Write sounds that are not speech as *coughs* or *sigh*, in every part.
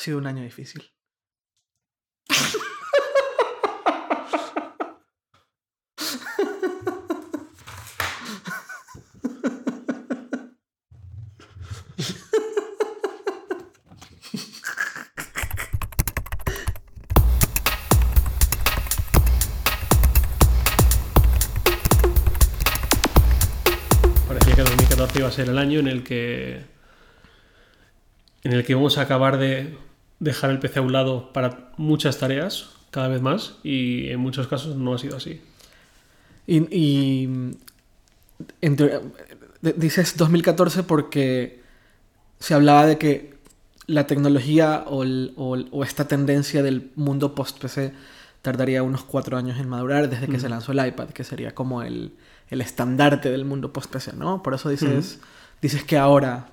Ha sido un año difícil. Parecía que 2014 iba a ser el año en el que en el que vamos a acabar de dejar el PC a un lado para muchas tareas, cada vez más, y en muchos casos no ha sido así. Y, y en teoría- de- dices 2014 porque se hablaba de que la tecnología o, el- o el- o esta tendencia del mundo post-PC tardaría unos cuatro años en madurar desde que se lanzó el iPad, que sería como el, el estandarte del mundo post-PC, ¿no? Por eso dices, dices que ahora,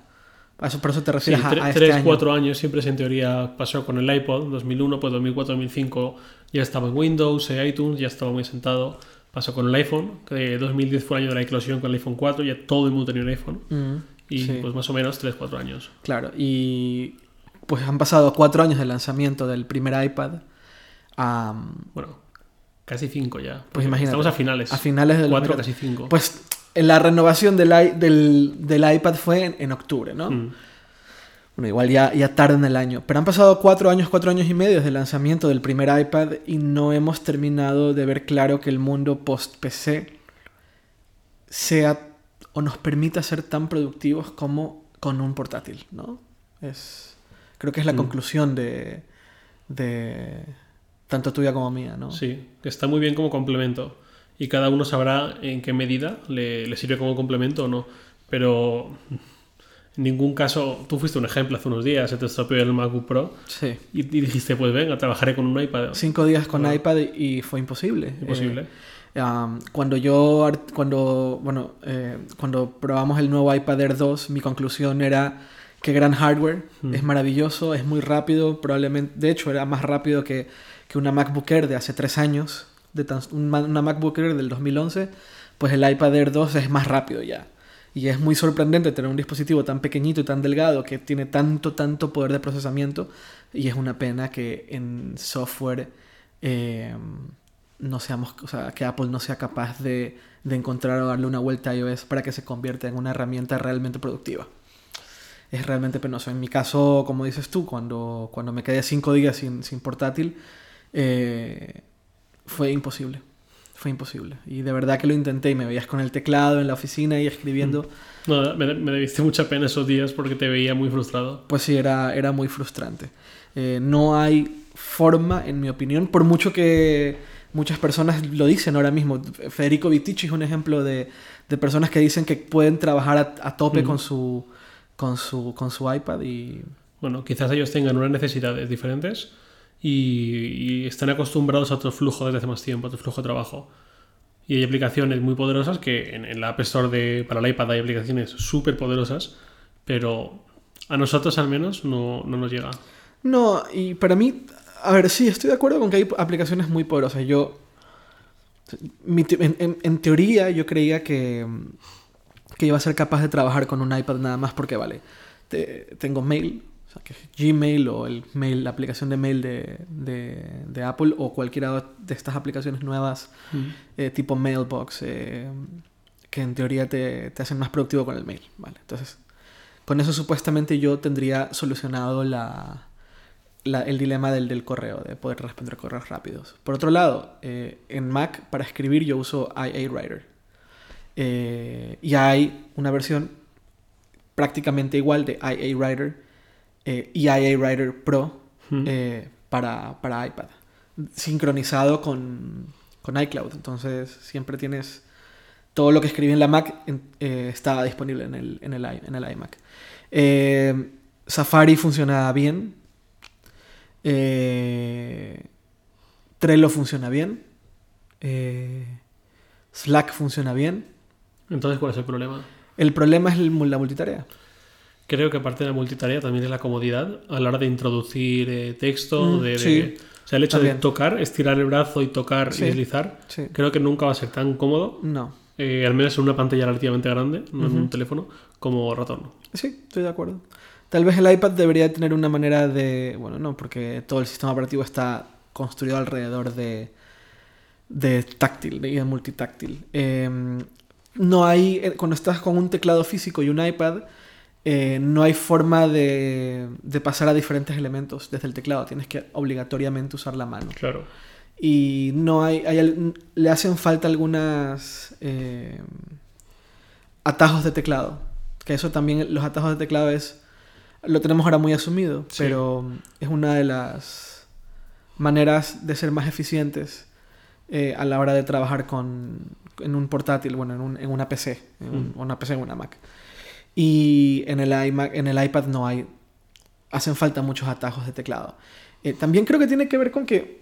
eso, por eso te Sí, refieres a, tre- a este tres, año. cuatro años siempre se en teoría pasó con el iPod, 2001, pues 2004, 2005 ya estaba en Windows, eh, iTunes, ya estaba muy sentado. Pasó con el iPhone, que 2010 fue el año de la eclosión con el iPhone 4, ya todo el mundo tenía un iPhone. Mm, Y sí. pues más o menos 3, 4 años. Claro, y pues han pasado cuatro años del lanzamiento del primer iPad a, Bueno, casi 5 ya. Pues imagínate, Estamos a finales. a finales del 4, 2014. casi 5. Pues la renovación del, del, del iPad fue en, en octubre, ¿no? Mm. Bueno, igual ya, ya tarde en el año. Pero han pasado cuatro años, cuatro años y medio desde el lanzamiento del primer iPad y no hemos terminado de ver claro que el mundo post-PC sea o nos permita ser tan productivos como con un portátil, ¿no? Es, creo que es la Mm. conclusión de, de tanto tuya como mía, ¿no? Sí, que está muy bien como complemento. Y cada uno sabrá en qué medida le, le sirve como complemento o no. Pero en ningún caso, tú fuiste un ejemplo hace unos días, se te estropeó el MacBook Pro Sí. y, y dijiste, pues venga, trabajaré con un iPad. Cinco días con Bueno. iPad y fue imposible. Imposible. Eh, um, cuando yo, cuando, bueno, eh, cuando probamos el nuevo iPad Air 2, mi conclusión era que gran hardware, Mm. es maravilloso, es muy rápido, probablemente, de hecho era más rápido que, que una MacBook Air de hace tres años, de una MacBook Air del 2011, pues el iPad Air 2 es más rápido ya. Y es muy sorprendente tener un dispositivo tan pequeñito y tan delgado que tiene tanto, tanto poder de procesamiento. Y es una pena que en software eh, no seamos, o sea, que Apple no sea capaz de, de encontrar o darle una vuelta a iOS para que se convierta en una herramienta realmente productiva. Es realmente penoso. En mi caso, como dices tú, cuando, cuando me quedé cinco días sin, sin portátil, eh, fue imposible. Fue imposible. Y de verdad que lo intenté y me veías con el teclado en la oficina y escribiendo. No, me, me debiste mucha pena esos días porque te veía muy frustrado. Pues sí, era, era muy frustrante. Eh, no hay forma, en mi opinión, por mucho que muchas personas lo dicen ahora mismo. Federico Vitici es un ejemplo de, de personas que dicen que pueden trabajar a, a tope Ujú. con, su, con, su, con su iPad y... Bueno, quizás ellos tengan unas necesidades diferentes y, están acostumbrados a otro flujo desde hace más tiempo, a otro flujo de trabajo. Y hay aplicaciones muy poderosas que en, en la App Store de, para el iPad hay aplicaciones súper poderosas, pero a nosotros al menos no, no nos llega. No, y para mí, a ver, sí, estoy de acuerdo con que hay aplicaciones muy poderosas. Yo, en, teoría, yo creía que, que iba a ser capaz de trabajar con un iPad nada más porque, vale, te- tengo mail, sea, que es Gmail o el mail, la aplicación de mail de, de- de Apple o cualquiera de estas aplicaciones nuevas eh, tipo Mailbox, eh, que en teoría te, te hacen más productivo con el mail. ¿vale? Entonces, con eso supuestamente yo tendría solucionado la, la- el dilema del, del correo, de poder responder correos rápidos. Por otro lado, eh, en Mac para escribir yo uso IA Writer. Eh, y hay una versión prácticamente igual de IA Writer eh, y IA Writer Pro eh, para, para iPad, sincronizado con, con iCloud. Entonces siempre tienes todo lo que escribí en la Mac en- eh, está disponible en el, en el, en el iMac. Eh, Safari funciona bien. Trello funciona bien. Slack funciona bien. Entonces, ¿cuál es el problema? El problema es la multitarea. Creo que aparte de la multitarea también es la comodidad a la hora de introducir eh, texto, Mm, de, de- sí, o sea, el hecho también. de tocar, estirar el brazo y tocar Sí. y deslizar, Sí. creo que nunca va a ser tan cómodo No. eh, al menos en una pantalla relativamente grande, no en un teléfono, como ratón. Sí, estoy de acuerdo. Tal vez el iPad debería tener una manera de... Bueno, no, porque todo el sistema operativo está construido alrededor de, de táctil, de multitáctil. Em, no hay... eh, Cuando estás con un teclado físico y un iPad, eh, no hay forma de, de pasar a diferentes elementos desde el teclado. Tienes que obligatoriamente usar la mano. Claro. Y no hay, le hacen falta algunas eh, atajos de teclado. Que eso también, los atajos de teclado es, lo tenemos ahora muy asumido, Sí. pero es una de las maneras de ser más eficientes eh, a la hora de trabajar con, en un portátil, bueno, en, un- en una PC, en un- Mm. una PC en una Mac. Y en el, iMac, en el iPad no hay, hacen falta muchos atajos de teclado. Eh, también creo que tiene que ver con que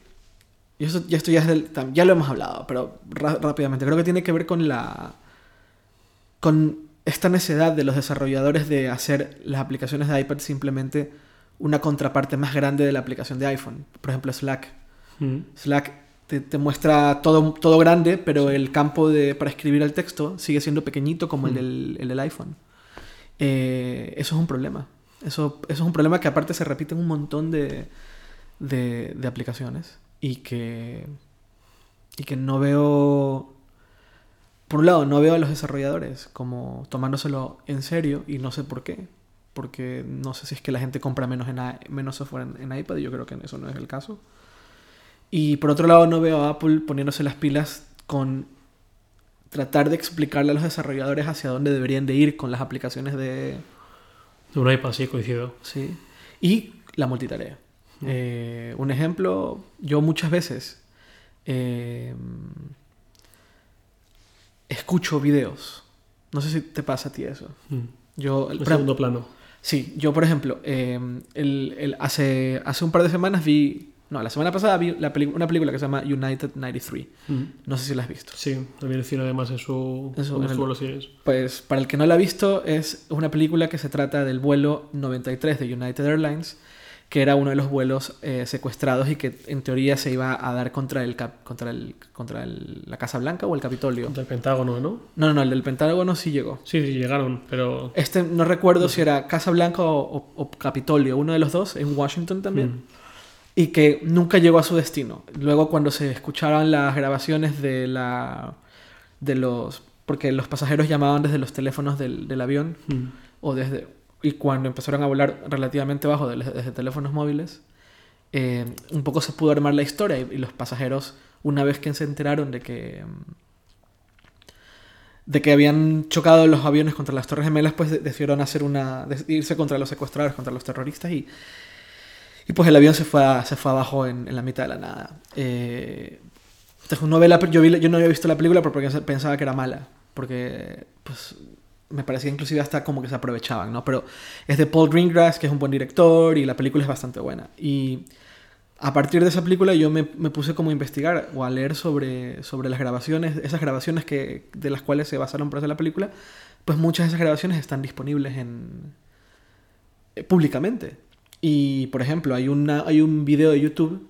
y eso, ya esto ya, es del- ya lo hemos hablado, pero rápidamente. Creo que tiene que ver con la. con esta necesidad de los desarrolladores de hacer las aplicaciones de iPad simplemente una contraparte más grande de la aplicación de iPhone. Por ejemplo, Slack. Mm. Slack te, te muestra todo, todo grande, pero el campo de, para escribir el texto sigue siendo pequeñito como el, Mm. del, el del iPhone. Eh, eso es un problema. Eso, eso es un problema que aparte se repite en un montón de, de, aplicaciones y que, y que no veo... Por un lado, no veo a los desarrolladores como tomándoselo en serio y no sé por qué. Porque no sé si es que la gente compra menos, en, menos software en, en iPad y yo creo que eso no es el caso. Y por otro lado, no veo a Apple poniéndose las pilas con tratar de explicarle a los desarrolladores hacia dónde deberían de ir con las aplicaciones de... De un iPad, sí, coincido. Sí. Y la multitarea. Eh, un ejemplo, yo muchas veces eh, escucho videos. No sé si te pasa a ti eso. Mm. Yo, En por segundo plano. Sí, yo por ejemplo, eh, el- el- hace, hace un par de semanas vi, no, la semana pasada vi la una película que se llama United 93. Mm. No sé si la has visto. Sí, también el cine además en su... En su- en el- estuvo en los cines. Pues para el que no la ha visto, es una película que se trata del vuelo 93 de United Airlines, que era uno de los vuelos eh, secuestrados y que en teoría se iba a dar contra, el, cap- contra, el, contra el- la Casa Blanca o el Capitolio. Del Pentágono, ¿no? No, no, no, el del Pentágono sí llegó. Sí, sí, llegaron, pero... Este no recuerdo si era Casa Blanca o, o- o Capitolio, uno de los dos, en Washington también. Mm. Y que nunca llegó a su destino. Luego cuando se escuchaban las grabaciones de la de los porque los pasajeros llamaban desde los teléfonos del, del avión Mm. o desde y cuando empezaron a volar relativamente bajo de- desde teléfonos móviles eh, un poco se pudo armar la historia y, y los pasajeros una vez que se enteraron de que mm, de que habían chocado los aviones contra las torres gemelas pues de- decidieron hacer una irse contra los secuestradores contra los terroristas y y pues el avión se fue, a- se fue abajo en, la mitad de la nada. Eh, entonces uno ve la, yo, no había visto la película porque pensaba que era mala. Porque pues me parecía inclusive hasta como que se aprovechaban, ¿no? Pero es de Paul Greengrass, que es un buen director y la película es bastante buena. Y a partir de esa película yo me, me puse como a investigar o a leer sobre, sobre las grabaciones, esas grabaciones que, de las cuales se basaron para hacer la película. Pues muchas de esas grabaciones están disponibles en, eh, públicamente. Y, por ejemplo, hay, una, hay un video de YouTube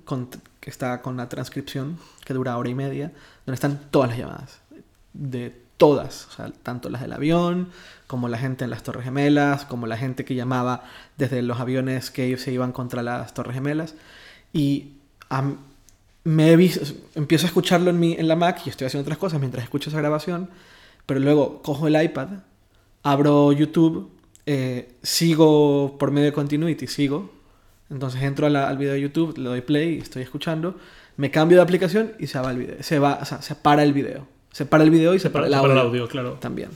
que está con la transcripción, que dura hora y media, donde están todas las llamadas. De todas. O sea, tanto las del avión, como la gente en las Torres Gemelas, como la gente que llamaba desde los aviones que se iban contra las Torres Gemelas. Y me he visto, empiezo a escucharlo en, mi, en la Mac y estoy haciendo otras cosas mientras escucho esa grabación, pero luego cojo el iPad, abro YouTube, eh, sigo por medio de Continuity, sigo. Entonces entro a la- al video de YouTube, le doy play, estoy escuchando, me cambio de aplicación y se va el video. Se va, o sea, se para el video. Se para el video y se, para, el para audio. el audio, claro. También.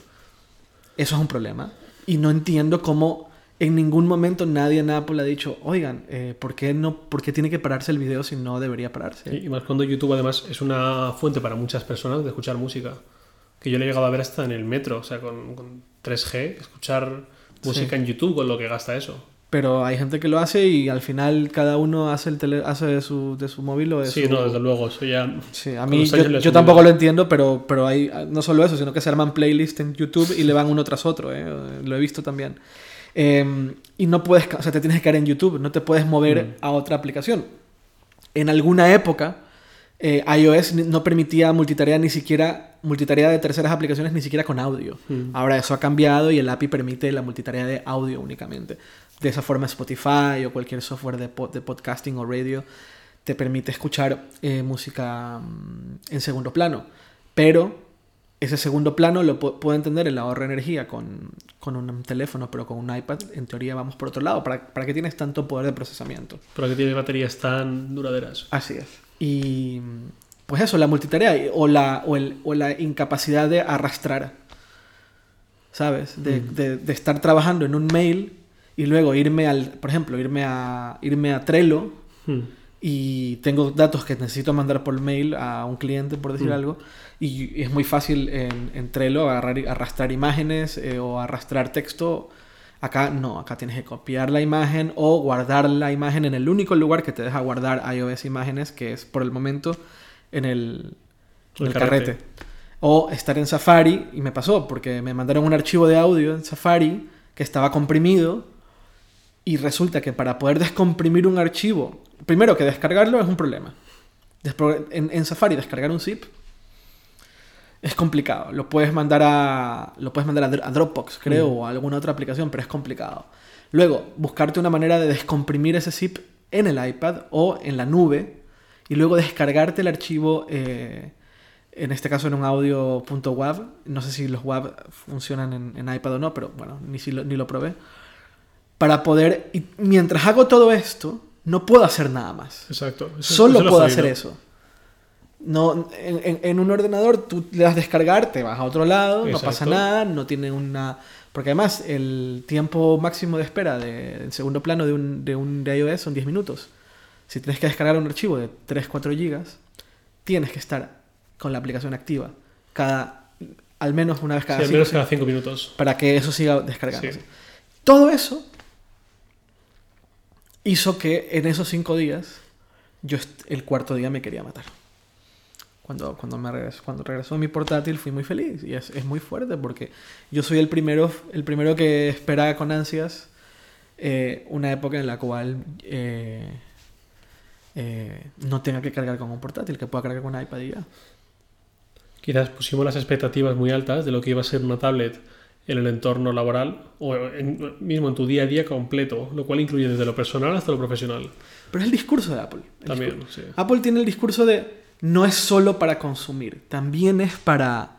Eso es un problema. Y no entiendo cómo en ningún momento nadie en Apple ha dicho, oigan, eh, ¿por, qué no, ¿por qué tiene que pararse el video si no debería pararse? Y más cuando YouTube además es una fuente para muchas personas de escuchar música. Que yo le he llegado a ver hasta en el metro, o sea, con, con 3G, escuchar música en YouTube con lo que gasta eso. Pero hay gente que lo hace y al final cada uno hace, el tele, hace de, su, de su móvil o de Sí, su... no, desde luego, eso ya... Sí, a mí yo, yo tampoco lo entiendo, pero, pero hay no solo eso, sino que se arman playlists en YouTube y le van uno tras otro, ¿eh? lo he visto también. Eh, y no puedes, o sea, te tienes que quedar en YouTube, no te puedes mover Mm. a otra aplicación. En alguna época, eh, iOS no permitía multitarea ni siquiera, multitarea de terceras aplicaciones ni siquiera con audio. Mm. Ahora eso ha cambiado y el API permite la multitarea de audio únicamente. De esa forma Spotify o cualquier software de, pod- de podcasting o radio te permite escuchar eh, música mm, en segundo plano. Pero ese segundo plano lo pu- puedo entender el ahorro de energía con, con un teléfono, pero con un iPad en teoría vamos por otro lado. ¿Para, para qué tienes tanto poder de procesamiento? Pero que tiene baterías tan duraderas. Así es. Y pues eso, la multitarea o la, o el- o la incapacidad de arrastrar. ¿Sabes? De, Mm. de- de estar trabajando en un mail y luego irme al, por ejemplo, irme a, irme a Trello Mm. y tengo datos que necesito mandar por mail a un cliente, por decir Mm. algo, y es muy fácil en, en Trello agarrar, arrastrar imágenes eh, o arrastrar texto. Acá no, acá tienes que copiar la imagen o guardar la imagen en el único lugar que te deja guardar iOS imágenes, que es por el momento en el, en El el carrete. carrete. O estar en Safari, y me pasó, porque me mandaron un archivo de audio en Safari que estaba comprimido, y resulta que para poder descomprimir un archivo, primero que descargarlo es un problema. En, en Safari descargar un zip es complicado. Lo puedes mandar a, lo puedes mandar a Dr- a Dropbox, creo, Mm. o a alguna otra aplicación, pero es complicado. Luego, buscarte una manera de descomprimir ese zip en el iPad o en la nube y luego descargarte el archivo, eh, en este caso en un audio.wav. No sé si los WAV funcionan en, en iPad o no, pero bueno, ni, si lo, ni lo probé. Para poder, y mientras hago todo esto, no puedo hacer nada más. Exacto. Eso- Solo eso puedo hacer eso. No, en, en- en un ordenador tú le das descargar, te vas a otro lado, no pasa nada, no tiene una... Porque además el tiempo máximo de espera de, en segundo plano de un, de un de iOS son 10 minutos. Si tienes que descargar un archivo de 3-4 gigas, tienes que estar con la aplicación activa cada al menos una vez cada Sí, al menos cada cinco minutos. para que eso siga descargándose. Sí. Todo eso hizo que en esos cinco días, yo el cuarto día me quería matar. Cuando, cuando, me regresó, cuando regresó mi portátil fui muy feliz y es, es muy fuerte porque yo soy el primero, el primero que espera con ansias eh, una época en la cual eh, eh, no tenga que cargar con un portátil, que pueda cargar con un iPad y ya. Quizás pusimos las expectativas muy altas de lo que iba a ser una tablet en el entorno laboral o en- mismo en tu día a día completo, lo cual incluye desde lo personal hasta lo profesional. Pero es el discurso de Apple. También, discurso. sí. Apple tiene el discurso de no es solo para consumir, también es para,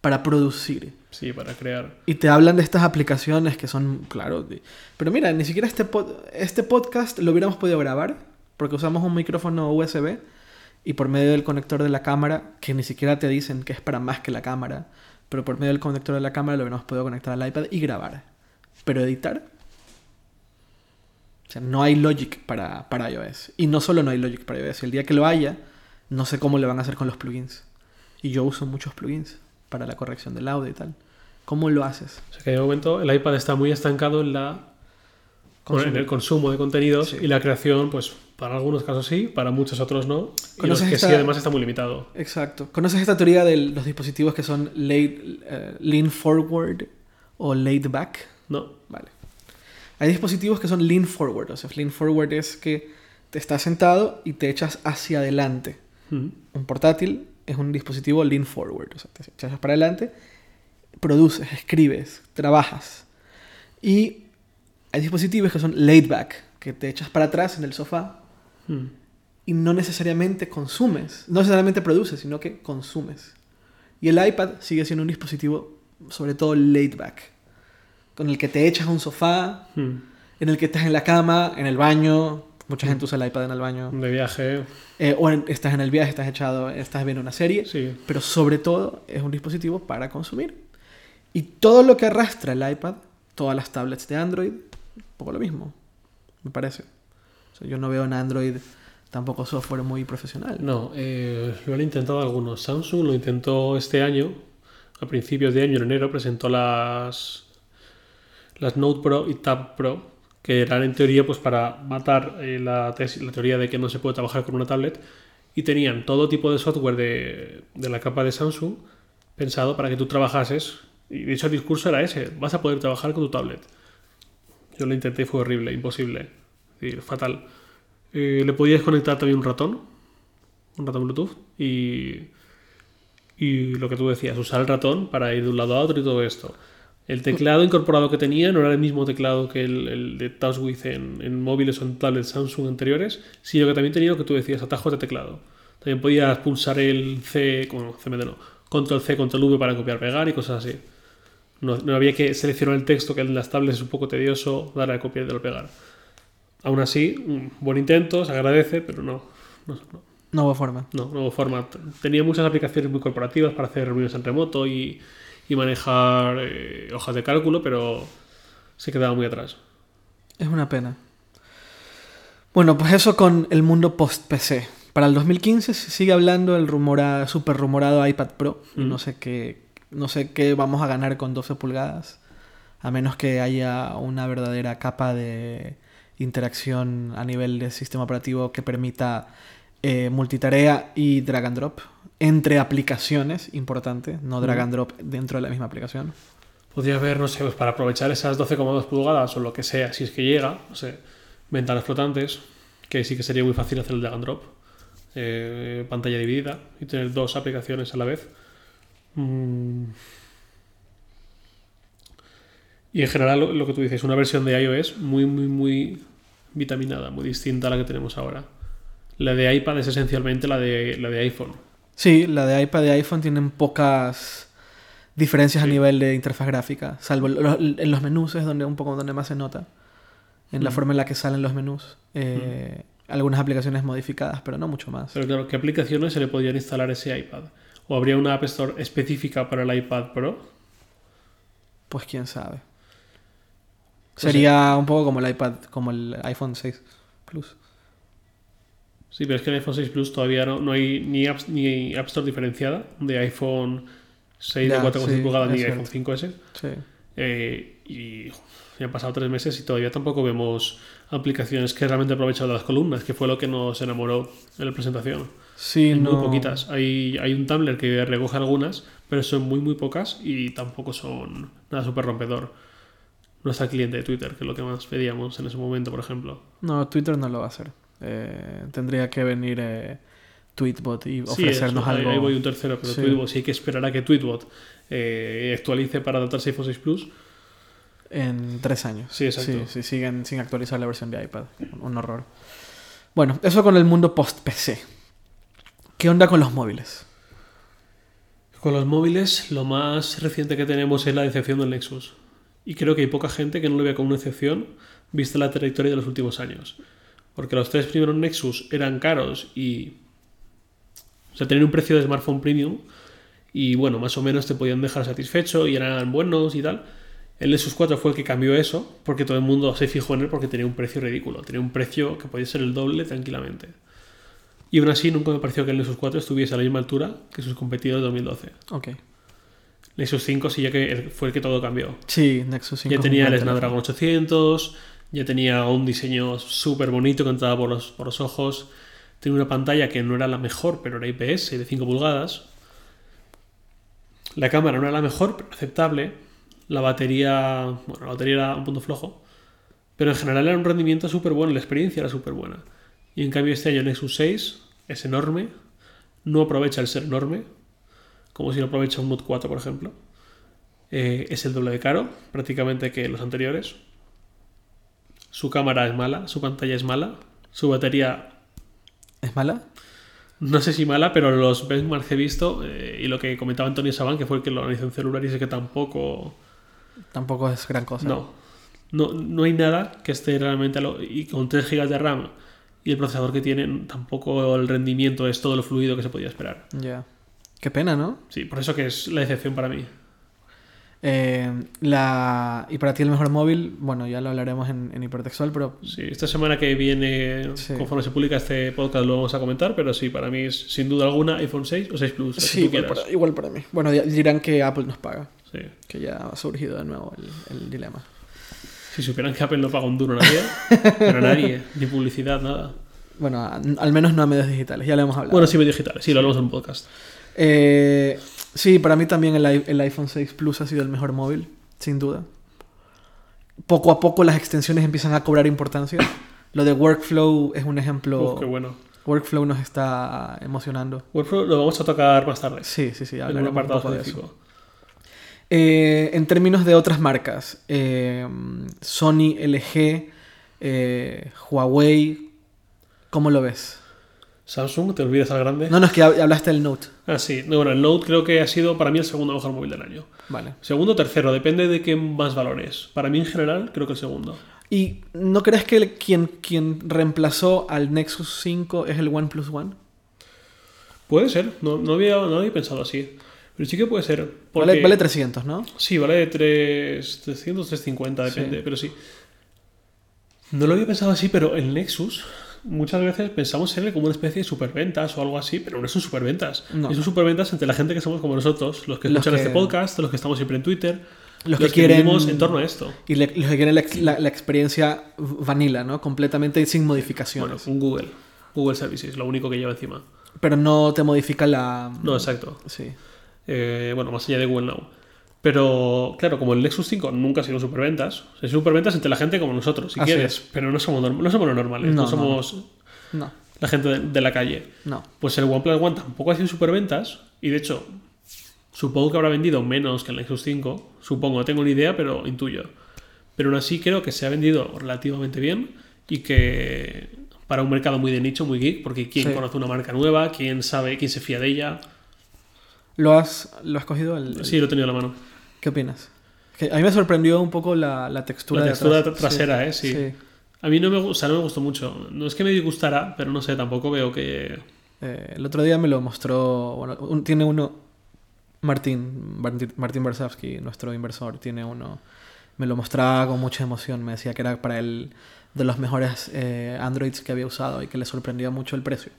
para producir. Sí, para crear. Y te hablan de estas aplicaciones que son, claro, de- pero mira, ni siquiera este, pod- este podcast lo hubiéramos podido grabar porque usamos un micrófono USB y por medio del conector de la cámara, que ni siquiera te dicen que es para más que la cámara, pero por medio del conector de la cámara lo hubiéramos podido conectar al iPad y grabar. Pero editar, o sea, no hay Logic para, para iOS. Y no solo no hay Logic para iOS, el día que lo haya, no sé cómo le van a hacer con los plugins. Y yo uso muchos plugins para la corrección del audio y tal. ¿Cómo lo haces? O sea que de momento el iPad está muy estancado en la bueno, en el consumo de contenidos Sí. y la creación, pues para algunos casos sí, para muchos otros no. Y los ¿Conoces que esta- sí además está muy limitado. Exacto. ¿Conoces esta teoría de los dispositivos que son laid, eh, lean forward o laid back? No. Vale. Hay dispositivos que son lean forward. O sea, lean forward es que te estás sentado y te echas hacia adelante. Un portátil es un dispositivo lean forward. O sea, te echas para adelante, produces, escribes, trabajas. Y hay dispositivos que son laid back, que te echas para atrás en el sofá y no necesariamente consumes, no necesariamente produces, sino que consumes. Y el iPad sigue siendo un dispositivo, sobre todo laid back, con el que te echas a un sofá, en el que estás en la cama, en el baño. Mucha gente usa el iPad en el baño. De viaje, Eh, o en- estás en el viaje, estás echado, estás viendo una serie. sí. Pero sobre todo es un dispositivo para consumir. Y todo lo que arrastra el iPad, todas las tablets de Android, un poco lo mismo, me parece. O sea, yo no veo en Android tampoco software muy profesional. No, eh, lo han intentado algunos. Samsung lo intentó este año, a principios de año, en enero, presentó las, las Note Pro y Tab Pro, que eran en teoría pues para matar eh, la, la teoría de que no se puede trabajar con una tablet, y tenían todo tipo de software de, de la capa de Samsung pensado para que tú trabajases, y de hecho el discurso era ese, vas a poder trabajar con tu tablet. Yo lo intenté fue horrible, imposible, fatal. Eh, ¿Le podías conectar también un ratón? un ratón Bluetooth, y, y lo que tú decías, usar el ratón para ir de un lado a otro y todo esto. El teclado incorporado que tenía no era el mismo teclado que el, el de TouchWiz en, en móviles o en tablets Samsung anteriores, sino que también tenía lo que tú decías, atajos de teclado. También podías pulsar el C, bueno, CMD no, control C, control V para copiar, pegar y cosas así. No, no había que seleccionar el texto, que en las tablets es un poco tedioso dar a copiar y dar a pegar. Aún así, un buen intento, se agradece, pero no, no, no, No hubo forma. no, no hubo forma. Tenía muchas aplicaciones muy corporativas para hacer reuniones en remoto y, y manejar eh, hojas de cálculo, pero se quedaba muy atrás. Es una pena. Bueno, pues eso con el mundo post-PC. Para el 2015 se sigue hablando del rumora, super rumorado iPad Pro. Mm. No sé qué, no sé qué vamos a ganar con 12 pulgadas. A menos que haya una verdadera capa de interacción a nivel de sistema operativo que permita eh, multitarea y drag and drop entre aplicaciones, importante, no drag and drop dentro de la misma aplicación. Podría haber, no sé, pues para aprovechar esas 12,2 pulgadas o lo que sea, si es que llega, no sé, ventanas flotantes, que sí que sería muy fácil hacer el drag and drop, eh, pantalla dividida y tener dos aplicaciones a la vez. Mm. Y en general, lo, lo que tú dices, una versión de iOS muy, muy, muy vitaminada, muy distinta a la que tenemos ahora. La de iPad es esencialmente la de, la de iPhone. Sí, la de iPad y iPhone tienen pocas diferencias Sí. a nivel de interfaz gráfica, salvo en los menús es donde un poco donde más se nota, en la Mm. forma en la que salen los menús. Eh, Algunas aplicaciones modificadas, pero no mucho más. Pero claro, ¿qué aplicaciones se le podrían instalar a ese iPad? ¿O habría una App Store específica para el iPad Pro? Pues quién sabe. sea- Sería un poco como el iPad, como el iPhone 6 Plus. Sí, pero es que en iPhone 6 Plus todavía no, no hay ni App, ni App Store diferenciada de iPhone 6 Ya, de 4,6 sí, pulgadas ni iPhone 5S. Sí. Eh, y ya han pasado tres meses y todavía tampoco vemos aplicaciones que realmente aprovechan de las columnas, que fue lo que nos enamoró en la presentación. Sí, Hay no. Muy poquitas. Hay, hay un Tumblr que recoge algunas, pero son muy, muy pocas y tampoco son nada súper rompedor. No está el cliente de Twitter, que es lo que más pedíamos en ese momento, por ejemplo. No, Twitter no lo va a hacer. Eh, tendría que venir eh, Tweetbot y Sí, ofrecernos ahí- algo. Ahí voy un tercero, pero Sí. Tweetbot sí hay que esperar a que Tweetbot eh, actualice para adaptarse a iPhone 6 Plus. En tres años. Sí, exacto. Sí, sí, siguen sin actualizar la versión de iPad. Un horror. Bueno, eso con el mundo post-PC. ¿Qué onda con los móviles? Con los móviles, lo más reciente que tenemos es la decepción del Nexus. Y creo que hay poca gente que no lo vea como una excepción, vista la trayectoria de los últimos años. Porque los tres primeros Nexus eran caros y. O sea, tenían un precio de smartphone premium. Y bueno, más o menos te podían dejar satisfecho y eran buenos y tal. El Nexus 4 fue el que cambió eso, porque todo el mundo se fijó en él porque tenía un precio ridículo. Tenía un precio que podía ser el doble tranquilamente. Y aún así, nunca me pareció que el Nexus 4 estuviese a la misma altura que sus competidores de 2012. Ok. Nexus 5 sí ya que fue el que todo cambió. Sí, Nexus 5. Ya tenía el. Snapdragon 800, ya tenía un diseño súper bonito que entraba por los, por los ojos. Tenía una pantalla que no era la mejor, pero era IPS de 5 pulgadas. La cámara no era la mejor, pero aceptable. La batería, bueno, la batería era un punto flojo. Pero en general era un rendimiento súper bueno, la experiencia era súper buena. Y en cambio este año el Nexus 6 es enorme, no aprovecha el ser enorme, como si lo aprovecha un Note 4, por ejemplo. Eh, es el doble de caro, prácticamente que los anteriores. Su cámara es mala, su pantalla es mala, su batería ¿Es mala? no sé si mala, pero los benchmarks que he visto eh, y lo que comentaba Antonio Saban, que fue el que lo analizó en celular, dice que tampoco. Tampoco es gran cosa. No. No, no hay nada que esté realmente. a lo- y con 3 GB de RAM y el procesador que tienen, tampoco el rendimiento es todo lo fluido que se podía esperar. Ya. Qué pena, ¿no? Sí, por eso que es la decepción para mí. Eh, la... Y para ti el mejor móvil, bueno, ya lo hablaremos en, en hipertextual, pero Sí, esta semana que viene, Sí. conforme se publica este podcast, lo vamos a comentar, pero sí, para mí es sin duda alguna iPhone 6 o 6 Plus. sí, tú igual para, igual para mí. Bueno, dirán que Apple nos paga, Sí. que ya ha surgido de nuevo el, el dilema. Si supieran que Apple no paga un duro a nadie, pero a nadie, *laughs* ni publicidad, nada. Bueno, al menos no a medios digitales, ya lo hemos hablado. Bueno, sí, medios digitales, sí, lo hablamos en un podcast. Eh, sí, para mí también el, iPhone 6 Plus ha sido el mejor móvil, sin duda. Poco a poco las extensiones empiezan a cobrar importancia. Lo de Workflow es un ejemplo Uf, qué bueno. Workflow nos está emocionando. Workflow lo vamos a tocar más tarde. Sí, sí, sí, en un apartado poco de eso. específico. Eh, en términos de otras marcas, eh, Sony, LG, eh, Huawei, ¿cómo lo ves? Samsung, te olvidas al grande. No, no, es que hab- hablaste del Note. Ah, sí. No, bueno, el Note creo que ha sido para mí el segundo mejor móvil del año. Vale. Segundo o tercero, depende de qué más valores. Para mí en general, creo que el segundo. ¿Y no crees que el- quien, quien reemplazó al Nexus 5 es el OnePlus One? Puede ser, no, no, había, no había pensado así. Pero sí que puede ser. Porque, Vale, vale 300, ¿no? Sí, vale 3, 300, 350, depende, Sí. pero sí. No lo había pensado así, pero el Nexus, muchas veces pensamos en él como una especie de superventas o algo así, pero no es un superventas. No. Es un superventas entre la gente que somos como nosotros, los que Los escuchan que- este podcast, los que estamos siempre en Twitter, Los, los, que quieren. vivimos en torno a esto. Y le- los que quieren la, la- la experiencia vanilla, ¿no? Completamente sin Bueno, modificaciones. un Google. Google Services, lo único que lleva encima. Pero no te modifica la. No, exacto. Sí. Eh, bueno, más allá de Google Now. Pero, claro, como el Nexus 5 nunca ha sido superventas, es superventas entre la gente como nosotros, si Así quieres, es. pero no somos, no somos los normales, no, No, somos No, la gente de, de la calle. no. Pues el OnePlus One tampoco ha sido superventas, y de hecho, supongo que habrá vendido menos que el Nexus 5, supongo, no tengo ni idea, pero intuyo. Pero aún así creo que se ha vendido relativamente bien y que para un mercado muy de nicho, muy geek, porque quién Sí. conoce una marca nueva, quién sabe, quién se fía de ella. ¿Lo has, lo has cogido? El, el- Sí, lo he tenido en la mano. ¿Qué opinas? Que a mí me sorprendió un poco la, la textura La de textura tra- trasera, ¿eh? Sí. sí. A mí no me, o sea, no me gustó mucho. No es que me disgustara, pero no sé, tampoco veo que... Eh, el otro día me lo mostró. Bueno, un- tiene uno. Martín, Martín, Martín Bersavsky, nuestro inversor, tiene uno. Me lo mostraba con mucha emoción. Me decía que era para él de los mejores eh, Androids que había usado y que le sorprendía mucho el precio.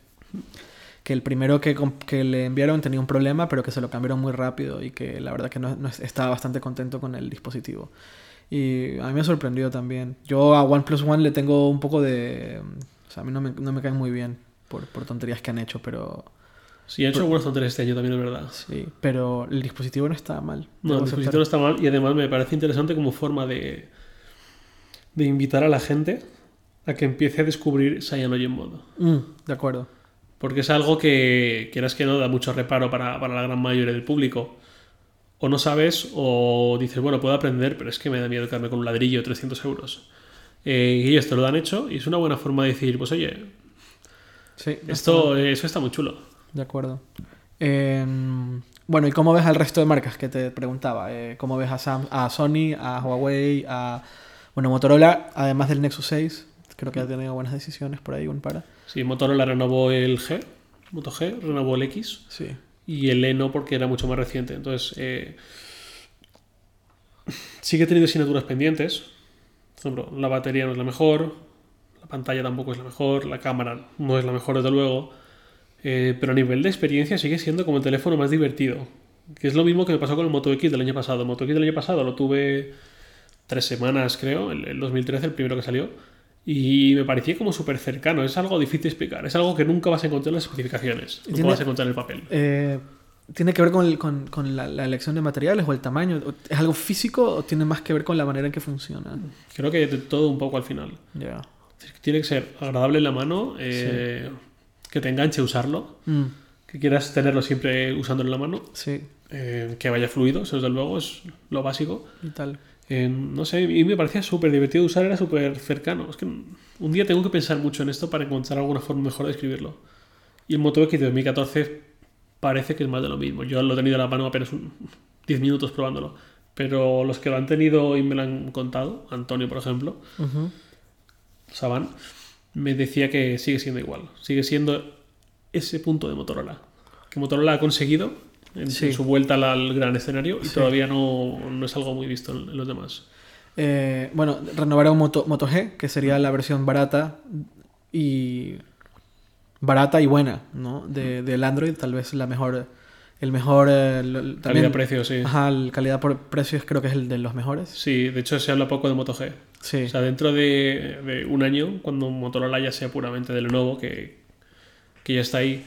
Que el primero que, que le enviaron tenía un problema, pero que se lo cambiaron muy rápido y que la verdad que no, no es- estaba bastante contento con el dispositivo. Y a mí me sorprendió también. Yo a OnePlus One le tengo un poco de... O sea, a mí no me, no me caen muy bien por, por tonterías que han hecho, pero... Sí, he hecho algunos tonterías este año también, es verdad. Sí, pero el dispositivo no está mal. No, el dispositivo no está mal y además me parece interesante como forma de, de invitar a la gente a que empiece a descubrir Cyanogen Mod. aceptar. Mm, de acuerdo. Porque es algo que, quieras que no, da mucho reparo para, para la gran mayoría del público. O no sabes, o dices, bueno, puedo aprender, pero es que me da miedo quedarme con un ladrillo de 300 euros. Eh, y ellos te lo han hecho y es una buena forma de decir, pues oye, Sí, esto, eso está muy chulo. De acuerdo. Em, bueno, ¿y cómo ves al resto de marcas que te preguntaba? Eh, ¿Cómo ves a, Sam- a Sony, a Huawei, a bueno, Motorola, además del Nexus 6? Creo que ha tenido buenas decisiones por ahí, un para. Sí, Motorola renovó el G, Moto G, renovó el X Sí. y el E no porque era mucho más reciente. Entonces, eh, sigue teniendo asignaturas pendientes. Por ejemplo, la batería no es la mejor, la pantalla tampoco es la mejor, la cámara no es la mejor desde luego, eh, pero a nivel de experiencia sigue siendo como el teléfono más divertido. Que es lo mismo que me pasó con el Moto X del año pasado. El Moto X del año pasado lo tuve tres semanas, creo, el, el 2013, el primero que salió. Y me parecía como súper cercano. Es algo difícil de explicar. Es algo que nunca vas a encontrar en las especificaciones. Nunca Tiene- vas a encontrar en el papel. Eh, ¿Tiene que ver con, el- con- con la, la elección de materiales o el tamaño? ¿Es algo físico o tiene más que ver con la manera en que funciona? Creo que de todo un poco al final. Ya. Tiene que ser agradable en la mano, eh, que te enganche usarlo, Mm, que quieras tenerlo siempre usándolo en la mano, sí, eh, que vaya fluido, eso desde luego es lo básico. y tal. Eh, no sé, y me parecía súper divertido de usar, era súper cercano. Es que un día tengo que pensar mucho en esto para encontrar alguna forma mejor de escribirlo. Y el Moto X de 2014 parece que es más de lo mismo. Yo lo he tenido en la mano apenas un 10 minutos probándolo. Pero los que lo han tenido y me lo han contado, Antonio por ejemplo, Ujú. Saban, me decía que sigue siendo igual. Sigue siendo ese punto de Motorola. Que Motorola ha conseguido en, Sí. en su vuelta al, al gran escenario y Sí. todavía no, no es algo muy visto en, en los demás. Eh, bueno, renovaron Moto, Moto G, que sería la versión barata y barata y buena, ¿no? De, del Android, tal vez la mejor, el mejor, eh, Calidad-precio, sí. ajá, el calidad por precios creo que es el de los mejores. Sí, de hecho se habla poco de Moto G. Sí, O sea, dentro de, de un año, cuando Motorola ya sea puramente de Lenovo, que, que ya está ahí,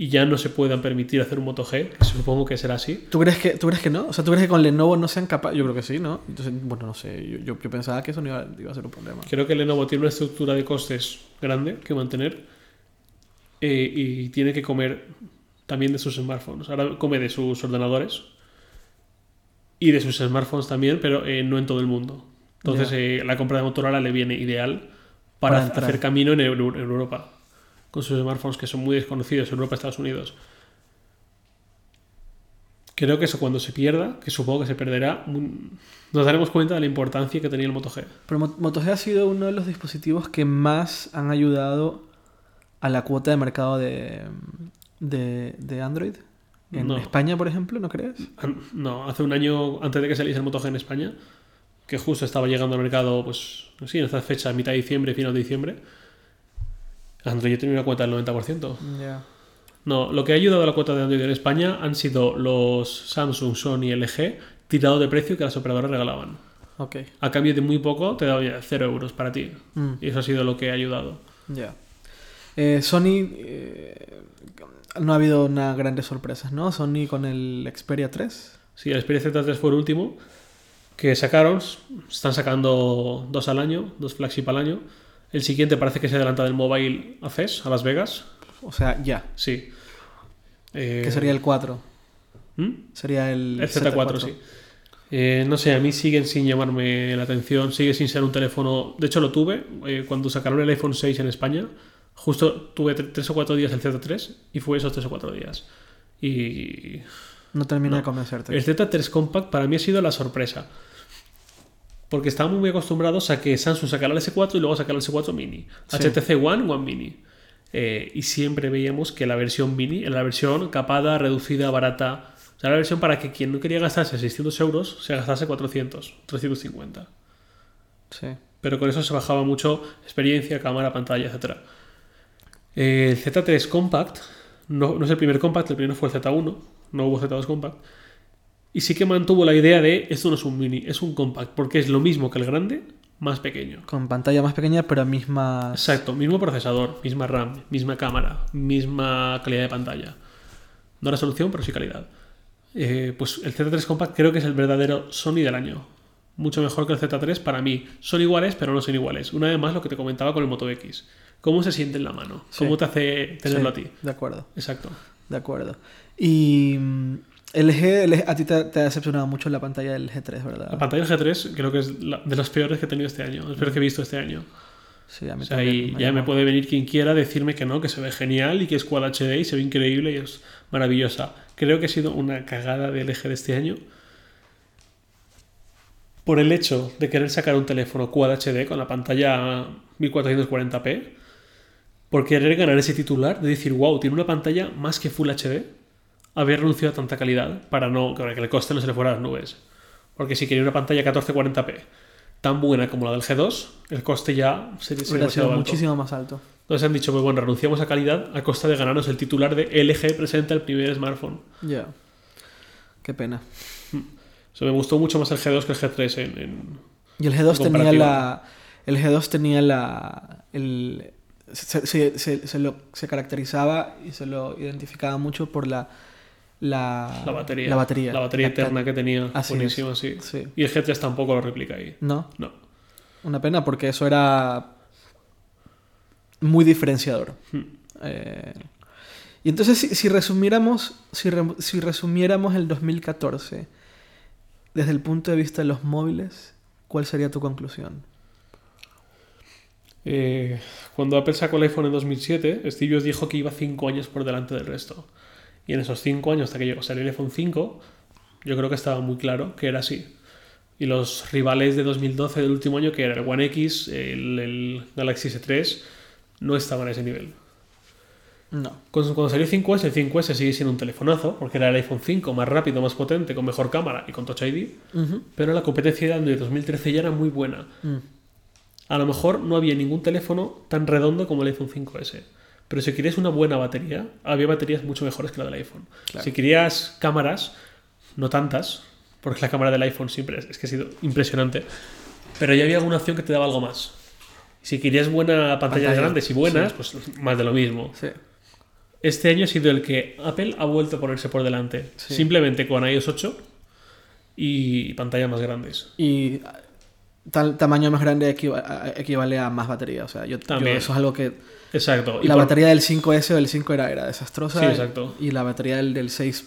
y ya no se puedan permitir hacer un Moto G, que supongo que será así. ¿Tú crees que, ¿Tú crees que no? O sea, ¿tú crees que con Lenovo no sean capaces? Yo creo que sí, ¿no? Entonces, bueno, no sé, yo, yo, yo pensaba que eso no iba, iba a ser un problema. Creo que Lenovo tiene una estructura de costes grande que mantener eh, y tiene que comer también de sus smartphones. Ahora come de sus ordenadores y de sus smartphones también, pero eh, no en todo el mundo. Entonces, Ya. eh, la compra de Motorola le viene ideal para, Para hacer camino en, en Europa. Con sus smartphones que son muy desconocidos en Europa y Estados Unidos. Creo que eso cuando se pierda, que supongo que se perderá, mm, nos daremos cuenta de la importancia que tenía el Moto G. Pero Mo- Moto G ha sido uno de los dispositivos que más han ayudado a la cuota de mercado de, de, de Android. En No. España, por ejemplo, ¿no crees? No, hace un año antes de que saliese el Moto G en España, que justo estaba llegando al mercado, pues, sí, en esta fecha, mitad de diciembre, final de diciembre, Android ya tenía una cuota del 90%. Ya. No, lo que ha ayudado a la cuota de Android en España han sido los Samsung, Sony, LG, tirados de precio que las operadoras regalaban. Ok. A cambio de muy poco, te daban 0 euros para ti. Mm, Y eso ha sido lo que ha ayudado. ya. Eh, Sony. eh, no ha habido una grandes sorpresas, ¿no? Sony con el Xperia 3. Sí, el Xperia Z3 fue el último que sacaron. Están sacando dos al año, dos flagship al año. El siguiente parece que se adelanta del Mobile a CES, a Las Vegas. O sea, ya. Sí. Eh, Que sería el 4. ¿hmm? Sería el, El Z4, sí. Eh, no sé, a mí siguen sin llamarme la atención, sigue sin ser un teléfono. De hecho, lo tuve eh, cuando sacaron el iPhone 6 en España. Justo tuve 3 o 4 días el Z3 y fue esos 3 o 4 días. Y No termina No. de convencerte. el Z3 Compact para mí ha sido la sorpresa. Porque estábamos muy acostumbrados a que Samsung sacara el S4 y luego sacara el S4 Mini. Sí. HTC One, One Mini. Eh, y siempre veíamos que la versión Mini era la versión capada, reducida, barata. O sea, la versión para que quien no quería gastarse 600 euros se gastase 400, 350. Sí. Pero con eso se bajaba mucho experiencia, cámara, pantalla, etc. Eh, el Z3 Compact no, no es el primer Compact, el primero fue el Z1, no hubo Z2 Compact. Y sí que mantuvo la idea de esto no es un mini, es un compact, porque es lo mismo que el grande, más pequeño. Con pantalla más pequeña, pero mismas. Exacto, mismo procesador, misma RAM, misma cámara, misma calidad de pantalla. No resolución, pero sí calidad. Eh, pues el Z3 Compact creo que es el verdadero Sony del año. Mucho mejor que el Z3 para mí. Son iguales, pero no son iguales. Una vez más lo que te comentaba con el Moto X. ¿Cómo se siente en la mano? Sí. ¿Cómo te hace tenerlo Sí, a ti? De acuerdo, Exacto. de acuerdo. Y. LG, LG a ti te, te ha decepcionado mucho la pantalla del G3, ¿verdad? La pantalla del G3 creo que es la- de las peores que he tenido este año. Las peores que he visto este año. Sí, a mí O sea, ya me puede venir quien quiera decirme que no, que se ve genial y que es Quad HD y se ve increíble y es maravillosa. Creo que ha sido una cagada de LG de este año. Por el hecho de querer sacar un teléfono Quad HD con la pantalla 1440p, por querer ganar ese titular de decir, wow, tiene una pantalla más que Full HD, haber renunciado a tanta calidad para no para que el coste no se le fuera a las nubes. Porque si quería una pantalla 1440p tan buena como la del G2, el coste ya sería, Hubiera sido alto. muchísimo más alto. Entonces han dicho, pues bueno, renunciamos a calidad a costa de ganarnos el titular de LG presenta el primer smartphone. Ya. Qué pena. O sea, me gustó mucho más el G2 que el G3 en... en- Y el G2 En tenía la. El G2 tenía la. El, se, se- se- se lo, se caracterizaba y se lo identificaba mucho por la. La, la batería. La batería. La batería La- eterna que tenía. Así Buenísimo, sí. Sí. Y el G3 tampoco lo replica ahí. No, No. una pena porque eso era. Muy diferenciador. Hmm. Eh, y entonces, si, si resumiéramos. Si, re- si resumiéramos el 2014 desde el punto de vista de los móviles, ¿cuál sería tu conclusión? Eh, cuando Apple sacó el iPhone en 2007, Steve Jobs dijo que iba 5 años por delante del resto. Y en esos 5 años, hasta que llegó el iPhone 5, yo creo que estaba muy claro que era así. Y los rivales de 2012 del último año, que era el One X, el, el Galaxy S3, no estaban a ese nivel. No. Cuando, cuando salió el 5S, el 5S sigue siendo un telefonazo, porque era el iPhone 5 más rápido, más potente, con mejor cámara y con Touch ID. Pero la competencia de Android 2013 ya era muy buena. Mm. A lo mejor no había ningún teléfono tan redondo como el iPhone 5S. Pero si querías una buena batería, había baterías mucho mejores que la del iPhone. Claro. Si querías cámaras, no tantas, porque la cámara del iPhone siempre es, es que ha sido impresionante, pero ya había alguna opción que te daba algo más. Si querías buena pantallas Pantalla, grandes y buenas, sí. pues más de lo mismo. Sí. Este año ha sido el que Apple ha vuelto a ponerse por delante, Sí. simplemente con iOS 8 y pantallas más grandes. Y tal tamaño más grande equivale a más batería. O sea, yo, yo- También. eso es algo que... Exacto. Y La por- batería del 5S o del 5 era, era desastrosa. Sí, exacto. Y la batería del, del 6,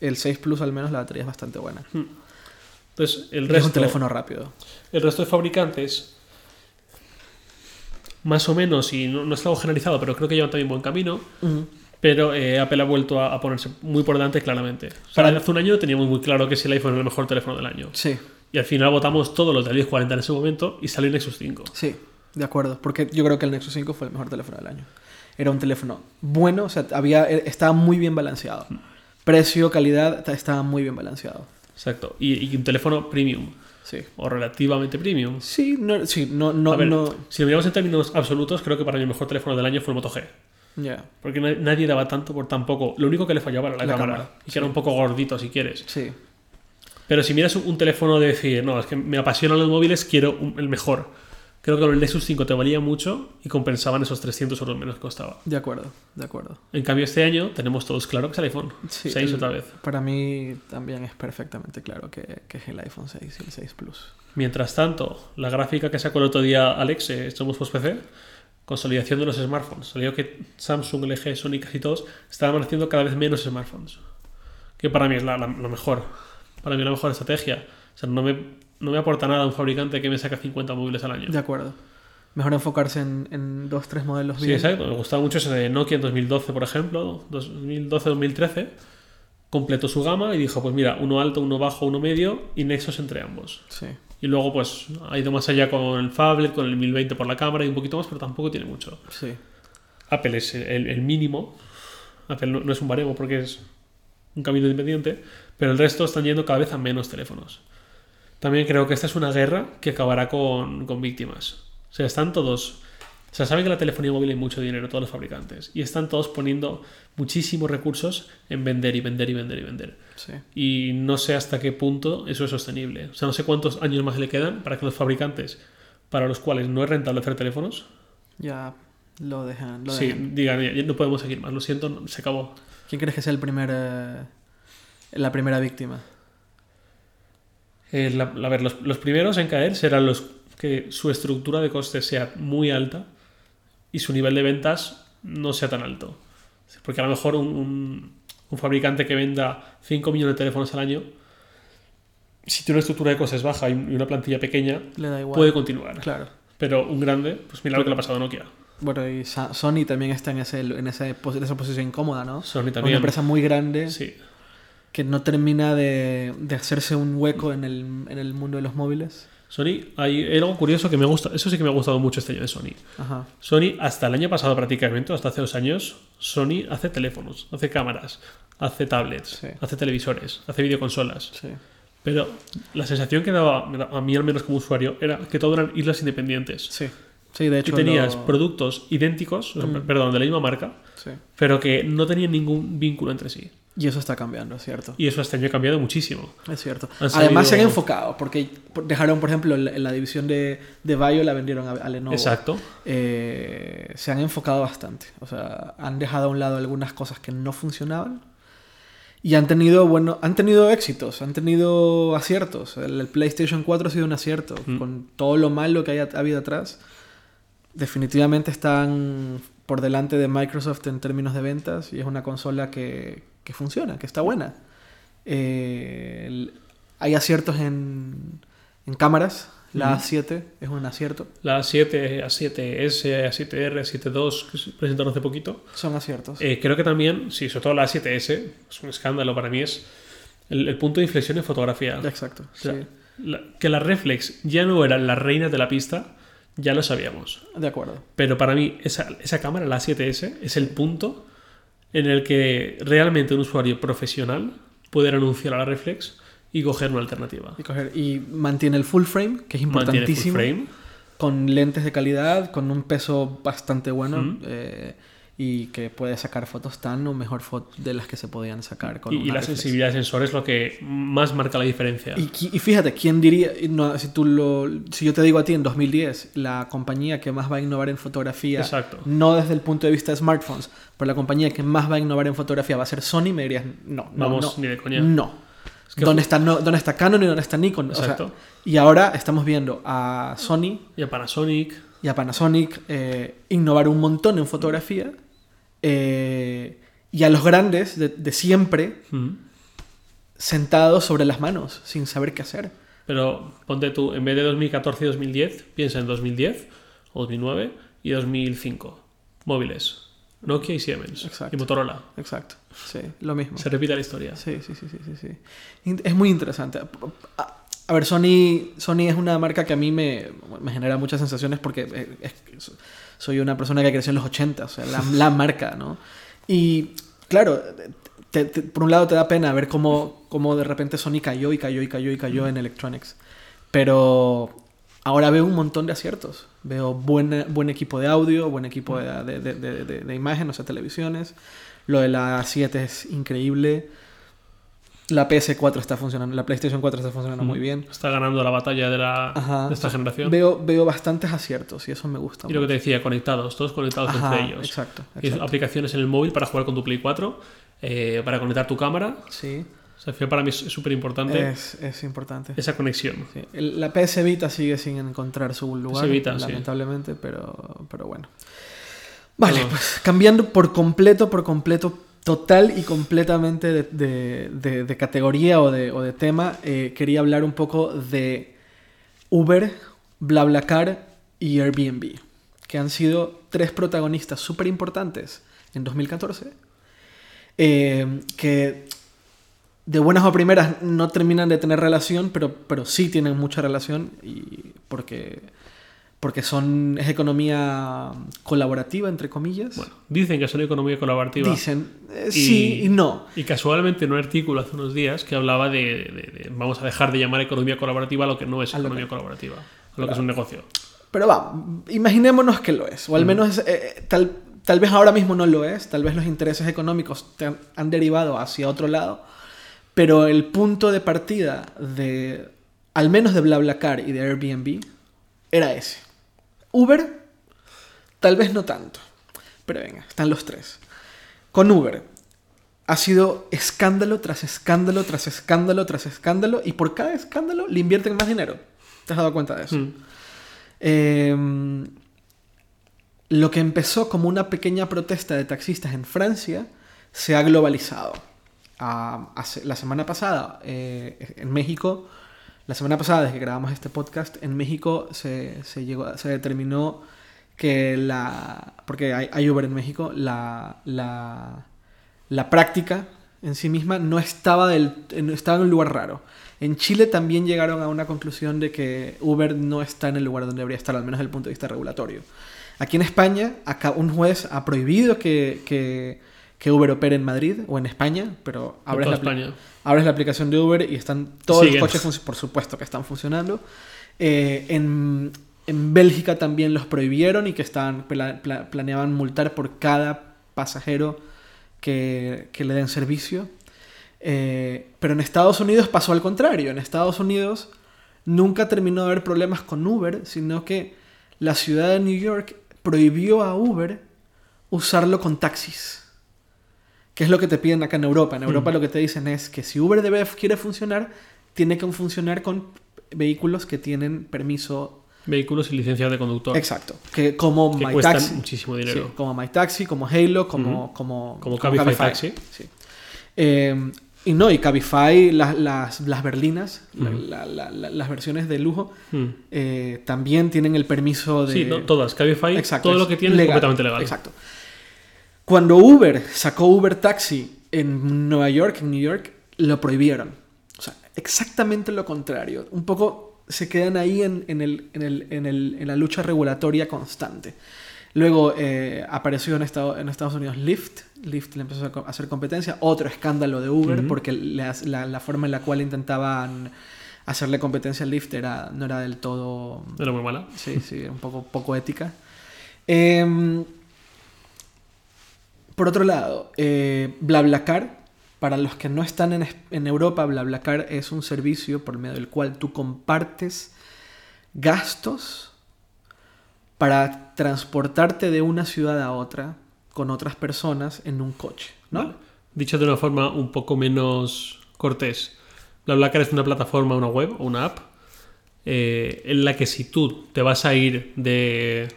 el 6 Plus al menos, la batería es bastante buena. Entonces, el resto, es un teléfono rápido. el resto de fabricantes, más o menos, y no, no es algo generalizado, pero creo que llevan también buen camino. Pero eh, Apple ha vuelto a, a ponerse muy por delante claramente. O sea, Para- hace un año teníamos muy claro que si el iPhone era el mejor teléfono del año. Sí, Y al final votamos todos los del 1040 en ese momento y salió el Nexus 5. sí, de acuerdo. Porque yo creo que el Nexus 5 fue el mejor teléfono del año. Era un teléfono bueno, o sea, había, e- estaba muy bien balanceado. Precio, calidad, ta- estaba muy bien balanceado. Exacto. Y, y un teléfono premium. Sí. O relativamente premium. Sí, no, sí, no, no, a ver, no. si lo miramos en términos absolutos, creo que para mí el mejor teléfono del año fue el Moto G. Ya, Porque na- nadie daba tanto por tan poco. Lo único que le fallaba era la, La cámara. cámara, Y que era un poco gordito, si quieres. sí. Pero si miras un, un teléfono de decir, no, es que me apasionan los móviles, quiero un- el mejor. Creo que el Nexus 5 te valía mucho y compensaban esos 300 euros menos que costaba. De acuerdo, de acuerdo. En cambio, este año tenemos todos claro que es el iPhone Sí, 6 el- otra vez. Para mí también es perfectamente claro que, que es el iPhone 6 y el 6 Plus. Mientras tanto, la gráfica que sacó el otro día Alex, eh, Somos Post PC, consolidación de los smartphones. Salió que Samsung, LG, Sony, casi todos estaban haciendo cada vez menos smartphones. Que para mí es la, la- lo mejor. Para mí la mejor estrategia. O sea, no me, no me aporta nada un fabricante que me saca 50 móviles al año. De acuerdo. Mejor enfocarse en, en dos, tres modelos Sí, bien. exacto. Me gustaba mucho ese de Nokia en 2012, por ejemplo. 2012-2013. Completó su gama y dijo, pues mira, uno alto, uno bajo, uno medio y nexos entre ambos. Sí, Y luego pues ha ido más allá con el phablet, con el 1020 por la cámara y un poquito más, pero tampoco tiene mucho. sí. Apple es el, el mínimo. Apple no, no es un baremo porque es un camino independiente, pero el resto están yendo cada vez a menos teléfonos. También creo que esta es una guerra que acabará con, con víctimas. O sea, están todos... O sea, saben que la telefonía móvil hay mucho dinero, todos los fabricantes, y están todos poniendo muchísimos recursos en vender y vender y vender y vender. sí. Y no sé hasta qué punto eso es sostenible. O sea, no sé cuántos años más le quedan para que los fabricantes, para los cuales no es rentable hacer teléfonos, Ya lo dejan. Lo sí, dejan. digan, "Ya no podemos seguir más, lo siento, se acabó. ¿Quién crees que sea el primer, eh, la primera víctima? Eh, la- a ver, los, los primeros en caer serán los que su estructura de costes sea muy alta y su nivel de ventas no sea tan alto. Porque a lo mejor un, un- un fabricante que venda 5 millones de teléfonos al año, si tiene una estructura de costes baja y y una plantilla pequeña, Le da igual. puede continuar. Claro. Pero un grande, pues mira lo que le ha pasado a Nokia. Bueno, y Sony también está en, ese, en, pos- en esa posición incómoda, ¿no? Sony Una también. empresa muy grande Sí. que no termina de, de hacerse un hueco en el, en el mundo de los móviles. Sony, hay, algo curioso que me gusta, eso sí que me ha gustado mucho este año de Sony. Ajá. Sony, hasta el año pasado prácticamente, hasta hace dos años, Sony hace teléfonos, hace cámaras, hace tablets, Sí. hace televisores, hace videoconsolas. Sí. Pero la sensación que daba, a mí al menos como usuario, era que todo eran islas independientes. Sí. Sí, de Y hecho. tenías lo- productos idénticos, Mm. perdón, de la misma marca, Sí. pero que no tenían ningún vínculo entre sí. Y eso está cambiando, es cierto. Y eso este año ha cambiado muchísimo. Es cierto. Han Además se han enfocado, porque por- dejaron, por ejemplo, la, la división de, de Bayo la vendieron a, a Lenovo. Exacto. Eh, se han enfocado bastante. O sea, han dejado a un lado algunas cosas que no funcionaban. Y han tenido, bueno, han tenido éxitos, han tenido aciertos. El, el PlayStation 4 ha sido un acierto. Mm. Con todo lo malo que haya habido atrás, definitivamente están por delante de Microsoft en términos de ventas. Y es una consola que, que funciona, que está buena. Eh, el- hay aciertos en, en cámaras. La Ujú. A7 es un acierto. La A7, A7S, A7R, A7II, que se presentaron hace poquito. Son aciertos. Eh, creo que también, sí, sobre todo la A7S, es un escándalo para mí, es el, el punto de inflexión en fotografía. Exacto. O sea, sí. la- que las reflex ya no eran las reinas de la pista, ya lo sabíamos. De acuerdo. Pero para mí, esa, esa cámara, la A7S, es el punto en el que realmente un usuario profesional puede renunciar a la reflex y coger una alternativa. Y, coger- y mantiene el full frame, que es Mantiene full importantísimo. frame. Con lentes de calidad, con un peso bastante bueno. Mm. eh, y que puede sacar fotos tan o mejor de las que se podían sacar con Y, y una la reflex. sensibilidad de sensor es lo que más marca la diferencia. Y, y fíjate, ¿quién diría, y no, si, tú lo, si yo te digo a ti en 2010, la compañía que más va a innovar en fotografía, Exacto. no desde el punto de vista de smartphones, pero la compañía que más va a innovar en fotografía va a ser Sony, me dirías, no, no, Vamos, no, ni de coña. no. que ¿Dónde, está, no- ¿Dónde está Canon y dónde está Nikon? O sea, Exacto. y ahora estamos viendo a Sony Y a Panasonic. y a Panasonic eh, innovar un montón en fotografía. Eh, y a los grandes de, de siempre mm, sentados sobre las manos, sin saber qué hacer. Pero ponte tú, en vez de 2014 y 2010, piensa en 2010 o 2009 y 2005. Móviles. Nokia y Siemens. Exacto. Y Motorola. Exacto, sí, lo mismo. Se repite la historia. Sí, sí, sí, sí, sí, Es muy interesante. A, a ver, Sony, Sony es una marca que a mí me, me genera muchas sensaciones porque eh, es- soy una persona que creció en los 80, o sea, la, la *laughs* marca, ¿no? Y claro, te- te- por un lado te da pena ver cómo, cómo de repente Sony cayó y cayó y cayó y cayó en Electronics. Pero ahora veo un montón de aciertos. Veo buen, buen equipo de audio, buen equipo de, de, de, de- de- de imagen, o sea, televisiones. Lo de la 7 es increíble. La PS4 está funcionando, la PlayStation 4 está funcionando muy bien. Está ganando la batalla de, la, de esta generación. Veo, veo bastantes aciertos y eso me gusta. Y lo que te decía, conectados, todos conectados Ajá, entre ellos. exacto, Y aplicaciones en el móvil para jugar con tu Play 4, eh, para conectar tu cámara. Sí, O sea, para mí es súper importante es, es importante. esa conexión. Sí. La PS Vita sigue sin encontrar su lugar, Vita, sí. lamentablemente, pero, pero bueno. Vale, Bueno. pues cambiando por completo, por completo, total y completamente de, categoría o de, o de tema, eh, quería hablar un poco de Uber, BlaBlaCar y Airbnb, que han sido tres protagonistas súper importantes en 2014, eh, que de buenas o primeras no terminan de tener relación, pero, pero sí tienen mucha relación y porque, porque son, es economía colaborativa, entre comillas. Bueno, dicen que son economía colaborativa. Dicen eh, Y- sí y no. Y casualmente en un artículo hace unos días que hablaba de, de- de- vamos a dejar de llamar economía colaborativa a lo que no es economía que- colaborativa, a lo que es un negocio. Pero va, imaginémonos que lo es, o al menos eh, tal, tal vez ahora mismo no lo es, tal vez los intereses económicos te han, han derivado hacia otro lado, pero el punto de partida de, al menos de BlaBlaCar y de Airbnb, era ese. Uber, tal vez no tanto, pero venga, están los tres. Con Uber, ha sido escándalo tras escándalo, tras escándalo, tras escándalo, y por cada escándalo le invierten más dinero. ¿Te has dado cuenta de eso? Mm. Eh, lo que empezó como una pequeña protesta de taxistas en Francia se ha globalizado. Ah, hace- la semana pasada eh, en México, la semana pasada desde que grabamos este podcast, en México se, se llegó, se determinó que la... porque hay, Uber en México, la, la, la práctica en sí misma no estaba, del, estaba en un lugar raro. En Chile también llegaron a una conclusión de que Uber no está en el lugar donde debería estar, al menos desde el punto de vista regulatorio. Aquí en España, acá un juez ha prohibido que, que, que Uber opere en Madrid o en España, pero abres la, España. abres la aplicación de Uber y están todos los coches, por supuesto que están funcionando. Eh, en, en Bélgica también los prohibieron y que estaban, pla- pla- planeaban multar por cada pasajero que, que le den servicio. Eh, pero en Estados Unidos pasó al contrario. En Estados Unidos nunca terminó de haber problemas con Uber, sino que la ciudad de New York prohibió a Uber usarlo con taxis. Que es lo que te piden acá en Europa. En Europa Mm. lo que te dicen es que si Uber debe, quiere funcionar, tiene que funcionar con vehículos que tienen permiso Vehículos y licencias de conductor. exacto. Que como Que My Taxi. muchísimo Sí, dinero. como My Taxi, como Halo, como, como, Como Cabify Taxi. Sí. Eh, y no, y Cabify, las, las, las berlinas, la- Ujú. la- la- la- las versiones de lujo, Mm. eh, también tienen el permiso de... Sí, no, todas. Cabify, Exacto, todo lo que tiene es completamente legal. Exacto. Cuando Uber sacó Uber Taxi en Nueva York, en New York, lo prohibieron. O sea, exactamente lo contrario. Un poco se quedan ahí en, en el- en el- en el- en la lucha regulatoria constante. Luego eh, apareció en, Estado- en Estados Unidos Lyft. Lyft le empezó a hacer competencia. Otro escándalo de Uber porque la, la- la forma en la cual intentaban hacerle competencia a Lyft era, no era del todo Era muy mala. Sí, sí, un poco, poco ética. Em, por otro lado, eh, BlaBlaCar, para los que no están en, en Europa, BlaBlaCar es un servicio por medio del cual tú compartes gastos para transportarte de una ciudad a otra con otras personas en un coche, ¿no? Dicho de una forma un poco menos cortés, BlaBlaCar es una plataforma, una web o una app eh, en la que si tú te vas a ir de,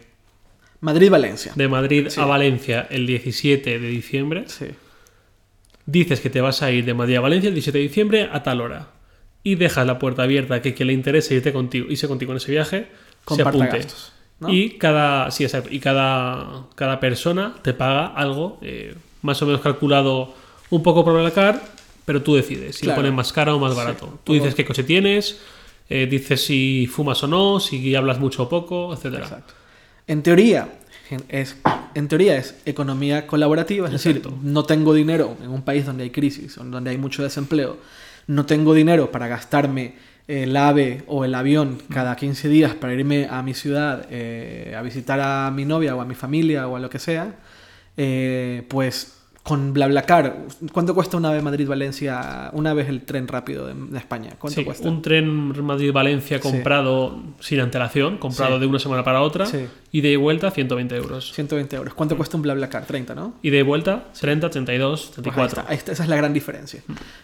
Madrid-Valencia. de Madrid Sí. a Valencia el 17 de diciembre, Sí. dices que te vas a ir de Madrid a Valencia el 17 de diciembre a tal hora y dejas la puerta abierta que quien le interese irte contigo, irse contigo en ese viaje se apunte. gastos. ¿no? Y cada, sí, exacto, y cada, cada persona te paga algo eh, más o menos calculado un poco por BlaBlaCar, pero tú decides si Claro. lo pones más caro o más barato. Tú dices qué coche tienes, eh, dices si fumas o no, si hablas mucho o poco, etcétera. Exacto. En teoría, es, en teoría es economía colaborativa, es decir, no tengo dinero en un país donde hay crisis, donde hay mucho desempleo, no tengo dinero para gastarme el AVE o el avión cada 15 días para irme a mi ciudad eh, a visitar a mi novia o a mi familia o a lo que sea, eh, pues con BlaBlaCar, ¿cuánto cuesta una ave Madrid-Valencia? Una vez el tren rápido de, de España, ¿cuánto Sí, cuesta? un tren Madrid-Valencia Sí. comprado sin antelación, comprado Sí. de una semana para otra, y de vuelta 120 euros. 120 euros. ¿Cuánto cuesta un BlaBlaCar? 30, ¿no? Y de vuelta 30, 32, Pues ahí 34. está, ahí está, esa es la gran diferencia.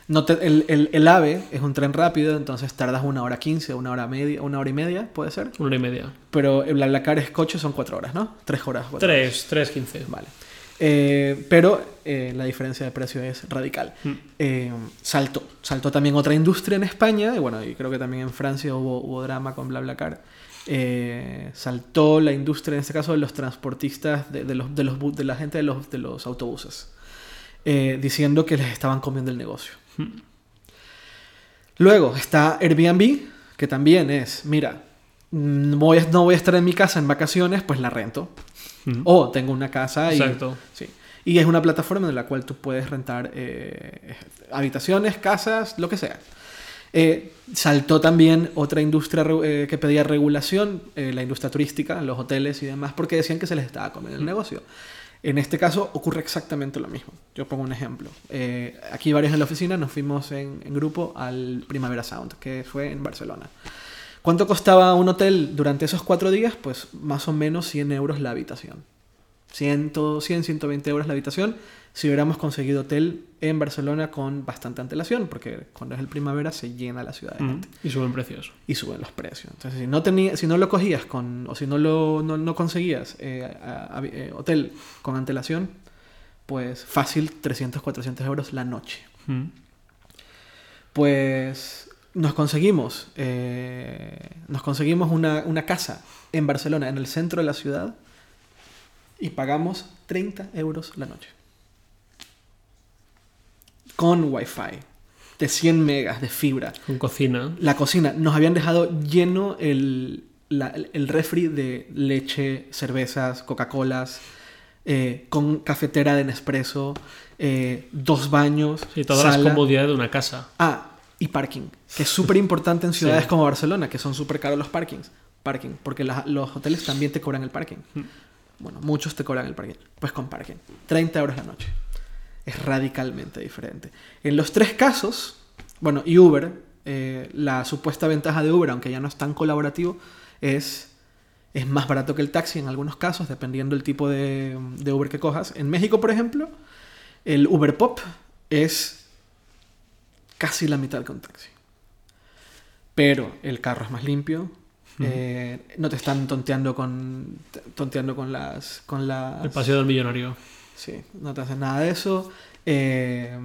No te- el, el- el AVE es un tren rápido, entonces tardas una hora 15, una hora media, una hora y media, puede ser. Una hora y media. Pero el BlaBlaCar es coche, son cuatro horas, ¿no? Tres horas. cuatro horas. 3, 3, 15. Vale. Eh, pero eh, la diferencia de precio es radical. Mm. Eh, saltó. Saltó también otra industria en España, y bueno, y creo que también en Francia hubo, hubo drama con BlaBlaCar. Saltó la industria, en este caso, de los transportistas, de, de los, de, los, bu- de la gente de los, de los autobuses, diciendo que les estaban comiendo el negocio. Mm. Luego está Airbnb, que también es, mira, mm, voy a- no voy a estar en mi casa en vacaciones, pues la rento. Mm. O tengo una casa y... Exacto. Sí. Y es una plataforma en la cual tú puedes rentar eh, habitaciones, casas, lo que sea. Eh, saltó también otra industria eh, que pedía regulación, eh, la industria turística, los hoteles y demás, porque decían que se les estaba comiendo el negocio. En este caso ocurre exactamente lo mismo. Yo pongo un ejemplo. Eh, aquí varios en la oficina nos fuimos en, en grupo al Primavera Sound, que fue en Barcelona. ¿Cuánto costaba un hotel durante esos cuatro días? Pues más o menos 100 euros la habitación. 100, 100, 120 euros la habitación si hubiéramos conseguido hotel en Barcelona con bastante antelación, porque cuando es el primavera se llena la ciudad de Mm. gente Y suben precios. y suben los precios. Entonces, si no, tenía, si no lo cogías con, o si no lo no, no conseguías eh, a- a- eh, hotel con antelación, pues fácil 300, 400 euros la noche. Mm. Pues nos conseguimos, eh, nos conseguimos una, una casa en Barcelona, en el centro de la ciudad, y pagamos 30 euros la noche. Con wifi, de 100 megas de fibra. Con cocina. La cocina, nos habían dejado lleno el, la- el- refri de leche, cervezas, Coca-Colas, eh, con cafetera de Nespresso, eh, dos baños, Sí, todas las comodidades de una casa. Ah, y parking, que es súper importante en ciudades Sí. como Barcelona, que son súper caros los parkings. Parking, porque la- los hoteles también te cobran el parking. Mm. Bueno, muchos te cobran el parking. Pues con parking. 30 euros la noche. Es radicalmente diferente. En los tres casos, bueno, y Uber, eh, la supuesta ventaja de Uber, aunque ya no es tan colaborativo, es, es más barato que el taxi en algunos casos, dependiendo del tipo de, de Uber que cojas. En México, por ejemplo, el Uber Pop es casi la mitad que un taxi. Pero el carro es más limpio. eh, no te están tonteando con tonteando con las con las El paseo del millonario. Sí, no te hacen nada de eso. Eh,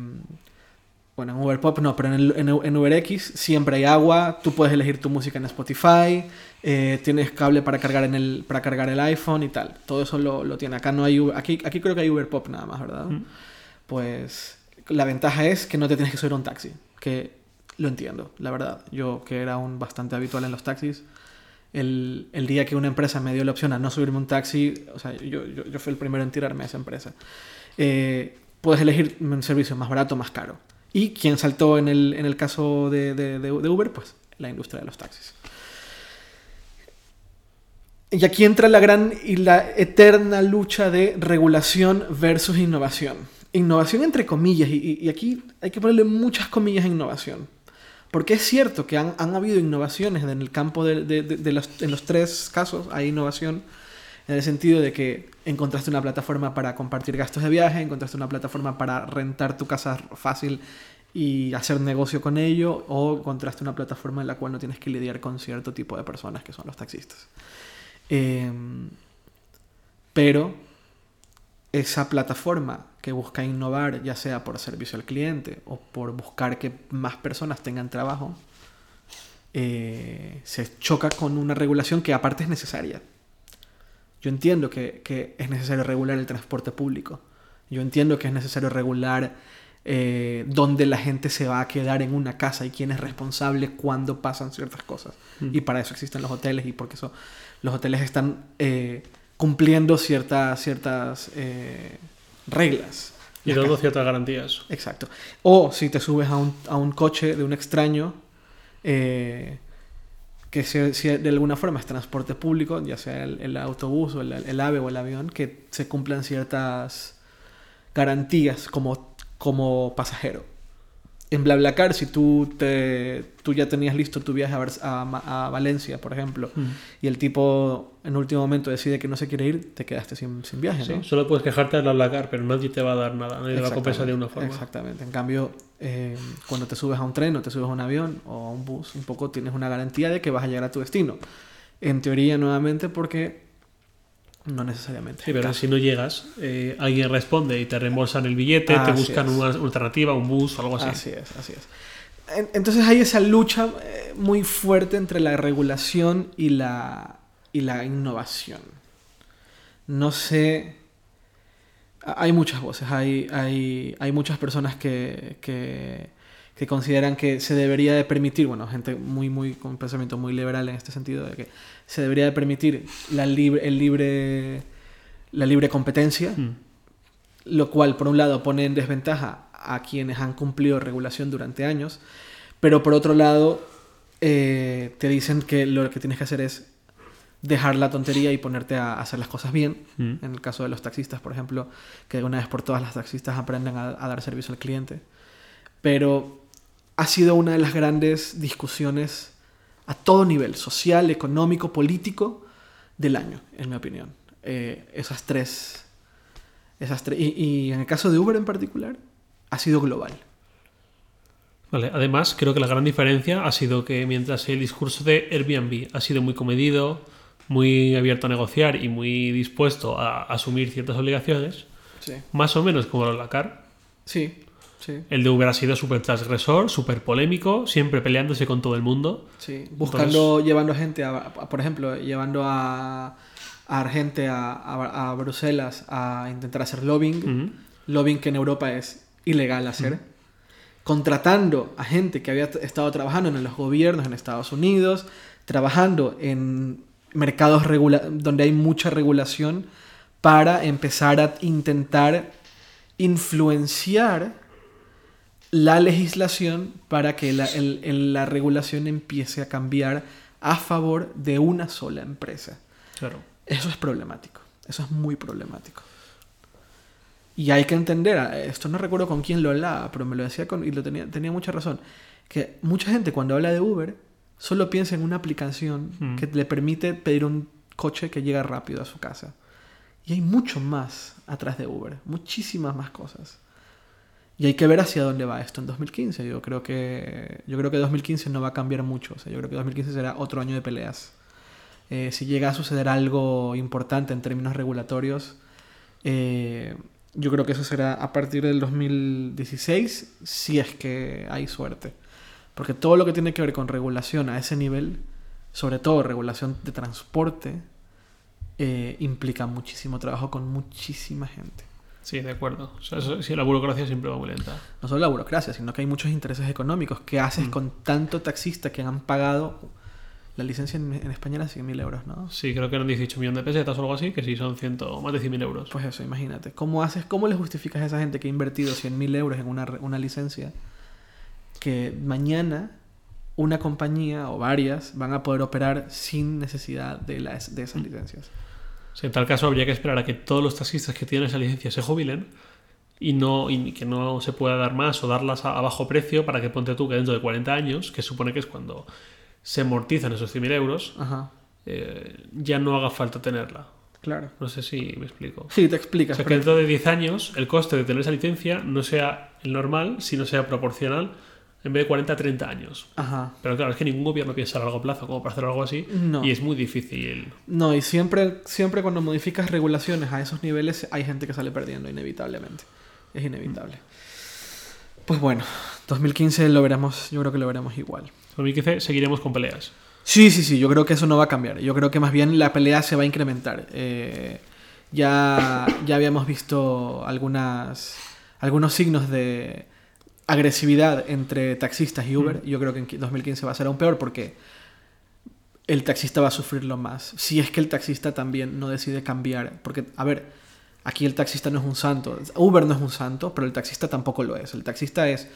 bueno, en Uber Pop no, pero en, el- en, en UberX siempre hay agua. Tú puedes elegir tu música en Spotify. eh, tienes cable para cargar en el para cargar el iPhone y tal. Todo eso lo, lo tiene. Acá no hay Uber- aquí aquí creo que hay Uber Pop nada más, ¿verdad? Mm. Pues la ventaja es que no te tienes que subir a un taxi. Que lo entiendo, la verdad. Yo que era un bastante habitual en los taxis. El, día que una empresa me dio la opción a no subirme un taxi, o sea, yo, yo, fui el primero en tirarme a esa empresa. Eh, puedes elegir un servicio más barato, más caro. Y quien saltó en el, en el caso de- de- de Uber, pues la industria de los taxis. Y aquí entra la gran y la eterna lucha de regulación versus innovación. Innovación entre comillas, y, aquí hay que ponerle muchas comillas a innovación. Porque es cierto que han, han habido innovaciones en el campo de- de los, en los tres casos, hay innovación en el sentido de que encontraste una plataforma para compartir gastos de viaje, encontraste una plataforma para rentar tu casa fácil y hacer negocio con ello o encontraste una plataforma en la cual no tienes que lidiar con cierto tipo de personas que son los taxistas. Em, pero esa plataforma que busca innovar, ya sea por servicio al cliente o por buscar que más personas tengan trabajo, eh, se choca con una regulación que aparte es necesaria. Yo entiendo que, que, es necesario regular el transporte público. Yo entiendo que es necesario regular eh, dónde la gente se va a quedar en una casa y quién es responsable cuando pasan ciertas cosas. Mm. Y para eso existen los hoteles y porque eso, los hoteles están eh, cumpliendo ciertas, ciertas eh, reglas. Y dando ciertas garantías. Exacto. O si te subes a un, a un coche de un extraño, eh, que si, si, de alguna forma es transporte público, ya sea el, el autobús o el, el, AVE o el avión, que se cumplan ciertas garantías como, como pasajero en BlaBlaCar, si tú, te, tú ya tenías listo tu viaje a, a, a Valencia, por ejemplo, mm. y el tipo en último momento decide que no se quiere ir, te quedaste sin, sin viaje. Sí, solo puedes quejarte de BlaBlaCar, pero nadie te va a dar nada, nadie te va a compensar de una forma. Exactamente. En cambio, eh, cuando te subes a un tren o te subes a un avión o a un bus, un poco tienes una garantía de que vas a llegar a tu destino. En teoría, nuevamente, porque no necesariamente. Sí, pero si no llegas, eh, alguien responde y te reembolsan el billete, te buscan una alternativa, un bus o algo así. Así es, así es. Entonces hay esa lucha eh, muy fuerte entre la regulación y la, y la innovación. No sé. Hay muchas voces, hay, hay, hay muchas personas que, que, que, consideran que se debería de permitir, bueno, gente muy, muy, con un pensamiento muy liberal en este sentido, de que se debería de permitir la libre, el libre, la libre competencia, mm. lo cual por un lado pone en desventaja a quienes han cumplido regulación durante años, pero por otro lado eh, te dicen que lo que tienes que hacer es dejar la tontería y ponerte a hacer las cosas bien. Mm. En el caso de los taxistas, por ejemplo, que de una vez por todas las taxistas aprenden a, a dar servicio al cliente. Pero ha sido una de las grandes discusiones a todo nivel, social, económico, político, del año, en mi opinión. Eh, esas tres. Esas tres y, y, en el caso de Uber en particular, ha sido global. Vale, además, creo que la gran diferencia ha sido que mientras el discurso de Airbnb ha sido muy comedido, muy abierto a negociar y muy dispuesto a asumir ciertas obligaciones, sí. más o menos como la CAR. Sí. Sí. El de Uber ha sido súper transgresor, súper polémico, siempre peleándose con todo el mundo. Sí, buscando, Entonces... llevando gente, a, a, por ejemplo, llevando a, a gente a, a, Bruselas a intentar hacer lobbying, uh -huh. lobbying que en Europa es ilegal hacer, uh -huh. contratando a gente que había estado trabajando en los gobiernos en Estados Unidos, trabajando en mercados donde hay mucha regulación para empezar a intentar influenciar la legislación para que la, el, el, la, regulación empiece a cambiar a favor de una sola empresa. Claro. Eso es problemático. Eso es muy problemático. Y hay que entender, esto no recuerdo con quién lo hablaba, pero me lo decía con, y lo tenía, tenía mucha razón, que mucha gente cuando habla de Uber solo piensa en una aplicación mm. que le permite pedir un coche que llega rápido a su casa. Y hay mucho más atrás de Uber, muchísimas más cosas. Y hay que ver hacia dónde va esto en 2015. Yo creo que, yo creo que 2015 no va a cambiar mucho. O sea, yo creo que 2015 será otro año de peleas. Eh, si llega a suceder algo importante en términos regulatorios, eh, yo creo que eso será a partir del 2016, si es que hay suerte. Porque todo lo que tiene que ver con regulación a ese nivel, sobre todo regulación de transporte, eh, implica muchísimo trabajo con muchísima gente. Sí, de acuerdo. O sea, eso, sí, la burocracia siempre va muy lenta. No solo la burocracia, sino que hay muchos intereses económicos. ¿Qué haces mm. con tanto taxista que han pagado la licencia en, en España era 100.000 euros, ¿no? Sí, creo que eran 18 millones de pesetas o algo así, que sí son ciento, más de 100.000 euros. Pues eso, imagínate. ¿Cómo, haces, ¿Cómo le justificas a esa gente que ha invertido 100.000 euros en una, una licencia que mañana una compañía o varias van a poder operar sin necesidad de, las, de esas licencias? En tal caso habría que esperar a que todos los taxistas que tienen esa licencia se jubilen y, no, y que no se pueda dar más o darlas a, a, bajo precio para que ponte tú que dentro de 40 años, que supone que es cuando se amortizan esos 100.000 euros, Ajá. Eh, ya no haga falta tenerla. Claro. No sé si me explico. Sí, te explicas. O sea, que dentro de 10 años el coste de tener esa licencia no sea el normal, sino sea proporcional en vez de 40 a 30 años. Ajá. Pero claro, es que ningún gobierno piensa a largo plazo como para hacer algo así. No. Y es muy difícil. No, y siempre, siempre cuando modificas regulaciones a esos niveles hay gente que sale perdiendo, inevitablemente. Es inevitable. Pues bueno, 2015 lo veremos, yo creo que lo veremos igual. 2015 seguiremos con peleas. Sí, sí, sí, yo creo que eso no va a cambiar. Yo creo que más bien la pelea se va a incrementar. Eh, ya, ya habíamos visto algunas, algunos signos de agresividad entre taxistas y Uber. Mm. Yo creo que en 2015 va a ser aún peor porque el taxista va a sufrirlo más. Si es que el taxista también no decide cambiar. Porque, a ver, aquí el taxista no es un santo. Uber no es un santo, pero el taxista tampoco lo es. El taxista es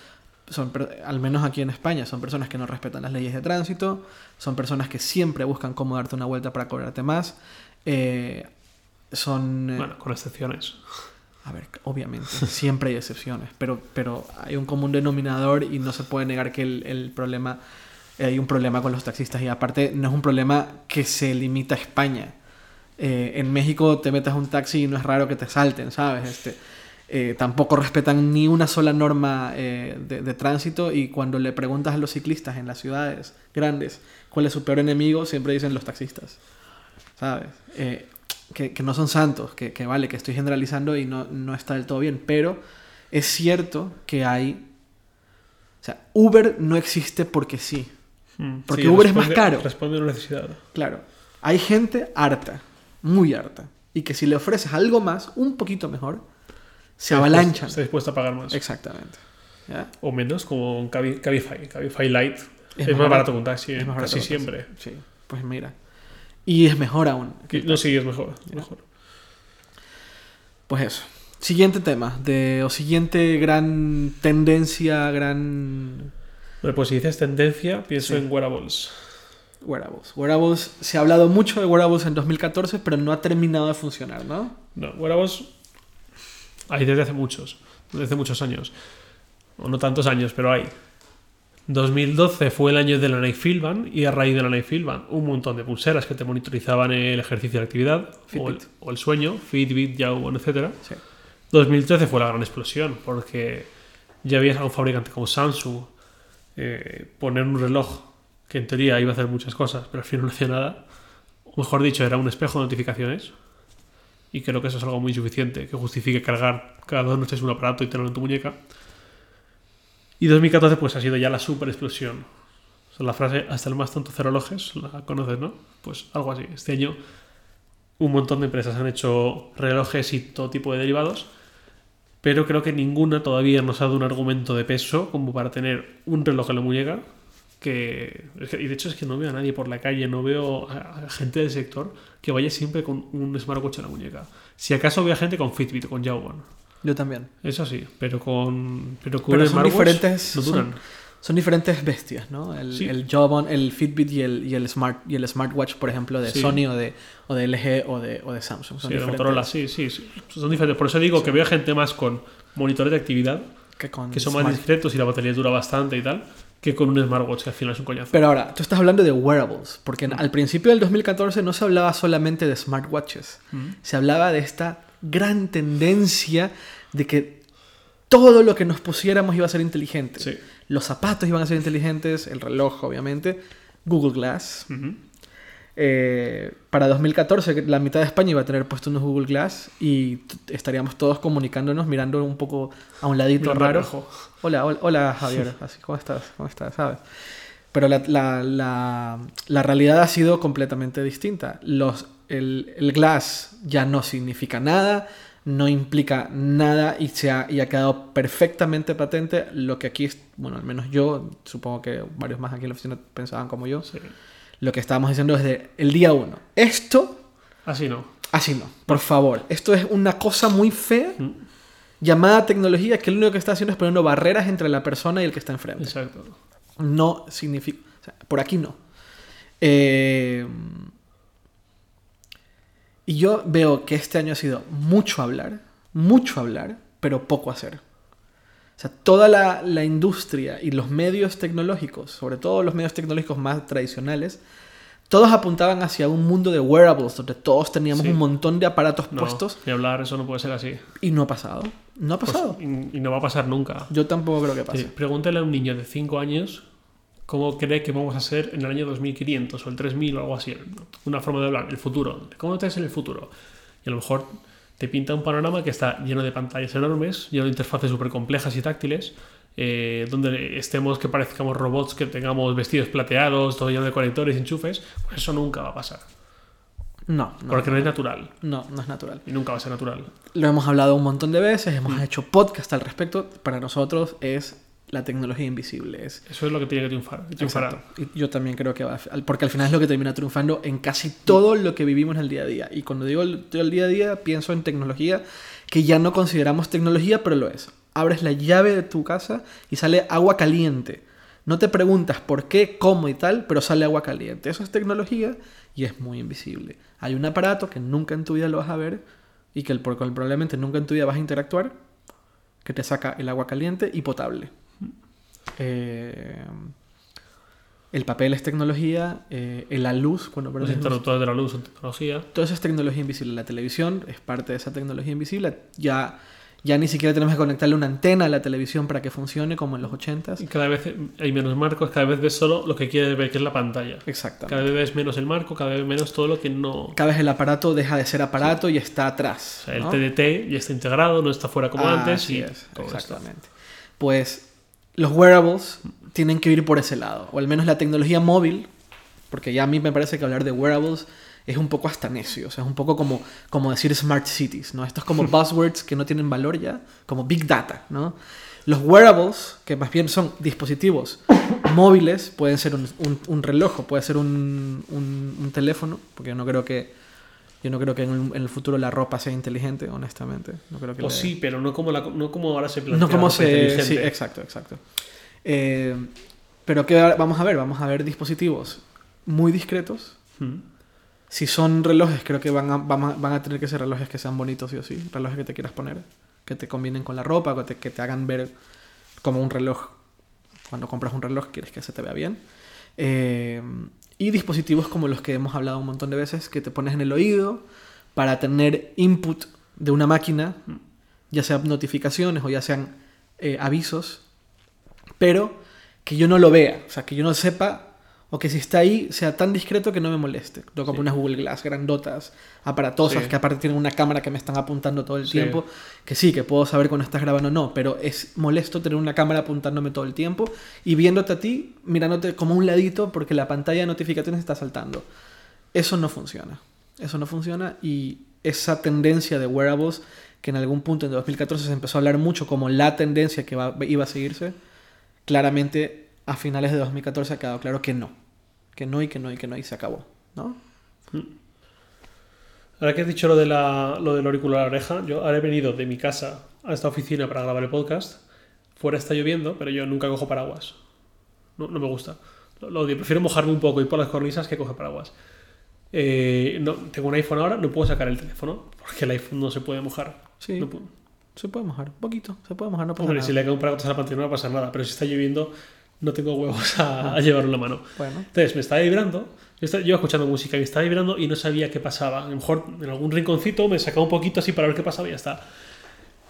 son, al menos aquí en España, son personas que no respetan las leyes de tránsito, son personas que siempre buscan cómo darte una vuelta para cobrarte más. Eh, son... Eh, bueno, con excepciones. A ver, obviamente, siempre hay excepciones, pero, pero hay un común denominador y no se puede negar que el, problema, hay un problema con los taxistas y aparte no es un problema que se limita a España. Eh, en México te metes a un taxi y no es raro que te salten, ¿sabes? Este, eh, tampoco respetan ni una sola norma eh, de, tránsito y cuando le preguntas a los ciclistas en las ciudades grandes cuál es su peor enemigo, siempre dicen los taxistas. ¿Sabes? Que, no son santos, que, vale, que estoy generalizando y no, no está del todo bien, pero es cierto que hay... O sea, Uber no existe porque sí. Hmm. Porque Uber es más caro. Responde a una necesidad. Claro. Hay gente harta, muy harta. Y que si le ofreces algo más, un poquito mejor, se avalanchan. Está dispuesto a pagar más. Exactamente. O menos, como un Cabify. Cabify Light es, más, barato, que un taxi, es más casi siempre. Sí, pues mira. Y es mejor aún. No, sí, es mejor, mejor. Pues eso. Siguiente tema, de, o siguiente gran tendencia, gran... pues si dices tendencia, pienso en wearables. Wearables. Wearables, se ha hablado mucho de wearables en 2014, pero no ha terminado de funcionar, ¿no? No, wearables hay desde hace muchos, desde muchos años. O no tantos años, pero hay. 2012 fue el año de la Nike Field y a raíz de la Nike Field un montón de pulseras que te monitorizaban el ejercicio de actividad o el, sueño, Fitbit, Jawbone, etc. 2013 fue la gran explosión porque ya había a un fabricante como Samsung eh, poner un reloj que en teoría iba a hacer muchas cosas, pero al final no hacía nada. O mejor dicho, era un espejo de notificaciones y creo que eso es algo muy suficiente que justifique cargar cada dos noches un aparato y tenerlo en tu muñeca. Y 2014 pues ha sido ya la super explosión. O la frase hasta el más tonto hacer relojes, la conoces, ¿no? Pues algo así. Este año un montón de empresas han hecho relojes y todo tipo de derivados, pero creo que ninguna todavía nos ha dado un argumento de peso como para tener un reloj en la muñeca que, y de hecho es que no veo a nadie por la calle, no veo a, gente del sector que vaya siempre con un smartwatch en la muñeca. Si acaso veo a gente con Fitbit con Jawbone. Yo también. Eso sí, pero con, pero con son diferentes, Son, diferentes bestias, ¿no? El, el Jawbone, el Fitbit y el, y el, Smart, y el Smartwatch, por ejemplo, de Sony o de, o de LG o de, o de Samsung. Son sí, de Motorola, sí, sí, Son diferentes. Por eso digo que veo gente más con monitores de actividad que, que son más discretos y la batería dura bastante y tal que con un smartwatch, que al final es un coñazo. Pero ahora, tú estás hablando de wearables, porque al principio del 2014 no se hablaba solamente de smartwatches, mm. se hablaba de esta gran tendencia de que todo lo que nos pusiéramos iba a ser inteligente. Los zapatos iban a ser inteligentes, el reloj, obviamente, Google Glass. Eh, para 2014 la mitad de España iba a tener puesto unos Google Glass y estaríamos todos comunicándonos mirando un poco a un ladito raro. Hola, hola, *laughs* Javier, Así, ¿cómo estás? ¿Cómo estás? ¿Sabes? Pero la, la, la, realidad ha sido completamente distinta. Los, el, el, Glass ya no significa nada, no implica nada y, se ha, y ha quedado perfectamente patente lo que aquí, bueno, al menos yo, supongo que varios más aquí en la oficina pensaban como yo. Sí lo que estábamos diciendo desde el día uno. Esto... Así no. Así no, por favor. Esto es una cosa muy fea mm. llamada tecnología que lo único que está haciendo es poniendo barreras entre la persona y el que está enfrente. Exacto. No significa... por aquí no. Eh, y yo veo que este año ha sido mucho hablar, mucho hablar, pero poco hacer. O sea, toda la, la, industria y los medios tecnológicos, sobre todo los medios tecnológicos más tradicionales, todos apuntaban hacia un mundo de wearables, donde todos teníamos Sí. un montón de aparatos No, puestos ni hablar, eso no puede ser así. y no ha pasado. No ha Pues, pasado. y, y no va a pasar nunca. Yo tampoco creo que pase. Sí, pregúntale a un niño de 5 años cómo cree que vamos a ser en el año 2500 o el 3000 o algo así. Una forma de hablar, el futuro. ¿Cómo te ves en el futuro? Y a lo mejor te pinta un panorama que está lleno de pantallas enormes, lleno de interfaces súper complejas y táctiles, eh, donde estemos que parezcamos robots, que tengamos vestidos plateados, todo lleno de conectores y enchufes. Pues eso nunca va a pasar. No, no, porque no es natural. no, no es natural. Y nunca va a ser natural. Lo hemos hablado un montón de veces, hemos Mm. hecho podcast al respecto. Para nosotros es la tecnología invisible. Es, Eso es lo que tiene que triunfar. y triunfará. Yo también creo que va a, porque al final es lo que termina triunfando en casi todo lo que vivimos en el día a día. Y cuando digo el, el día a día, pienso en tecnología que ya no consideramos tecnología, pero lo es. Abres la llave de tu casa y sale agua caliente. No te preguntas por qué, cómo y tal, pero sale agua caliente. Eso es tecnología y es muy invisible. Hay un aparato que nunca en tu vida lo vas a ver y que el, probablemente nunca en tu vida vas a interactuar, que te saca el agua caliente y potable. Eh, el papel es tecnología, eh, la luz, cuando Los interruptores de la luz son tecnología. todo eso es tecnología invisible. La televisión es parte de esa tecnología invisible. Ya, ya ni siquiera tenemos que conectarle una antena a la televisión para que funcione como en los 80s. Y cada vez hay menos marcos, cada vez ves solo lo que quieres ver, que es la pantalla. Exactamente. Cada vez ves menos el marco, cada vez menos todo lo que no. O Cada vez el aparato deja de ser aparato y está atrás. sea, el. TDT ya está integrado, no está fuera como Ah, antes. así Y es, esto. exactamente. Pues los wearables tienen que ir por ese lado, o al menos la tecnología móvil, porque ya a mí me parece que hablar de wearables es un poco hasta necio, o sea, es un poco como, como decir smart cities, ¿no? Estos como *laughs* buzzwords que no tienen valor ya, como big data, ¿no? Los wearables, que más bien son dispositivos *coughs* móviles, pueden ser un, un- un reloj, puede ser un- un teléfono, porque yo no creo que yo no creo que en el, en el futuro la ropa sea inteligente, honestamente. No creo que O le- sí, pero no como, la- no como ahora se plantea. no como se... Sí, exacto, exacto. Eh, pero que vamos a ver, vamos a ver dispositivos muy discretos. Si son relojes, creo que van a, van a, van a tener que ser relojes que sean bonitos, sí o sí. Relojes que te quieras poner, que te combinen con la ropa, que te, que te hagan ver como un reloj. Cuando compras un reloj, quieres que se te vea bien. Eh, y dispositivos como los que hemos hablado un montón de veces, que te pones en el oído para tener input de una máquina, ya sean notificaciones o ya sean eh, avisos, pero que yo no lo vea, o sea, que yo no sepa, o que si está ahí sea tan discreto que no me moleste. Yo como Sí. unas Google Glass grandotas, aparatosas, Sí. que aparte tienen una cámara que me están apuntando todo el Sí. tiempo, que sí, que puedo saber cuando estás grabando o no, pero es molesto tener una cámara apuntándome todo el tiempo y viéndote a ti, mirándote como un ladito porque la pantalla de notificaciones está saltando. Eso no funciona. Eso no funciona y esa tendencia de wearables que en algún punto en 2014 se empezó a hablar mucho como la tendencia que iba a seguirse, claramente a finales de 2014 ha quedado claro que no. Que no y que no y que no y se acabó. ¿no? Ahora que has dicho lo, de la, lo del auricular a la oreja, yo ahora he venido de mi casa a esta oficina para grabar el podcast. Fuera está lloviendo, pero yo nunca cojo paraguas. No, no me gusta. Lo, lo odio. Prefiero mojarme un poco y por las cornisas que coger paraguas. Eh, no, tengo un iPhone ahora, no puedo sacar el teléfono porque el iPhone no se puede mojar. Sí, No puedo. se puede mojar. Un poquito, se puede mojar, no pasa Hombre, nada. si le cae un paraguas a la pantalla no va a pasar nada, pero si está lloviendo no tengo huevos a, a llevarlo en la mano. Bueno, Entonces me estaba vibrando, yo estaba yo escuchando música y me estaba vibrando y no sabía qué pasaba. A lo mejor en algún rinconcito me sacaba un poquito así para ver qué pasaba y ya está.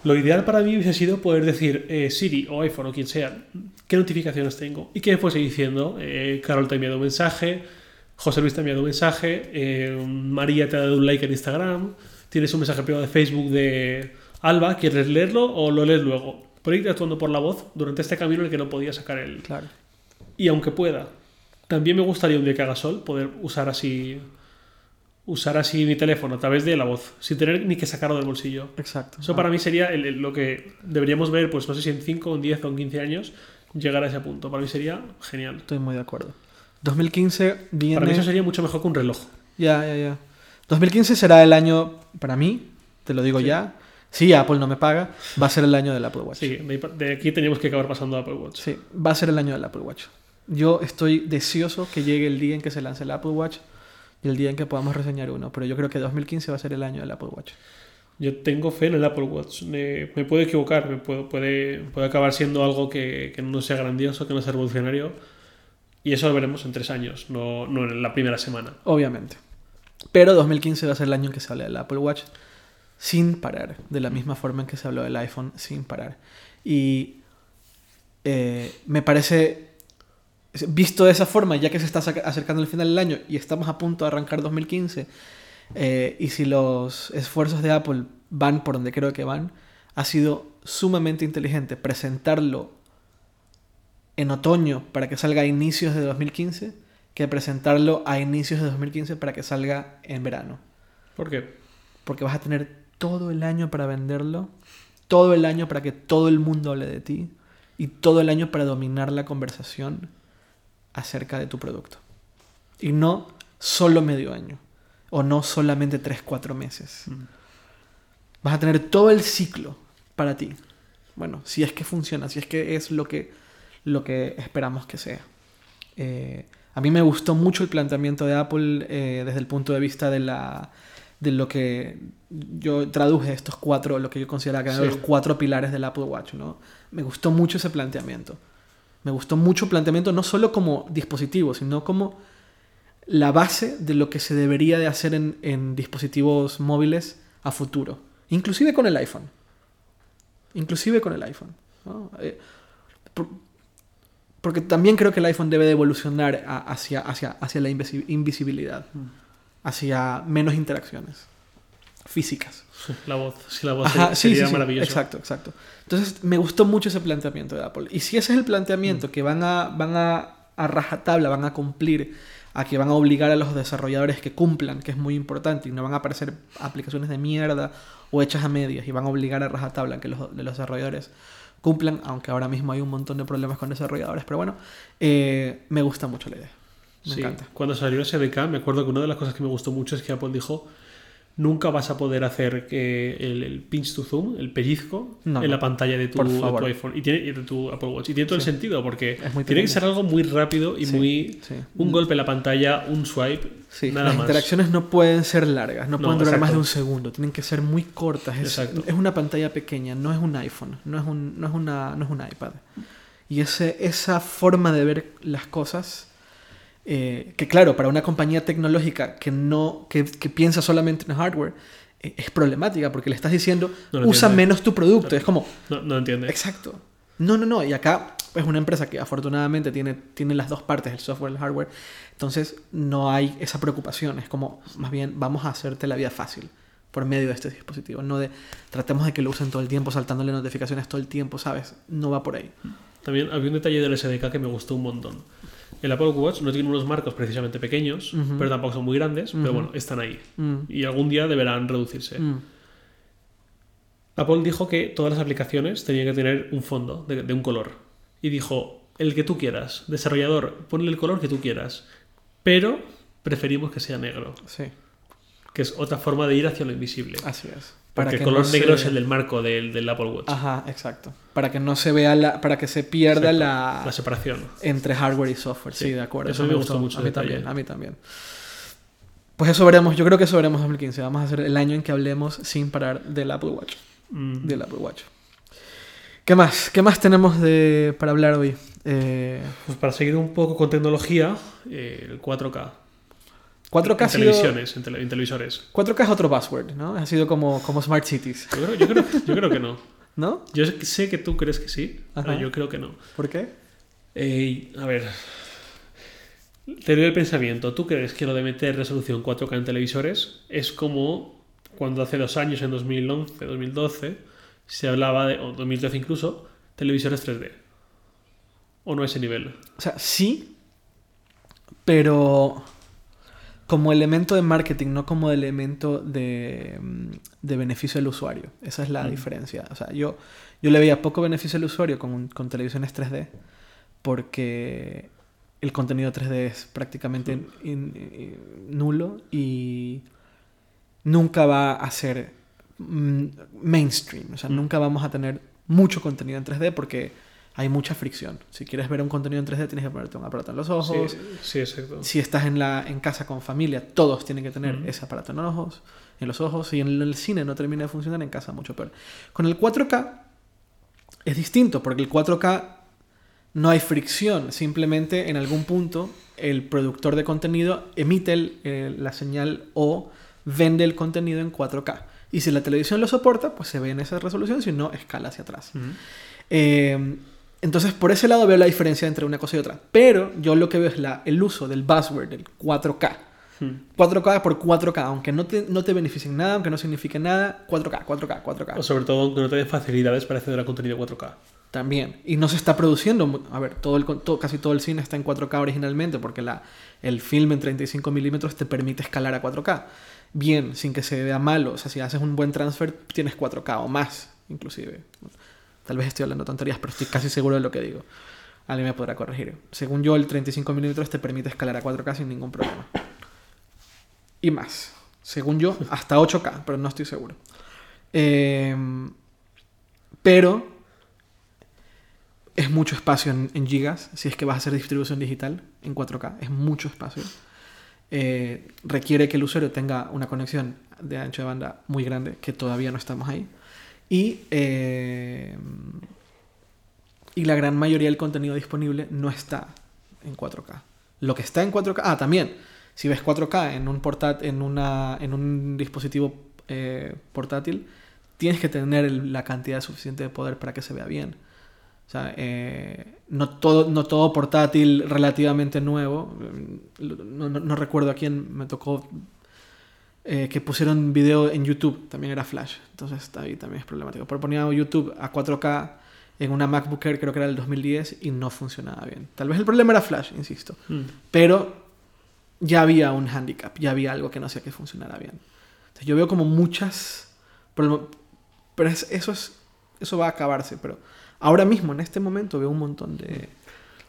Lo ideal para mí hubiese sido poder decir eh, Siri o iPhone o quien sea, qué notificaciones tengo y que me fuese diciendo, eh, Carol te ha enviado un mensaje, José Luis te ha enviado un mensaje, eh, María te ha dado un like en Instagram, tienes un mensaje privado de Facebook de Alba, ¿quieres leerlo o lo lees luego? Por ir actuando por la voz durante este camino en el que no podía sacar el, claro. y aunque pueda, también me gustaría un día que haga sol poder usar así usar así mi teléfono a través de la voz, sin tener ni que sacarlo del bolsillo. Exacto. Eso para mí sería el- el- lo que deberíamos ver, pues no sé si en 5, en 10 o en 15 años, llegar a ese punto. Para mí sería genial. Estoy muy de acuerdo. 2015 viene... Para mí eso sería mucho mejor que un reloj. Ya, ya, ya. 2015 será el año, para mí, te lo digo Sí. ya. Si Apple no me paga, va a ser el año del Apple Watch. Sí, de aquí teníamos que acabar pasando a Apple Watch. Sí, va a ser el año del Apple Watch. Yo estoy deseoso que llegue el día en que se lance el Apple Watch y el día en que podamos reseñar uno, pero yo creo que 2015 va a ser el año del Apple Watch. Yo tengo fe en el Apple Watch. Me, me puedo equivocar, me puedo- puede, puede acabar siendo algo que, que no sea grandioso, que no sea revolucionario. Y eso lo veremos en tres años, no, no en la primera semana. Obviamente. Pero 2015 va a ser el año en que se habla del Apple Watch sin parar, de la misma forma en que se habló del iPhone sin parar. Y eh, me parece, visto de esa forma, ya que se está acercando el final del año y estamos a punto de arrancar 2015, eh, y si los esfuerzos de Apple van por donde creo que van, ha sido sumamente inteligente presentarlo en otoño para que salga a inicios de 2015 que presentarlo a inicios de 2015 para que salga en verano. ¿Por qué? Porque vas a tener todo el año para venderlo, todo el año para que todo el mundo hable de ti y todo el año para dominar la conversación acerca de tu producto. Y no solo medio año o no solamente 3-4 meses. Mm. Vas a tener todo el ciclo para ti. Bueno, si es que funciona, si es que es lo que, lo que esperamos que sea. Eh, a mí me gustó mucho el planteamiento de Apple eh, desde el punto de vista de la de lo que yo traduje estos cuatro, lo que yo consideraba que eran Sí. los cuatro pilares del Apple Watch, ¿no? Me gustó mucho ese planteamiento. Me gustó mucho el planteamiento no solo como dispositivo, sino como la base de lo que se debería de hacer en, en dispositivos móviles a futuro. Inclusive con el iPhone. Inclusive con el iPhone. ¿no? Eh, por- porque también creo que el iPhone debe de evolucionar a- hacia, hacia, hacia la invisi- invisibilidad. Hacia menos interacciones físicas. La voz. Si la voz Ajá, sí, sería sí, sí, maravillosa. Exacto, exacto. Entonces, me gustó mucho ese planteamiento de Apple. Y si ese es el planteamiento que van a, van a, a rajatabla, van a cumplir, a que van a obligar a los desarrolladores que cumplan, que es muy importante, y no van a aparecer aplicaciones de mierda o hechas a medias, y van a obligar a rajatabla que los, de los desarrolladores cumplan, aunque ahora mismo hay un montón de problemas con desarrolladores, pero bueno, eh, me gusta mucho la idea. Me Sí, encanta. Cuando salió SDK, me acuerdo que una de las cosas que me gustó mucho es que Apple dijo: Nunca vas a poder hacer que el, el pinch to zoom, el pellizco, No, en la pantalla de tu, de iPhone y, tiene, y de tu Apple Watch. Y tiene todo Sí. el sentido porque tiene que ser algo muy rápido y Sí, muy. sí. Un golpe en la pantalla, un swipe, Sí, nada las más. interacciones no pueden ser largas, no, No, pueden durar más de un segundo, tienen que ser muy cortas. Es, Exacto. es una pantalla pequeña, no es un iPhone, no es un, no es una, no es un iPad. Y ese, esa forma de ver las cosas, eh, que claro, para una compañía tecnológica que, no, que, que piensa solamente en hardware, eh, es problemática porque le estás diciendo, No usa entiende. menos tu producto. Es como, No, no entiendes. Exacto. No, no, no. Y acá es una empresa que afortunadamente tiene, tiene las dos partes, el software y el hardware. Entonces no hay esa preocupación. Es como, más bien, vamos a hacerte la vida fácil por medio de este dispositivo. No de tratemos de que lo usen todo el tiempo, saltándole notificaciones todo el tiempo, ¿sabes? No va por ahí. También había un detalle del SDK que me gustó un montón. El Apple Watch no tiene unos marcos precisamente pequeños, pero tampoco son muy grandes, pero bueno, están ahí. Mm, Y algún día deberán reducirse. mm. Apple dijo que todas las aplicaciones tenían que tener un fondo de, de un color. Y dijo, el que tú quieras, desarrollador, ponle el color que tú quieras, pero preferimos que sea negro, Sí, que es otra forma de ir hacia lo invisible. así es. Porque el que color no negro se- es el del marco del, del Apple Watch. Ajá, exacto. Para que no se vea la... Para que se pierda la... la separación. entre hardware y software. Sí, Sí, de acuerdo. eso me gustó mucho A mí el detalle. también, a mí también. Pues eso veremos, yo creo que eso veremos en 2015. Vamos a hacer el año en que hablemos sin parar del Apple Watch. Mm, Del Apple Watch. ¿Qué más? ¿Qué más tenemos de, para hablar hoy? Eh, Pues para seguir un poco con tecnología, eh, el 4K. 4K, ha en sido- televisiones, en, tele- en televisores. 4K es otro buzzword, ¿no? Ha sido como, como Smart Cities, Yo creo, yo, creo, yo creo que no. *laughs* ¿no? Yo sé que tú crees que sí, pero Ajá. yo creo que no. ¿Por qué? Eh, a ver. Te doy el pensamiento. ¿Tú crees que lo de meter resolución 4K en televisores es como cuando hace dos años, en 2011, 2012, se hablaba de, o 2013 incluso, televisores 3D? ¿O no a ese nivel? O sea, sí, pero como elemento de marketing, no como elemento de, mm, de beneficio del usuario. Esa es la Mm. diferencia. O sea, yo, yo le veía poco beneficio al usuario con, con televisiones 3D porque el contenido 3D es prácticamente in- in- nulo y nunca va a ser mm, mainstream. O sea, Mm. nunca vamos a tener mucho contenido en 3D porque hay mucha fricción. Si quieres ver un contenido en 3D tienes que ponerte un aparato en los ojos. Sí, sí, exacto. Si estás en, la, en casa con familia, todos tienen que tener ese aparato en los ojos. En los ojos. Y en el cine no termina de funcionar, en casa mucho peor. Con el 4K es distinto porque el 4K no hay fricción, simplemente en algún punto el productor de contenido emite el- eh, la señal o vende el contenido en 4K. Y si la televisión lo soporta, pues se ve en esa resolución, si no, escala hacia atrás. Eh, entonces, por ese lado veo la diferencia entre una cosa y otra. Pero yo lo que veo es la, el uso del buzzword, del 4K. Mm. 4K por 4K, aunque no te, no te beneficie en nada, aunque no signifique nada, 4K, 4K, 4K. O sobre todo que no te den facilidades para acceder a contenido 4K. También. Y no se está produciendo. A ver, todo el, todo- casi todo el cine está en 4K originalmente porque la, el film en 35 milímetros te permite escalar a 4K. Bien, sin que se vea malo. O sea, si haces un buen transfer, tienes 4K o más, inclusive. Tal vez estoy hablando tonterías, pero estoy casi seguro de lo que digo. Alguien me podrá corregir. Según yo, el 35 milímetros te permite escalar a 4K sin ningún problema. Y más. Según yo, hasta 8K, pero no estoy seguro. Em, pero es mucho espacio en, en gigas si es que vas a hacer distribución digital en 4K. Es mucho espacio. Eh, requiere que el usuario tenga una conexión de ancho de banda muy grande, que todavía no estamos ahí. Y, eh, y la gran mayoría del contenido disponible no está en 4K. Lo que está en 4K, ah, también, si ves 4K en un, portat, en una, en un dispositivo eh, portátil, tienes que tener la cantidad suficiente de poder para que se vea bien. O sea, eh, no, todo, no todo portátil relativamente nuevo. eh, No, no- no recuerdo a quién me tocó eh, que pusieron video en YouTube. También era Flash. Entonces ahí también es problemático. Pero ponía YouTube a 4K en una MacBook Air, creo que era del 2010, y no funcionaba bien. Tal vez el problema era Flash, insisto. Mm. Pero ya había un handicap, ya había algo que no hacía que funcionara bien. Entonces, yo veo como muchas... Pero, pero es- eso, es, eso va a acabarse. Pero ahora mismo, en este momento, veo un montón de...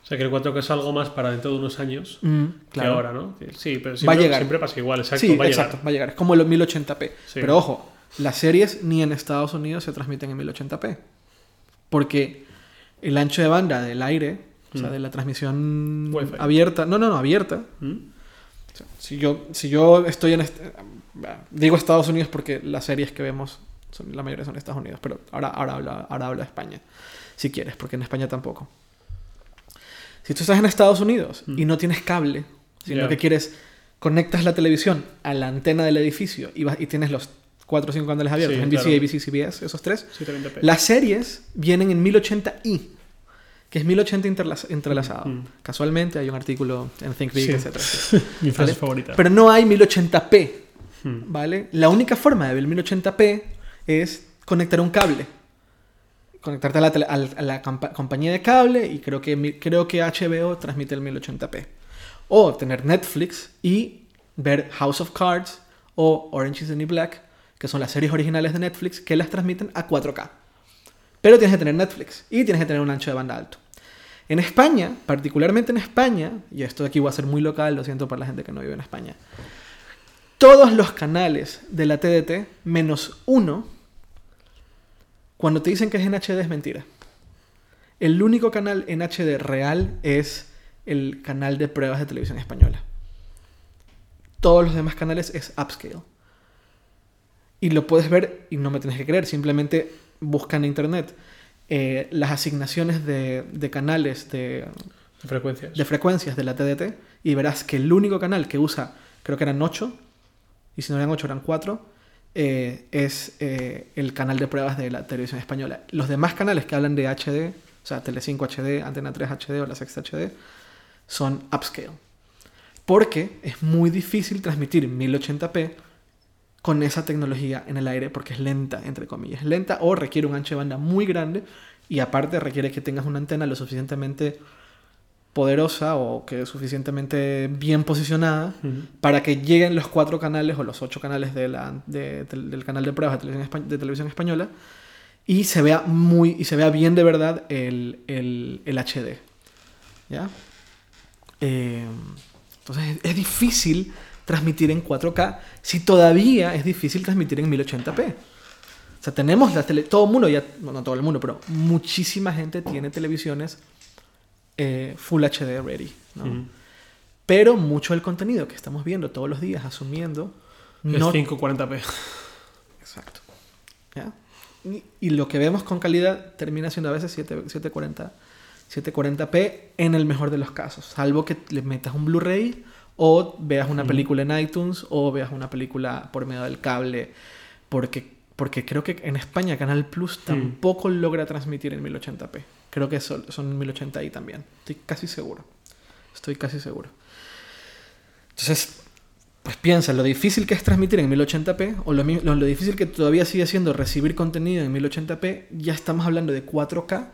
O sea, que el 4K es algo más para dentro de unos años Mm, que ahora, ¿no? Sí, pero siempre, Va a llegar. siempre pasa igual, exacto. sí, va a llegar. exacto, va a llegar. Es como los 1080p. Sí. Pero ojo, las series ni en Estados Unidos se transmiten en 1080p. Porque el ancho de banda del aire, o sea, Mm. de la transmisión Wi-Fi. abierta, no, no, no, abierta, ¿Mm? O sea, si yo, si yo estoy en... este- digo Estados Unidos porque las series que vemos, son, la mayoría son de Estados Unidos, pero ahora, ahora, habla, ahora habla de España, si quieres, porque en España tampoco. Si tú estás en Estados Unidos y Mm. no tienes cable, sino Ya. que quieres, conectas la televisión a la antena del edificio y, vas- y tienes los 4 o 5 canales abiertos, Sí, NBC, claro. ABC, CBS, esos tres, 720p. las series vienen en 1080i, que es 1080 interla- entrelazado. Mm. Casualmente hay un artículo en ThinkBig, Sí. etc. *laughs* Mi frase ¿Vale? favorita. Pero no hay 1080p, Mm. ¿vale? La única forma de ver el 1080p es conectar un cable. Conectarte a la, tele- a la compañía de cable y creo que, creo que HBO transmite el 1080p. O tener Netflix y ver House of Cards o Orange is the New Black, que son las series originales de Netflix que las transmiten a 4K. Pero tienes que tener Netflix y tienes que tener un ancho de banda alto. En España, particularmente en España, y esto de aquí va a ser muy local, lo siento para la gente que no vive en España, todos los canales de la TDT, menos uno, cuando te dicen que es en HD es mentira. El único canal en HD real es el canal de pruebas de televisión española. Todos los demás canales es upscale. Y lo puedes ver y no me tienes que creer, simplemente busca en internet eh, las asignaciones de, de canales de, De frecuencias. de frecuencias de la TDT y verás que el único canal que usa, creo que eran 8, y si no eran 8 eran 4, eh, es eh, el canal de pruebas de la televisión española. Los demás canales que hablan de HD, o sea, Telecinco HD, Antena 3 HD o la Sexta HD, son upscale. Porque es muy difícil transmitir 1080p con esa tecnología en el aire porque es lenta, entre comillas. Lenta o requiere un ancho de banda muy grande y aparte requiere que tengas una antena lo suficientemente poderosa o que suficientemente bien posicionada para que lleguen los cuatro canales o los ocho canales de la- de- del- del canal de pruebas de televisión, de televisión española y se vea muy y se vea bien de verdad el, el- el HD ¿ya? Eh, entonces es, es difícil transmitir en 4K si todavía es difícil transmitir en 1080p o sea tenemos la tele todo el mundo ya no, no todo el mundo pero muchísima gente tiene televisiones eh, Full HD ready. Pero mucho del contenido que estamos viendo todos los días, asumiendo, Es no... 540p. Exacto. ¿Ya? Y, y lo que vemos con calidad termina siendo a veces 7, 740, 740p en el mejor de los casos, salvo que le metas un Blu-ray o veas una película en iTunes o veas una película por medio del cable, porque, porque creo que en España Canal Plus tampoco logra transmitir en 1080p. Creo que son, son 1080i también. Estoy casi seguro. Estoy casi seguro. Entonces, pues piensa lo difícil que es transmitir en 1080p o lo, lo, lo difícil que todavía sigue siendo recibir contenido en 1080p. Ya estamos hablando de 4K.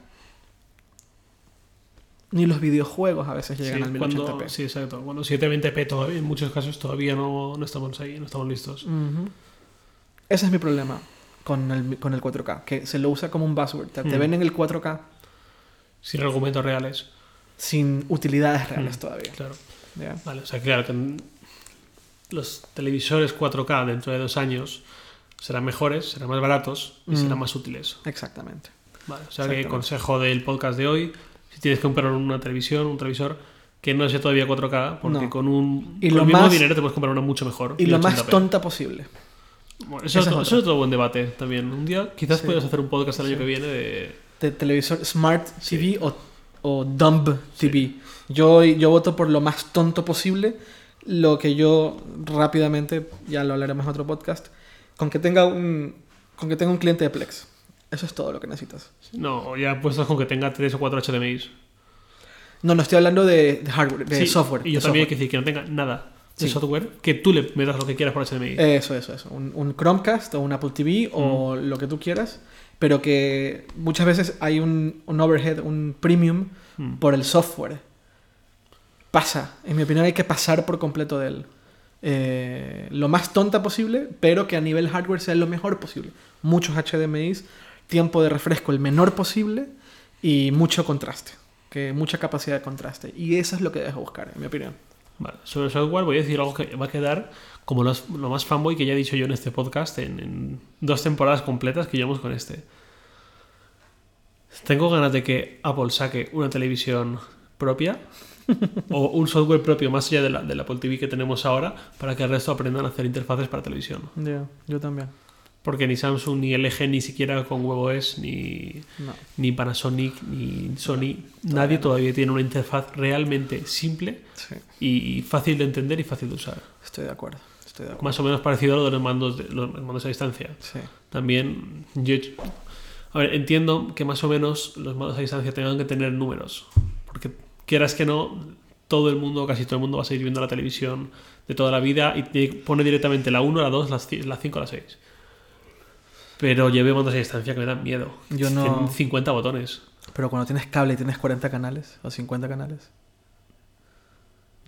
Ni los videojuegos a veces llegan Sí, al cuando, 1080p. sí, exacto. Cuando 720p todavía, en muchos casos todavía no, no estamos ahí, no estamos listos. Ujú. Ese es mi problema con el, con el 4K, que se lo usa como un buzzword. Te, te Mm. venden el 4K Sin argumentos reales. sin utilidades reales Mm. todavía. Claro. ¿ya? Vale, o sea, claro que los televisores 4K dentro de dos años serán mejores, serán más baratos y Mm. serán más útiles. Exactamente. Vale, o sea que Exactamente. consejo del podcast de hoy, si tienes que comprar una televisión, un televisor que no sea todavía 4K, porque No. con un Y con lo el mismo más- dinero te puedes comprar una mucho mejor. Y lo más 1080p. tonta posible. Bueno, eso, es otro, otra. eso es otro buen debate también. Un día quizás Sí. puedas hacer un podcast el año Sí. que viene de... De televisor Smart TV o, o Dumb TV. Yo, yo voto por lo más tonto posible. Lo que yo rápidamente, ya lo hablaremos en otro podcast, con que tenga un, con que tenga un cliente de Plex. Eso es todo lo que necesitas. No, ya puestos con que tenga 3 o 4 HDMIs. No, no estoy hablando de, de hardware, de software. Y yo también hay software. que decir que no tenga nada de Sí. software, que tú le metas lo que quieras por HDMI. Eso, eso, eso. Un, un Chromecast o un Apple TV o lo que tú quieras, pero que muchas veces hay un, un overhead, un premium Mm. por el software. Pasa, en mi opinión hay que pasar por completo de él. Eh, lo más tonta posible, pero que a nivel hardware sea lo mejor posible. Muchos HDMIs, tiempo de refresco el menor posible y mucho contraste, que mucha capacidad de contraste. Y eso es lo que debes buscar, en mi opinión. Vale, sobre el software voy a decir algo que va a quedar como los- lo más fanboy que ya he dicho yo en este podcast en, en dos temporadas completas que llevamos con este. Tengo ganas de que Apple saque una televisión propia *laughs* o un software propio más allá de la, del Apple TV que tenemos ahora para que el resto aprendan a hacer interfaces para televisión. Ya, yo también. Porque ni Samsung, ni LG, ni siquiera con WebOS, ni, No. ni Panasonic, ni Sony, No, nadie no. todavía tiene una interfaz realmente simple Sí, y, y fácil de entender y fácil de usar. estoy de acuerdo. Estoy de acuerdo. Más o menos parecido a lo de los mandos, de, los mandos a distancia. Sí. También yo... A ver, entiendo que más o menos los mandos a distancia tengan que tener números. Porque quieras que no, todo el mundo, casi todo el mundo va a seguir viendo la televisión de toda la vida y te pone directamente la 1, la 2, la 5, la 6. Pero llevé mandos a distancia que me dan miedo. Yo no- Tienen 50 botones. Pero cuando tienes cable y tienes 40 canales o 50 canales.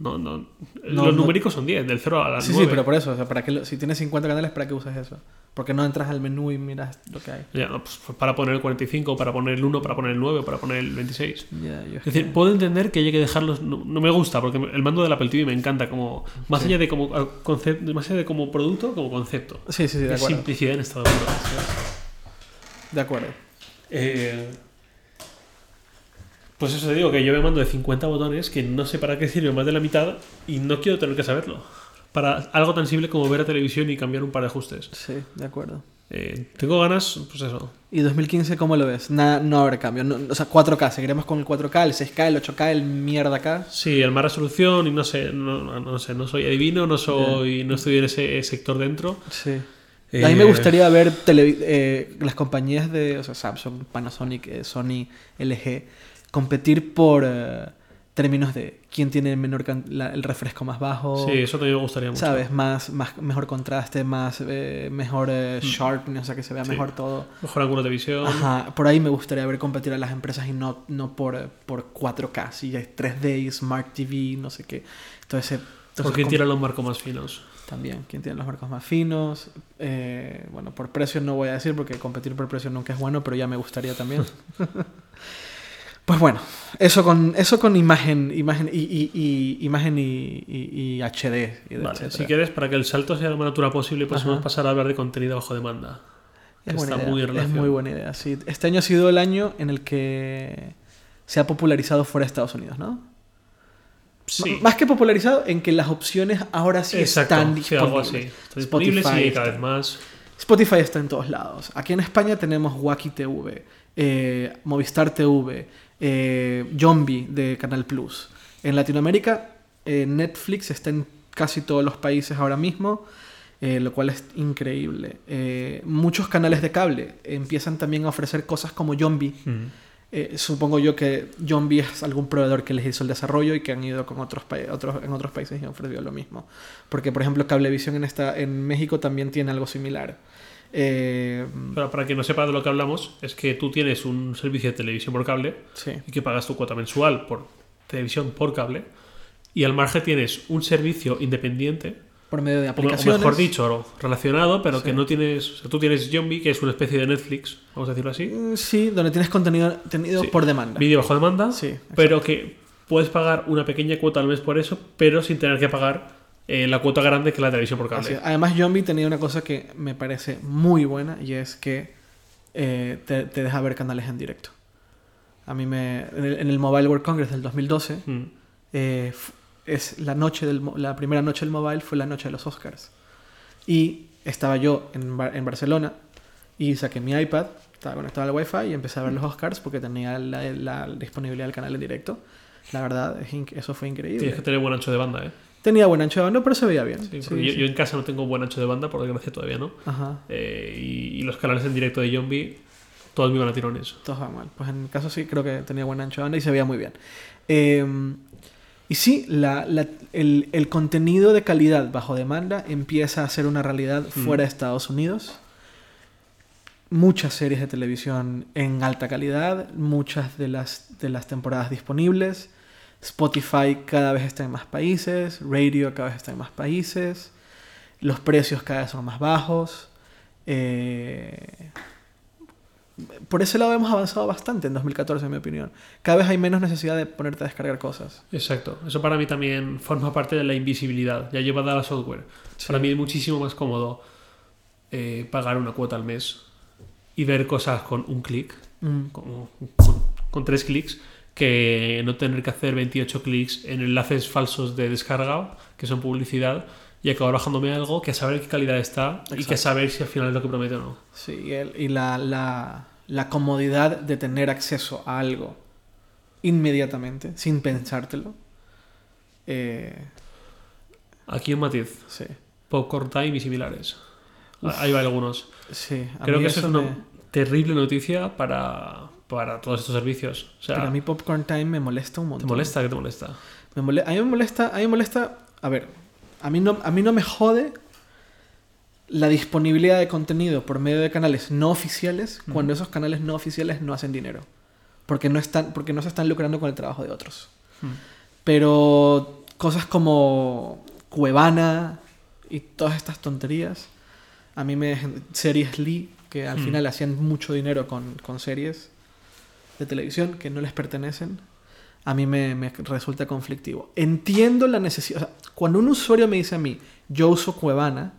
No, no. No, los no. numéricos son 10, del 0 a la Sí, 9. sí, pero por eso. O sea, ¿para qué lo- si tienes 50 canales, ¿para qué usas eso? Porque no entras al menú y miras lo que hay. Ya, no, pues, para poner el 45, para poner el 1, para poner el 9, para poner el 26. Ya, yo Es decir, puedo entender que haya que dejarlos. No, no me gusta, porque el mando del Apple TV me encanta. como Más Sí. allá de como concepto, más allá de como producto, como concepto. Sí, sí, sí, de acuerdo. simplicidad en estado puro. De acuerdo. Eh, pues eso te digo, que yo me mando de 50 botones que no sé para qué sirve más de la mitad y no quiero tener que saberlo. Para algo tan simple como ver a televisión y cambiar un par de ajustes. Sí, de acuerdo. Eh, tengo ganas, pues eso. ¿Y 2015 cómo lo ves? Nada, no habrá cambio. No- o sea, 4K. Seguiremos con el 4K, el 6K, el 8K, el mierda K. Sí, el más resolución y no sé, no, no- sé, no soy adivino, no soy, no estoy en ese sector dentro. Sí. Eh, A mí me gustaría ver televi- eh, las compañías de o sea, Samsung, Panasonic, Sony, LG competir por eh, términos de quién tiene el menor la- el refresco más bajo. Sí, eso me gustaría mucho. ¿Sabes? Más, más, mejor contraste, más eh, mejor eh, sharpness, o sea, que se vea Mm. Sí. mejor todo. Mejor ángulo de visión. Ajá, por ahí me gustaría ver competir a las empresas y no, no por, eh, por 4K, si hay 3D, Smart TV, no sé qué. Entonces, entonces Porque com- tiran los marcos más finos. también, quién tiene los marcos más finos. Eh, bueno, por precio no voy a decir porque competir por precio nunca es bueno, pero ya me gustaría también. *laughs* pues bueno, eso con, eso con imagen, imagen y, y- y- imagen y, HD. Vale, si quieres, para que el salto sea lo más natural posible, podemos Ajá. pasar a hablar de contenido bajo demanda. Es buena está idea, muy es muy buena idea. Sí. Este año ha sido el año en el que se ha popularizado fuera de Estados Unidos, ¿no? Sí, Más que popularizado, en que las opciones ahora sí exacto. están sí, algo disponibles. así. Está disponible, Spotify sí, cada vez más. Spotify está en todos lados. Aquí en España tenemos Wacky TV, eh, Movistar TV, eh, Zombie de Canal Plus. En Latinoamérica, eh, Netflix está en casi todos los países ahora mismo, eh, lo cual es increíble. Eh, muchos canales de cable empiezan también a ofrecer cosas como Zombie. Mm. Eh, supongo yo que Zombie es algún proveedor que les hizo el desarrollo y que han ido con otros, en otros países y han ofrecido lo mismo. Porque, por ejemplo, Cablevisión en, esta, en México también tiene algo similar. Eh, Pero para quien no sepa de lo que hablamos, es que tú tienes un servicio de televisión por cable sí, y que pagas tu cuota mensual por televisión por cable. Y al margen tienes un servicio independiente, por medio de o, o aplicaciones. mejor dicho, relacionado, pero Sí. que no tienes. O sea, tú tienes Zombie, que es una especie de Netflix, vamos a decirlo así. Mm, Sí, donde tienes contenido, contenido Sí. por demanda. Vídeo bajo demanda, Sí, pero que puedes pagar una pequeña cuota al mes por eso, pero sin tener que pagar eh, la cuota grande que la televisión por cable. Además, Zombie tenía una cosa que me parece muy buena y es que eh, te, te deja ver canales en directo. A mí me. En el, en el Mobile World Congress del 2012, Mm. eh, es la noche del, la primera noche del mobile fue la noche de los Oscars. Y estaba yo en, en Barcelona y saqué mi iPad, estaba conectado al Wi-Fi y empecé a ver los Oscars porque tenía la, la disponibilidad del canal en directo. La verdad, es eso fue increíble. Tienes que tener buen ancho de banda, ¿eh? Tenía buen ancho de banda, pero se veía bien. Sí, Sí, porque yo, sí. yo en casa no tengo buen ancho de banda, por desgracia todavía no. Ajá. Eh, y, y los canales en directo de Zombie, todos me iban a tirones. Todos van mal. Pues en mi caso sí, creo que tenía buen ancho de banda y se veía muy bien. Eh, y sí, la- la- el, el contenido de calidad bajo demanda empieza a ser una realidad fuera de Estados Unidos. Muchas series de televisión en alta calidad, muchas de las, de las temporadas disponibles. Spotify cada vez está en más países, Radio cada vez está en más países, los precios cada vez son más bajos. Eh, por ese lado hemos avanzado bastante en 2014, en mi opinión. Cada vez hay menos necesidad de ponerte a descargar cosas. Exacto. Eso para mí también forma parte de la invisibilidad, ya llevada a la software. Para mí es muchísimo más cómodo eh, pagar una cuota al mes y ver cosas con un clic, Mm, con, con- con tres clics, que no tener que hacer 28 clics en enlaces falsos de descarga, que son publicidad, y acabar bajándome algo que a saber qué calidad está y que saber si al final es lo que promete o no. Sí, y, la, la- la comodidad de tener acceso a algo inmediatamente, sin pensártelo. Eh, Aquí un matiz. sí, Popcorn Time y similares. Ahí va algunos. sí. a Creo que eso es me- una terrible noticia para, para todos estos servicios. O sea, Pero a mí Popcorn Time me molesta un ¿te montón. molesta? ¿Qué te molesta? Me mole- a mí me molesta, a mí me molesta, a ver, a mí no, a mí no me jode la disponibilidad de contenido por medio de canales no oficiales cuando esos canales no oficiales no hacen dinero, porque no están, porque no se están lucrando con el trabajo de otros. Pero cosas como Cuevana y todas estas tonterías, a mí me series Lee que al Mm. final hacían mucho dinero con, con series de televisión que no les pertenecen a mí me, me resulta conflictivo. Entiendo la necesidad. o sea, cuando un usuario me dice a mí, yo uso Cuevana,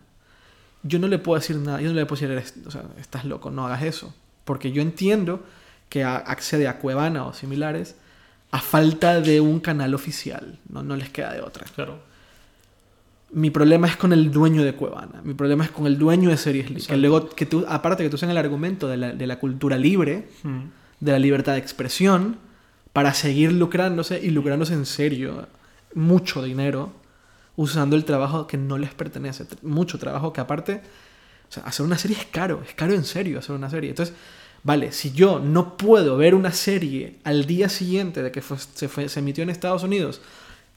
yo no le puedo decir nada. Yo no le puedo decir, "Eres- o sea, estás loco, no hagas eso. Porque yo entiendo que accede a Cuevana o similares a falta de un canal oficial. No, no les queda de otra. Claro. Mi problema es con el dueño de Cuevana. Mi problema es con el dueño de Series Lee. Que luego, que tú, aparte que tú usan el argumento de la, de la cultura libre, Mm. De la libertad de expresión para seguir lucrándose y lucrándose en serio mucho dinero usando el trabajo que no les pertenece. Mucho trabajo que aparte, o sea, hacer una serie es caro, es caro en serio hacer una serie. Entonces, vale, si yo no puedo ver una serie al día siguiente de que fue- se, fue- se emitió en Estados Unidos,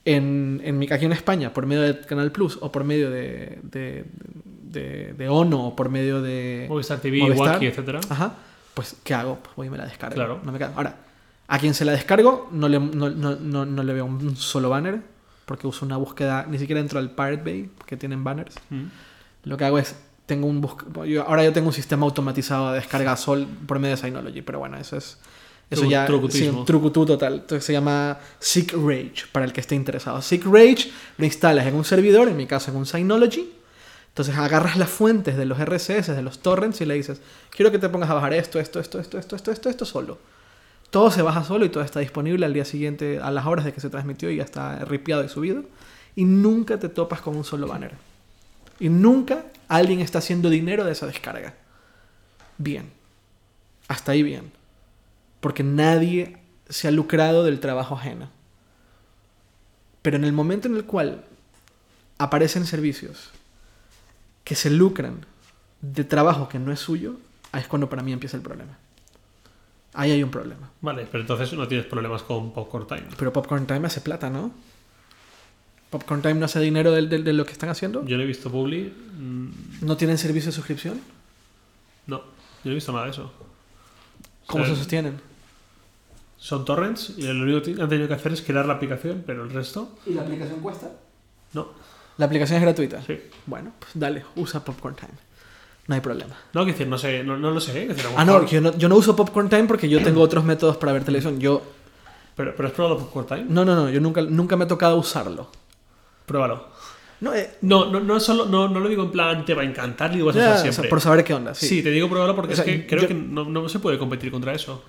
en, en mi aquí en España, por medio de Canal Plus o por medio de, de, de, de Ono o por medio de... Movistar TV, Movistar. Wacky, etcétera. Ajá. Pues, ¿qué hago? Pues voy y me la descargo. Claro. No me queda- Ahora, a quien se la descargo, no le, no, no- no- no le veo un solo banner, porque uso una búsqueda, ni siquiera entro al Pirate Bay, que tienen banners. Mm. Lo que hago es, tengo un busca- yo- ahora yo tengo un sistema automatizado de descarga sol por medio de Synology, pero bueno, eso es... Eso ya trucutismo. sí, un trucutú total. Entonces se llama Seek Rage, para el que esté interesado. Seek Rage lo instalas en un servidor, en mi caso en un Synology, entonces agarras las fuentes de los RCS, de los torrents y le dices, quiero que te pongas a bajar esto, esto, esto, esto, esto, esto, esto, esto solo. Todo se baja solo y todo está disponible al día siguiente, a las horas de que se transmitió y ya está ripiado y subido. Y nunca te topas con un solo banner. Y nunca Alguien está haciendo dinero de esa descarga. Bien. Hasta ahí bien. Porque nadie se ha lucrado del trabajo ajeno. Pero en el momento en el cual aparecen servicios que se lucran de trabajo que no es suyo, ahí es cuando para mí empieza el problema. Ahí hay un problema. Vale, pero entonces no tienes problemas con Popcorn Time. Pero Popcorn Time hace plata, ¿no? Popcorn Time no hace dinero de, de- de lo que están haciendo. Yo no he visto Publi. mm, ¿No tienen servicio de suscripción? No, yo no he visto nada de eso. ¿Cómo O sea, se sostienen? Son torrents y lo único que han tenido que hacer es crear la aplicación, pero el resto, ¿Y la aplicación cuesta? no. La aplicación es gratuita. Sí. Bueno, pues dale, usa Popcorn Time. No hay problema. No, que decir, no sé, no, no lo sé. Ah, no, yo no, yo no uso Popcorn Time porque yo tengo otros métodos para ver televisión. Yo, Pero, pero has probado Popcorn Time? no, no, no, yo nunca, nunca me ha tocado usarlo. Pruébalo. No, eh, No, no, no, solo, no, no lo digo en plan te va a encantar y vas a usar o sea, siempre. por saber qué onda. sí. Sí. te digo pruébalo porque O sea, es que creo que no, no se puede competir contra eso.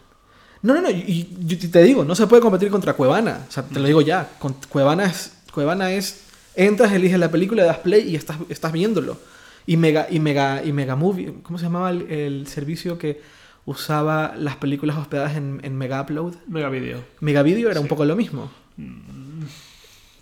No, no, no, y, te digo, no se puede competir contra Cuevana. O sea, te lo digo ya. Con, Cuevana es, Cuevana es, entras, eliges la película, das play y estás, estás viéndolo. Y Mega, y Mega, y Mega Movie, ¿cómo se llamaba el, el servicio que usaba las películas hospedadas en, en Mega Upload? Mega vídeo. Mega Video era un poco lo mismo.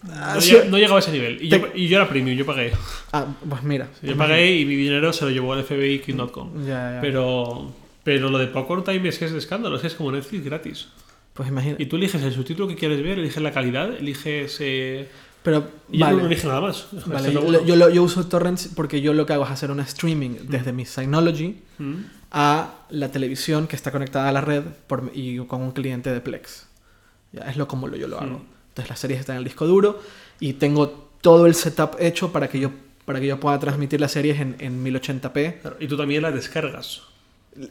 Ah, No, llegaba a ese nivel. Y, Te- yo, y yo era premium, yo pagué. Ah, pues mira. Yo pagué y mi dinero se lo llevó al FBI King.com. Ya, ya. Pero, pero lo de Popcorn Time es que es de escándalo, es que es como Netflix gratis. Pues imagina. Y tú eliges el subtítulo que quieres ver, eliges la calidad, eliges. Eh... Pero, Y yo vale. no elige nada más. Vale, yo, bueno. yo, yo uso torrents porque yo lo que hago es hacer un streaming desde mi Synology Mm. a la televisión que está conectada a la red por, y con un cliente de Plex. Ya, es lo como lo, yo lo hago. Mm. Entonces las series están en el disco duro y tengo todo el setup hecho para que yo, para que yo pueda transmitir las series en, en 1080p. Claro, Y tú también las descargas.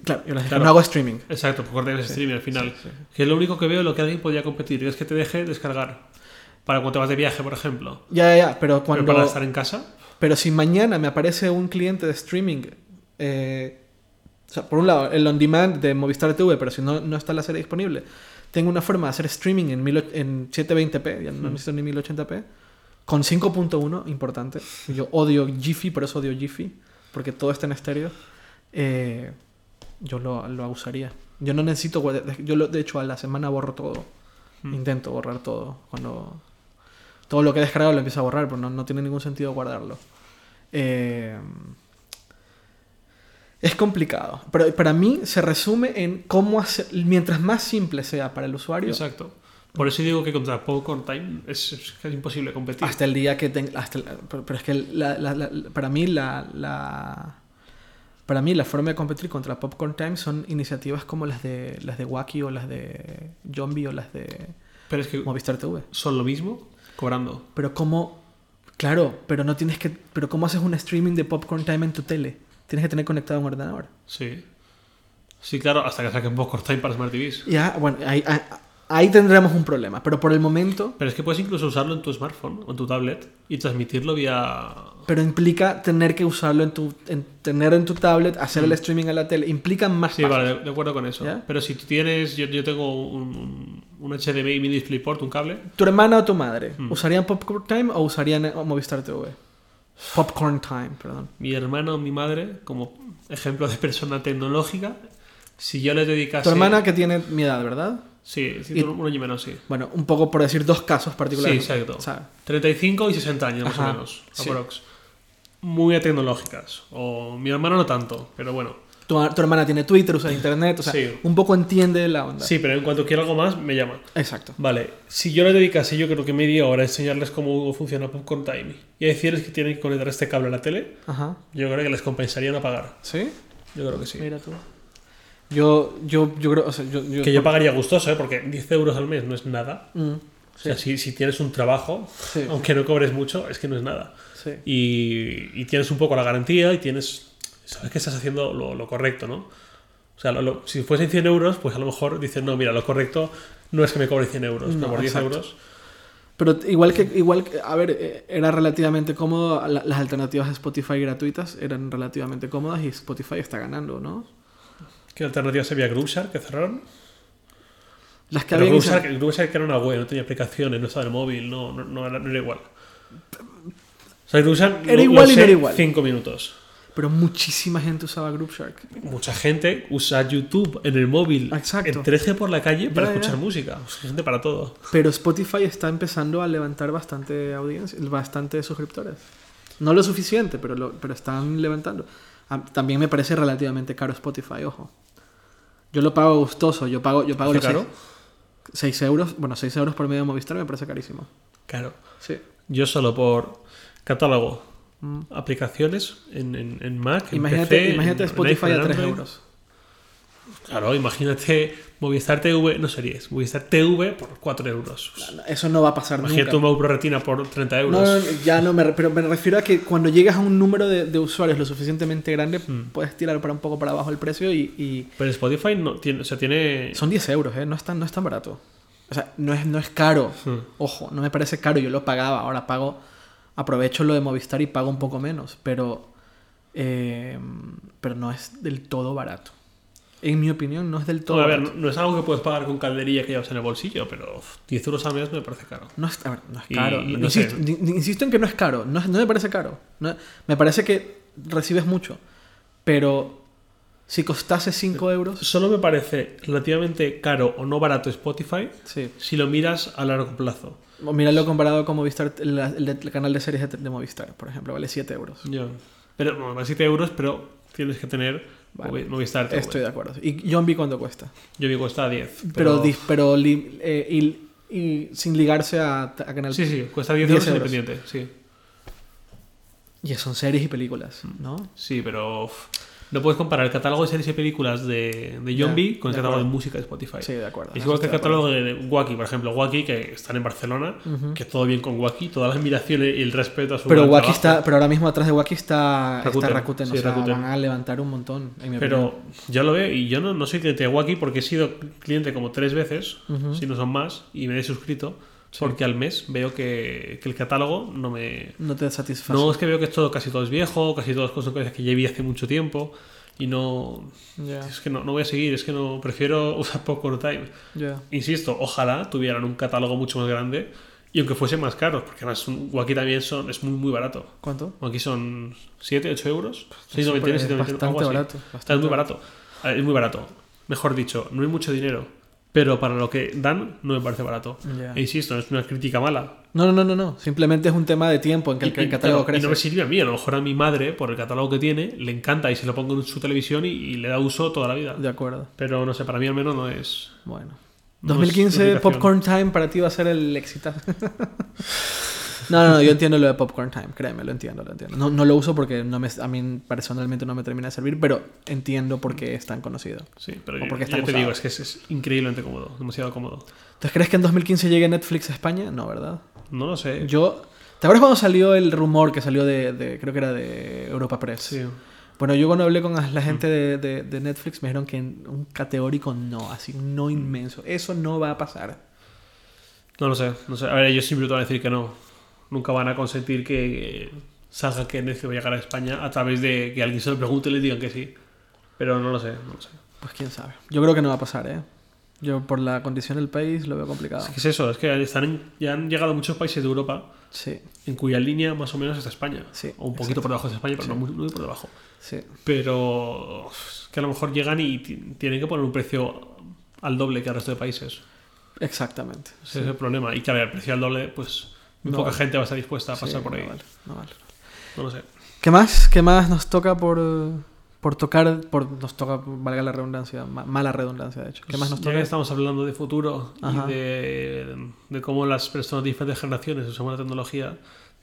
Claro, yo las Claro. no hago streaming. Exacto, Popcorn Time es streaming al final. sí, sí. Que es lo único que veo lo que alguien podría competir, es que te deje descargar. Para cuando te vas de viaje, por ejemplo. Ya, ya, ya, pero cuando... Pero para estar en casa, Pero si mañana me aparece un cliente de streaming, eh, o sea, por un lado, el on demand de Movistar TV, pero si no, no está la serie disponible, tengo una forma de hacer streaming en, mil, en 720p, ya no Mm. necesito ni 1080p, con 5.1, importante. Yo odio Jiffy, por eso odio Jiffy, porque todo está en estéreo. Eh, yo lo, lo usaría. Yo no necesito, yo lo- de hecho a la semana borro todo. Mm. Intento borrar todo. Cuando todo lo que he descargado lo empiezo a borrar, pero no, no tiene ningún sentido guardarlo. Eh, es complicado. Pero para mí se resume en cómo hacer, mientras más simple sea para el usuario, exacto. Por eso digo que contra Popcorn Time es, imposible competir. hasta el día que tenga... pero, pero es que la- la- la- para mí la, la- Para mí la forma de competir contra Popcorn Time son iniciativas como las de las de Wacky o las de Zombie o las de Pero es que Movistar TV. son lo mismo cobrando. Pero cómo, claro, pero no tienes que, pero cómo haces un streaming de Popcorn Time en tu tele? Tienes que tener conectado un ordenador. Sí. Sí, claro, hasta que saquen Popcorn Time para Smart TVs. Ya, bueno, ahí, ahí, ahí tendremos un problema, pero por el momento, Pero es que puedes incluso usarlo en tu smartphone o en tu tablet y transmitirlo vía. pero implica tener que usarlo en tu, en, tener en tu tablet, hacer el streaming a la tele, implica más. Sí, pasos. vale, de, de acuerdo con eso. ¿Ya? Pero si tú tienes. Yo, yo tengo un, un HDMI mini DisplayPort, un cable. ¿Tu hermana o tu madre Mm. usarían Popcorn Time o usarían eh, Movistar TV? Popcorn Time, perdón. Mi hermano o mi madre, como ejemplo de persona tecnológica, si yo les dedicase. Tu hermana que tiene mi edad, ¿verdad? Sí, sí, Y- un año menos, sí. Bueno, un poco por decir dos casos particulares. Sí, exacto. O sea, 35 y 60 años más o menos, sí. aprox. Muy tecnológicas. O mi hermano no tanto, pero bueno. Tu, tu hermana tiene Twitter, usa internet, o sea, Sí. un poco entiende la onda. Sí, pero en cuanto quiera algo más, me llama. Exacto. Vale, si yo les dedicase yo creo que media hora a enseñarles cómo funciona Popcorn Time y a decirles que tienen que conectar este cable a la tele, Ajá. yo creo que les compensaría no pagar. ¿Sí? Yo creo que sí. Mira tú. Yo, yo, yo creo, o sea, yo, yo, Que yo pagaría gustoso, ¿eh? porque 10 euros al mes no es nada. Mm, O sea, si, si tienes un trabajo, sí, aunque no cobres mucho, es que no es nada. sí. Y, y tienes un poco la garantía y tienes. Sabes que estás haciendo lo, lo correcto, ¿no? O sea, lo- lo- si fuesen 100 euros, pues a lo mejor dicen, no, mira, lo correcto no es que me cobre 100 euros, No, pero por 10 exacto. euros. Pero igual que, igual que- a ver, eh, era relativamente cómodo, la- las alternativas de Spotify gratuitas eran relativamente cómodas y Spotify está ganando, ¿no? ¿Qué alternativa sería Groupshark que cerraron? Las que Pero habían... Groupshark, Groupshark que era una web, no tenía aplicaciones, no estaba en el móvil, no, no, no era, no era igual. O sea, Groupshark Era igual y no era igual. 5 minutos. Pero muchísima gente usaba Group Shark. Mucha gente usa YouTube en el móvil Exacto. en 3G por la calle para Ya, ya. escuchar música. O sea, gente para todo. Pero Spotify está empezando a levantar bastante audiencia, bastante suscriptores. No lo suficiente, pero, lo, pero están levantando. También me parece relativamente caro Spotify, ojo. Yo lo pago gustoso, yo pago, yo pago ¿Hace los caro? 6 euros, bueno, 6 euros por medio de Movistar me parece carísimo. Claro. Sí. Yo solo por catálogo. Aplicaciones en, en, en Mac, en Imagínate, PC, imagínate Spotify a 3 Android. euros. Claro, imagínate Movistar TV, no series, Movistar TV por 4 euros. Eso no va a pasar Imagínate nunca. un Mau Pro Retina por 30 euros. No, no, ya no me, pero me refiero a que cuando llegas a un número de, de usuarios lo suficientemente grande, Mm. puedes tirar para un poco para abajo el precio y, y Pero Spotify no tiene, o sea, tiene... son 10 euros, ¿eh? No es tan, no es tan barato. O sea, no es, no es caro. Hmm. Ojo, no me parece caro, yo lo pagaba, ahora pago, aprovecho lo de Movistar y pago un poco menos, pero, eh, pero no es del todo barato. En mi opinión, no es del todo No, a ver, barato. no, es algo que puedes pagar con caldería que llevas en el bolsillo, pero uf, 10 euros al mes me parece caro. No es, a ver, no es Y caro. no insisto, en que no es caro. No, me parece caro. No- me parece que recibes mucho. Pero si costase 5 euros, Solo me parece relativamente caro o no barato Spotify sí. si lo miras a largo plazo. O Míralo comparado con Movistar, el, el de- el canal de series de, de Movistar, por ejemplo, vale 7 euros. Ya. Pero, bueno, vale 7 euros, pero tienes que tener Vale. Movistar TV. Estoy de acuerdo. ¿Y John B cuánto cuesta? Yo digo cuesta 10. Pero, Pero, pero li- eh, y, y sin ligarse a, a canal. Sí, sí, cuesta 10, 10 euros, euros. independiente. Sí, Y son series y películas, ¿no? sí pero no puedes comparar el catálogo de series y películas de, de B con el catálogo de música de Spotify. Sí, de acuerdo. Es igual que el estoy de catálogo de Wacky, por ejemplo. Wacky, que están en Barcelona, Ujú. que todo bien con Wacky, toda la admiración y el respeto a su Pero Wacky está, pero ahora mismo atrás de Wacky está Rakuten. está Rakuten, Sí, o sea, Rakuten. van a levantar un montón. en mi opinión. Pero yo lo veo y yo no, no soy cliente de Wacky porque he sido cliente como tres veces, si no son más, y me he suscrito porque al mes veo que, que el catálogo no me... no te satisface. No, es que veo que todo, casi todo es viejo, casi todas son cosas que ya vi hace mucho tiempo y no... Ya, Es que no, no voy a seguir, es que no... Prefiero *laughs* usar Popcorn Time. ya. Insisto, ojalá tuvieran un catálogo mucho más grande y aunque fuese más caro, porque además Wacky también son, es muy, muy barato. ¿Cuánto? Aquí son 7, 8 euros. Es 6,99, súper- 7,99, algo bastante barato, bastante muy barato. Ver, Es muy barato. Mejor dicho, no hay mucho dinero. Pero para lo que dan, no me parece barato. E insisto, no es una crítica mala. No, no, no, no, no. Simplemente es un tema de tiempo en que el, Y- el catálogo claro, y crece. no me sirve a mí. A lo mejor a mi madre, por el catálogo que tiene, le encanta y se lo pongo en su televisión y, y le da uso toda la vida. De acuerdo. Pero no sé, para mí al menos no es. Bueno. no es 2015 obligación. Popcorn Time para ti va a ser el éxito. *laughs* no, no, no, yo entiendo lo de Popcorn Time, créeme, lo entiendo, lo entiendo. No, no lo uso porque no me, a mí personalmente no me termina de servir, pero entiendo por qué es tan conocido. Sí, pero yo, yo te digo, usado. es que es, es increíblemente cómodo, demasiado cómodo. Entonces, ¿crees que en 2015 llegue Netflix a España? No, ¿verdad? No lo sé. Yo... ¿Te acuerdas cuando salió el rumor que salió de, de- creo que era de Europa Press? Sí. Bueno, yo cuando hablé con la gente de, de- de Netflix me dijeron que un categórico no, así un no inmenso. Eso no va a pasar. No lo sé, no sé. A ver, ellos siempre te van a decir que no. Nunca van a consentir que salga que Netflix va a llegar a España a través de que alguien se lo pregunte y le digan que sí. Pero no lo sé, no lo sé. Pues quién sabe. Yo creo que no va a pasar, ¿eh? Yo por la condición del país lo veo complicado. Es que es eso, es que están en- ya han llegado muchos países de Europa Sí, en cuya línea más o menos está España. Sí, o un poquito exacto. por debajo de España, pero Sí. no muy, muy por debajo. sí. Pero es que a lo mejor llegan y ti- tienen que poner un precio al doble que al resto de países. Exactamente. Ese es el problema. Y que a ver, el precio al doble, pues muy No poca vale. gente va a estar dispuesta a pasar Sí, por ahí. No vale, no vale. No lo sé. ¿Qué más? ¿Qué más nos toca por, por tocar? Por, nos toca, valga la redundancia, ma- mala redundancia, de hecho. ¿Qué más nos Ya toca? que estamos hablando de futuro Ajá. y de, de cómo las personas de diferentes generaciones usamos la tecnología,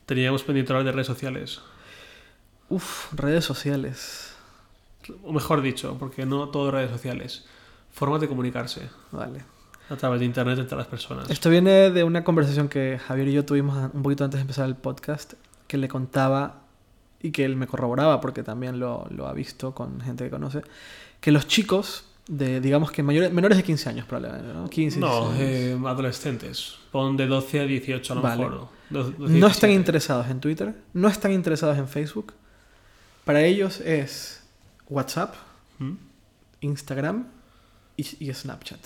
teníamos pendiente hablar de redes sociales. Uf, redes sociales. O mejor dicho, porque no todo redes sociales. Formas de comunicarse Vale. A través de internet entre las personas. Esto viene de una conversación que Javier y yo tuvimos un poquito antes de empezar el podcast, que le contaba y que él me corroboraba porque también lo, lo ha visto con gente que conoce, que los chicos de, digamos que mayores, menores de 15 años probablemente, ¿no? 15, No, 16, eh, adolescentes. Pon de 12 a 18 a lo Vale. mejor. ¿no? 12, no 17. están interesados en Twitter, no están interesados en Facebook. Para ellos es WhatsApp, ¿Mm? Instagram y, y Snapchat.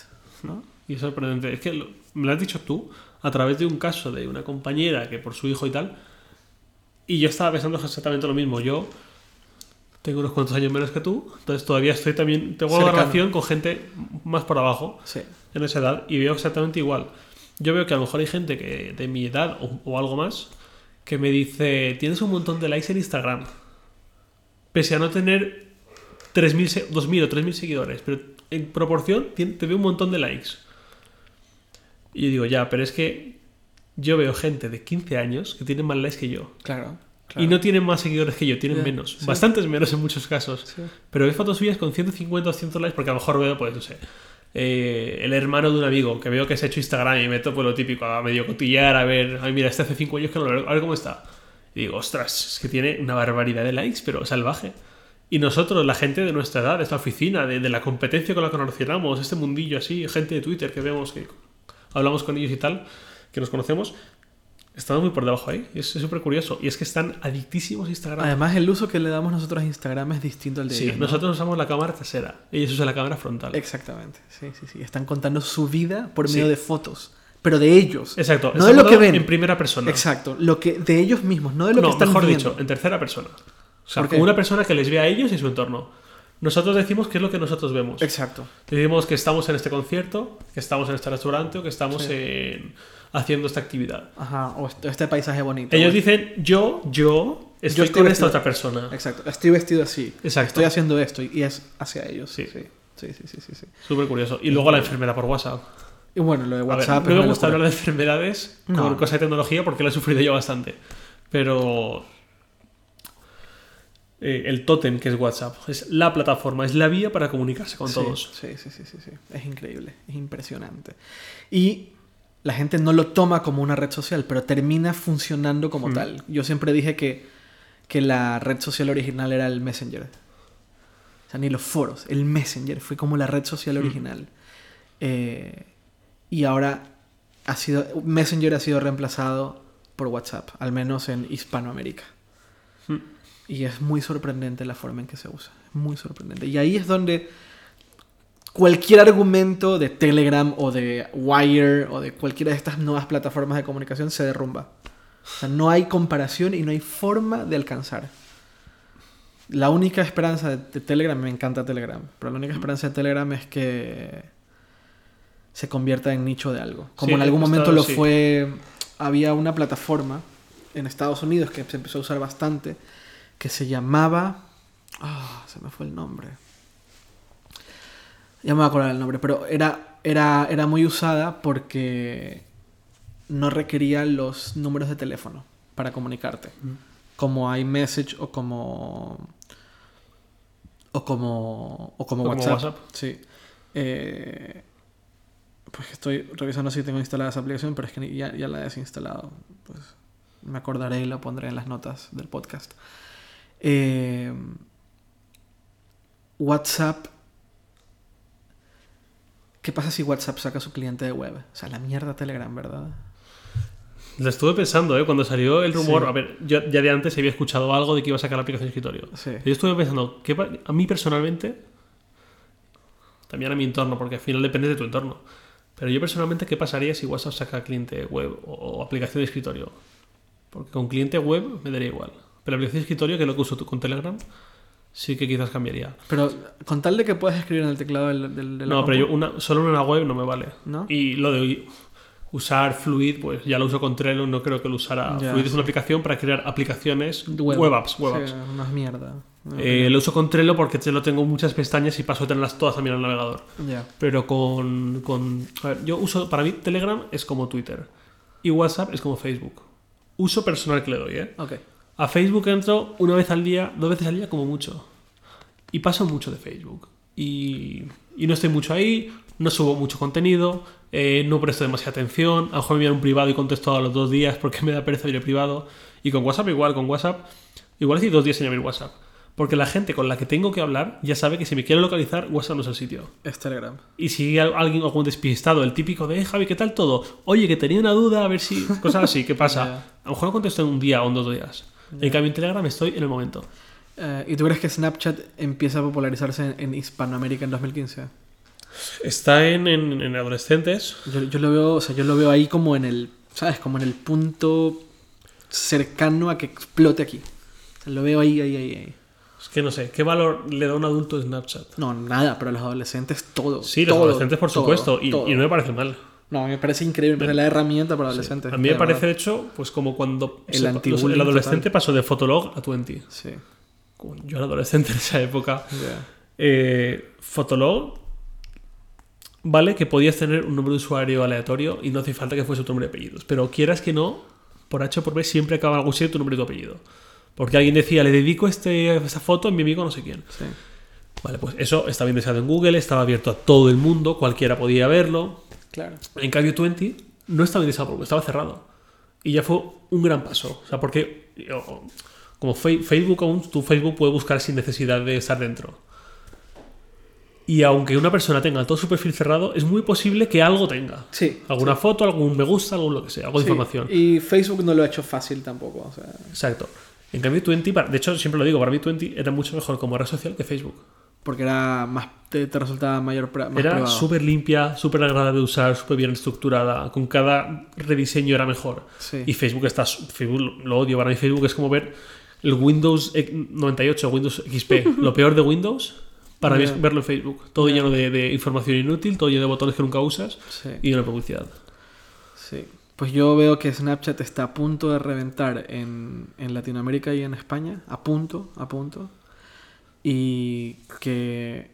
¿no? Y es sorprendente. Es que lo- me lo has dicho tú a través de un caso de una compañera que por su hijo y tal. Y yo estaba pensando exactamente lo mismo. Yo tengo unos cuantos años menos que tú, entonces todavía estoy también, tengo una relación con gente más por abajo Sí. en esa edad y veo exactamente igual. Yo veo que a lo mejor hay gente que de mi edad o, o algo más que me dice, tienes un montón de likes en Instagram, pese a no tener 3.000, se- 2.000 o 3.000 seguidores, pero en proporción te veo un montón de likes. Y yo digo, ya, pero es que yo veo gente de 15 años que tienen más likes que yo. Claro. Y claro. no tienen más seguidores que yo, tienen menos. sí. Bastantes menos en muchos casos. Sí. Pero ves fotos suyas con 150 o 100 likes porque a lo mejor veo, pues, no sé, eh, el hermano de un amigo que veo que se ha hecho Instagram y me meto por lo típico a medio cotillar, a ver, ay, mira, este hace 5 años que no lo veo, a ver cómo está. Y digo, ostras, es que tiene una barbaridad de likes, pero salvaje. Y nosotros, la gente de nuestra edad, de esta oficina, de, de la competencia con la que nos relacionamos, este mundillo así, gente de Twitter que vemos, que hablamos con ellos y tal, que nos conocemos, estamos muy por debajo ahí. Y es súper curioso. Y es que están adictísimos a Instagram. Además, el uso que le damos nosotros a Instagram es distinto al de Sí, ellos. ¿no? nosotros usamos la cámara trasera, ellos usan la cámara frontal. Exactamente. Sí, sí, sí. Están contando su vida por Sí. medio de fotos. Pero de ellos. Exacto, No de lo que ven. En primera persona. Exacto. Lo que, de ellos mismos, no de lo no, que están mejor viendo. dicho, en tercera persona. O sea, una persona que les ve a ellos y su entorno. Nosotros decimos qué es lo que nosotros vemos. Exacto. Decimos que estamos en este concierto, que estamos en este restaurante o que estamos Sí. en- haciendo esta actividad. Ajá. O este, paisaje bonito. Ellos dicen, yo, yo, estoy, estoy con esta vestido- otra persona. Exacto. Estoy vestido así. Exacto. Estoy haciendo esto y es hacia ellos. Sí. Sí. Sí, sí, sí, sí, sí. Súper curioso. Y luego la enfermedad por WhatsApp. Y bueno, lo de A ver, WhatsApp. no me gusta hablar de enfermedades No. con cosas de tecnología porque la he sufrido yo bastante. Pero eh, el tótem que es WhatsApp es la plataforma, es la vía para comunicarse con Sí, todos. Sí, sí, sí, sí, sí. Es increíble, es impresionante. Y la gente no lo toma como una red social, pero termina funcionando como Mm. tal. Yo siempre dije que, que la red social original era el Messenger. O sea, ni los foros, el Messenger fue como la red social Mm. original. Eh, y ahora ha sido, Messenger ha sido reemplazado por WhatsApp, al menos en Hispanoamérica. Mm. Y es muy sorprendente la forma en que se usa. Muy sorprendente. Y ahí es donde cualquier argumento de Telegram o de Wire o de cualquiera de estas nuevas plataformas de comunicación se derrumba. O sea, no hay comparación y no hay forma de alcanzar. La única esperanza de, de Telegram, me encanta Telegram, pero la única esperanza de Telegram es que se convierta en nicho de algo. Como Sí, en algún momento lo sí. fue, había una plataforma en Estados Unidos que se empezó a usar bastante, que se llamaba... Ah, se me fue el nombre. Ya me voy a acordar el nombre, pero era, era, era muy usada porque no requería los números de teléfono para comunicarte. Como iMessage o como. O como. O como, O como WhatsApp. WhatsApp. Sí. Eh, pues estoy revisando si tengo instalada esa aplicación, pero es que ya, ya la he desinstalado. Pues me acordaré y la pondré en las notas del podcast. Eh, WhatsApp. ¿Qué pasa si WhatsApp saca su cliente de web? O sea, la mierda Telegram, ¿verdad? Lo estuve pensando, ¿eh? Cuando salió el rumor. Sí. A ver, yo ya de antes había escuchado algo de que iba a sacar la aplicación de escritorio. Sí. Yo estuve pensando, ¿qué pa- a mí personalmente, también a mi entorno, porque al final depende de tu entorno, pero yo personalmente, ¿qué pasaría si WhatsApp saca cliente web o, o aplicación de escritorio? Porque con cliente web me daría igual. Pero aplicación de escritorio, que es lo que uso tú con Telegram, sí que quizás cambiaría. Pero con tal de que puedas escribir en el teclado del, del, de la No, pero yo una, solo una web no me vale. ¿No? Y lo de usar Fluid, pues ya lo uso con Trello, no creo que lo usara. Ya, Fluid es sí. una aplicación para crear aplicaciones Web. web, apps. Web apps. Sí, una mierda. Eh, lo uso con Trello porque Trello tengo muchas pestañas y paso a tenerlas todas también en el navegador. Ya. Pero con, con- A ver, yo uso. Para mí, Telegram es como Twitter. Y WhatsApp es como Facebook. Uso personal que le doy, ¿eh? Ok. A Facebook entro una vez al día, dos veces al día como mucho. Y paso mucho de Facebook. Y, y no estoy mucho ahí, no subo mucho contenido, eh, no presto demasiada atención. A lo mejor me un privado y contesto a los dos días porque *laughs* me da pereza abrir el privado. Y con WhatsApp igual, con WhatsApp, igual estoy dos días sin abrir WhatsApp. Porque la gente con la que tengo que hablar ya sabe que si me quiere localizar, WhatsApp no es el sitio. Es Telegram. Y si alguien, algún despistado, el típico de, "Eh, Javi, ¿qué tal todo? Oye, que tenía una duda, a ver si... *laughs* Cosas así, ¿qué pasa? A lo mejor no contesto en un día o en dos días. En cambio, en Telegram estoy en el momento. Eh, ¿Y tú crees que Snapchat empieza a popularizarse en, en Hispanoamérica en 2015? Está en, en- en adolescentes. Yo, yo lo veo, o sea, yo lo veo ahí como en el, ¿sabes? Como en el punto cercano a que explote aquí. O sea, lo veo ahí, ahí, ahí, ahí. Es que no sé, ¿qué valor le da un adulto a Snapchat? No, nada, pero a los adolescentes todo. Sí, los todo, adolescentes, por todo, supuesto, y, todo. y no me parece mal. No, me parece increíble, me parece la herramienta para adolescentes. A mí me parece, de hecho, pues como cuando El se- el adolescente total. pasó de Fotolog a Twenty. Sí, Yo era adolescente en esa época. ya. Eh, Fotolog, vale que podías tener un número de usuario aleatorio y no hace falta que fuese tu nombre y apellidos. Pero quieras que no, por H o por B siempre acaba algún sitio tu nombre y tu apellido. Porque alguien decía, le dedico este, esta foto a mi amigo no sé quién. Sí. Vale, pues eso está bien deseado en Google, estaba abierto a todo el mundo, cualquiera podía verlo. Claro. En cambio, 20 no estaba indexado porque estaba cerrado. Y ya fue un gran paso. O sea, porque o- como Facebook aún, tu Facebook puede buscar sin necesidad de estar dentro. Y aunque una persona tenga todo su perfil cerrado, es muy posible que algo tenga. Sí. Alguna foto, algún me gusta, algún lo que sea, algo de Sí, información. Y Facebook no lo ha hecho fácil tampoco. O sea, Exacto. En cambio, 20, para- de hecho, siempre lo digo, para mí 20 era mucho mejor como red social que Facebook. Porque era más te, te resultaba mayor más Era súper limpia, súper agradable de usar, súper bien estructurada. Con cada rediseño era mejor. Sí. Y Facebook está. Facebook lo odio. Para mí, Facebook es como ver el Windows 98, Windows XP. *laughs* lo peor de Windows. Para es verlo en Facebook. Todo lleno de, de información inútil, todo lleno de botones que nunca usas Sí, y una publicidad. sí. Pues yo veo que Snapchat está a punto de reventar en, en Latinoamérica y en España. A punto, a punto. Y que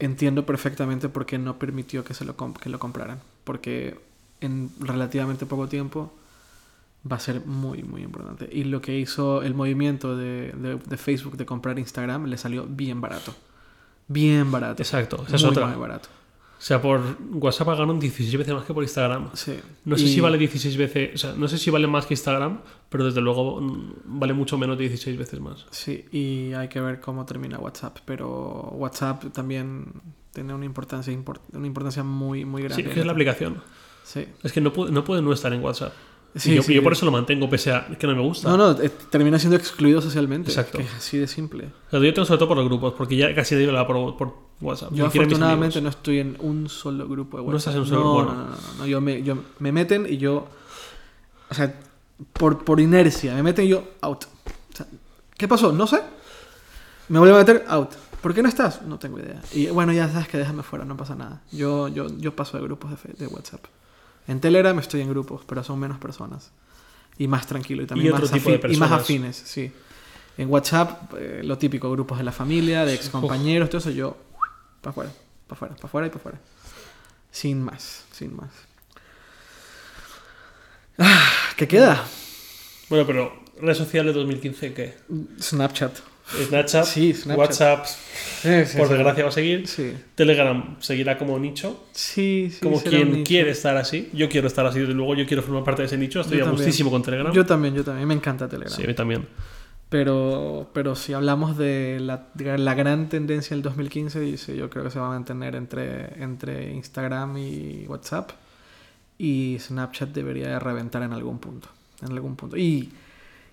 entiendo perfectamente por qué no permitió que, se lo, comp- que lo compraran. Porque en relativamente poco tiempo va a ser muy, muy importante. Y lo que hizo el movimiento de, de- de Facebook de comprar Instagram le salió bien barato. Bien barato. Exacto, esa es Muy, otra. muy barato. O sea, por WhatsApp pagaron 16 veces más que por Instagram. Sí. No sé Y- si vale 16 veces, o sea, no sé si vale más que Instagram, pero desde luego mm, vale mucho menos de 16 veces más. Sí, y hay que ver cómo termina WhatsApp. Pero WhatsApp también tiene una importancia, import- una importancia muy, muy Sí, grande. que es la aplicación. Sí. Es que no puede, no puede no estar en WhatsApp. Sí, y yo, sí. yo por eso lo mantengo, pese a que no me gusta. No, no, eh, termina siendo excluido socialmente. Exacto. Que es así de simple. O sea, yo tengo sobre todo por los grupos, porque ya casi lo da por, por WhatsApp. Yo afortunadamente no estoy en un solo grupo de WhatsApp. No estás en un solo no, grupo, no, no, no, no, yo me, yo me meten y yo... O sea, por, por inercia, me meten y yo out. O sea, ¿Qué pasó? No sé. Me vuelvo a meter out. ¿Por qué no estás? No tengo idea. Y bueno, ya sabes que déjame fuera, no pasa nada. Yo, yo, yo paso de grupos de, de WhatsApp. En Telegram estoy en grupos, pero son menos personas. Y más tranquilo. Y también Y más, afín- y más afines, sí. En WhatsApp, eh, lo típico, grupos de la familia, de ex compañeros, todo eso, yo para afuera, para afuera, para afuera y para afuera. Sin más, sin más. Ah, ¿Qué queda? Bueno, pero red social de 2015, ¿qué? Snapchat. Snapchat, Sí, Snapchat. WhatsApp, Sí, sí, por desgracia va a seguir. Telegram seguirá como nicho, sí, como quien quiere estar así. Yo quiero estar así, desde luego, yo quiero formar parte de ese nicho. Estoy Yo a también. gustísimo con Telegram. Yo también, yo también. Me encanta Telegram. Sí, a mí también. Pero, pero si hablamos de la, de la gran tendencia del 2015, y sí, yo creo que se va a mantener entre, entre Instagram y WhatsApp. Y Snapchat debería de reventar en algún punto. En algún punto. Y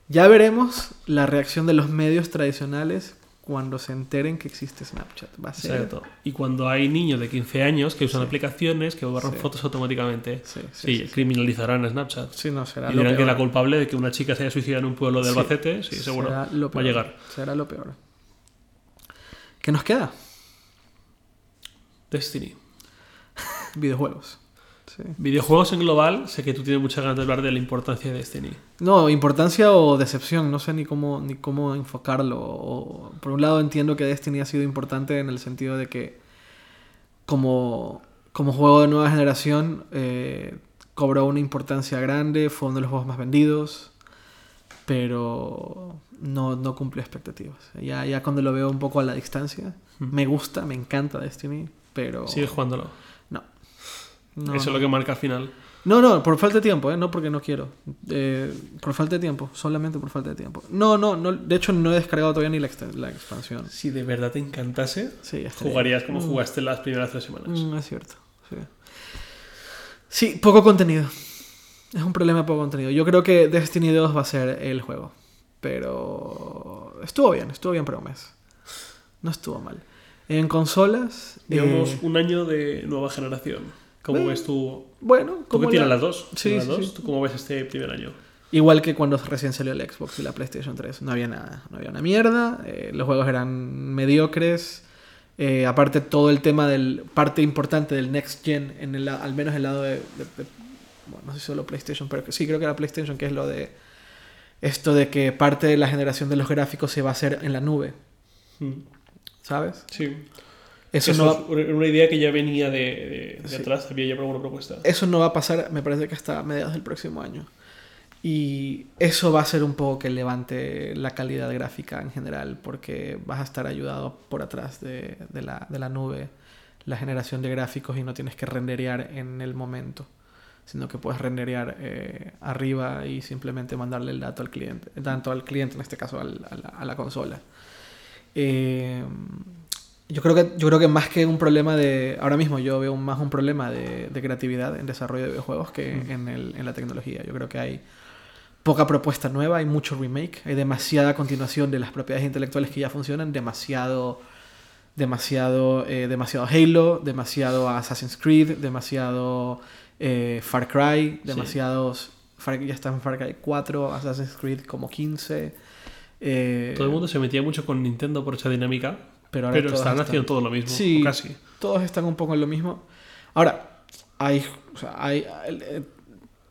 ya veremos la reacción de los medios tradicionales cuando se enteren que existe Snapchat. Va a ser. Exacto. Y cuando hay niños de 15 años que usan Sí. aplicaciones que borran Sí. fotos automáticamente, Sí, criminalizarán a Snapchat. Sí, no, será Y lo dirán que peor. la culpable de que una chica se haya suicidado en un pueblo de. Albacete, sí, seguro. Lo Va a llegar. Será lo peor. ¿Qué nos queda? Destiny. Videojuegos. Sí. Videojuegos en global, sé que tú tienes muchas ganas de hablar de la importancia de Destiny. No, importancia o decepción, no sé ni cómo, ni cómo enfocarlo. O- por un lado entiendo que Destiny ha sido importante en el sentido de que como, como juego de nueva generación eh, cobró una importancia grande, fue uno de los juegos más vendidos, pero no, no cumplió expectativas. Ya, ya cuando lo veo un poco a la distancia, Ujú. me gusta, me encanta Destiny, pero... Sigues jugándolo. No. Eso no. es lo que marca al final. No, no, por falta de tiempo, ¿eh? no porque no quiero. Eh, por falta de tiempo, solamente por falta de tiempo. No, no, no de hecho no he descargado todavía ni la, la expansión. Si de verdad te encantase, Sí, jugarías como Mm, jugaste las primeras tres semanas. mm, es cierto. Sí. Sí, poco contenido. Es un problema de poco contenido. Yo creo que Destiny 2 va a ser el juego. Pero estuvo bien, estuvo bien para un mes. No estuvo mal. En consolas... Digamos, eh, un año de nueva generación. ¿Cómo Eh, ves tú? bueno, ¿Tú que tienes la- las dos? Sí, ¿Tienes sí, las dos? sí. ¿Tú cómo ves este primer año? Igual que cuando recién salió el Xbox y la PlayStation 3. No había nada. No había una mierda. eh, los juegos eran mediocres. eh, aparte, todo el tema del. Parte importante del Next Gen, en el, al menos el lado de. de- de- bueno, no sé si solo PlayStation, pero sí, creo que era PlayStation, que es lo de. Esto de que parte de la generación de los gráficos se va a hacer en la nube. Mm. ¿Sabes? Sí. Eso, Eso no va, es una idea que ya venía de, de- de Sí. atrás, había ya alguna propuesta. eso no va a pasar, me parece que hasta mediados del próximo año. Y eso va a ser un poco que levante la calidad gráfica en general, porque vas a estar ayudado por atrás de, de la, de la nube, la generación de gráficos y no tienes que renderear en el momento, sino que puedes renderear eh, arriba y simplemente mandarle el dato al cliente, tanto al cliente en este caso al- a, la, a la consola. Eh, yo creo que yo creo que más que un problema de ahora mismo yo veo más un problema de, de creatividad en desarrollo de videojuegos que Mm. en, el- en la tecnología. Yo creo que hay poca propuesta nueva, hay mucho remake, hay demasiada continuación de las propiedades intelectuales que ya funcionan, demasiado demasiado eh, demasiado Halo, demasiado Assassin's Creed, demasiado eh, Far Cry, demasiados ya está en Far Cry 4, Assassin's Creed como 15. eh, Todo el mundo se metía mucho con Nintendo por esa dinámica, pero ahora pero todos están están- haciendo todo lo mismo, Sí. casi. todos están un poco en lo mismo. Ahora, hay, o sea, hay, el- el-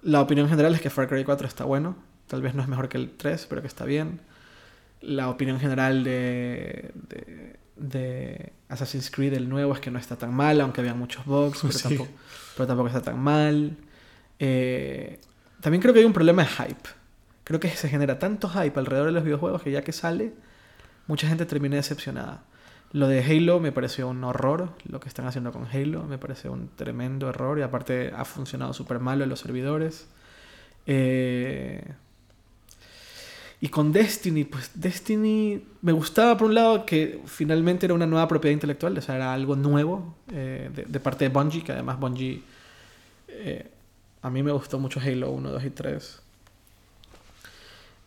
la opinión general es que Far Cry 4 está bueno. Tal vez no es mejor que el 3, pero que está bien. La opinión general de, de, de Assassin's Creed, el nuevo, es que no está tan mal, aunque había muchos bugs, pero, *laughs* Sí. tampoco, pero tampoco está tan mal. Eh, también creo que hay un problema de hype. Creo que se genera tanto hype alrededor de los videojuegos que ya que sale, mucha gente termina decepcionada. Lo de Halo me pareció un horror, lo que están haciendo con Halo me pareció un tremendo error y aparte ha funcionado súper malo en los servidores. Eh, Y con Destiny, pues Destiny me gustaba por un lado que finalmente era una nueva propiedad intelectual, o sea, era algo nuevo eh, de, parte de Bungie, que además Bungie eh, a mí me gustó mucho Halo 1, 2 y 3.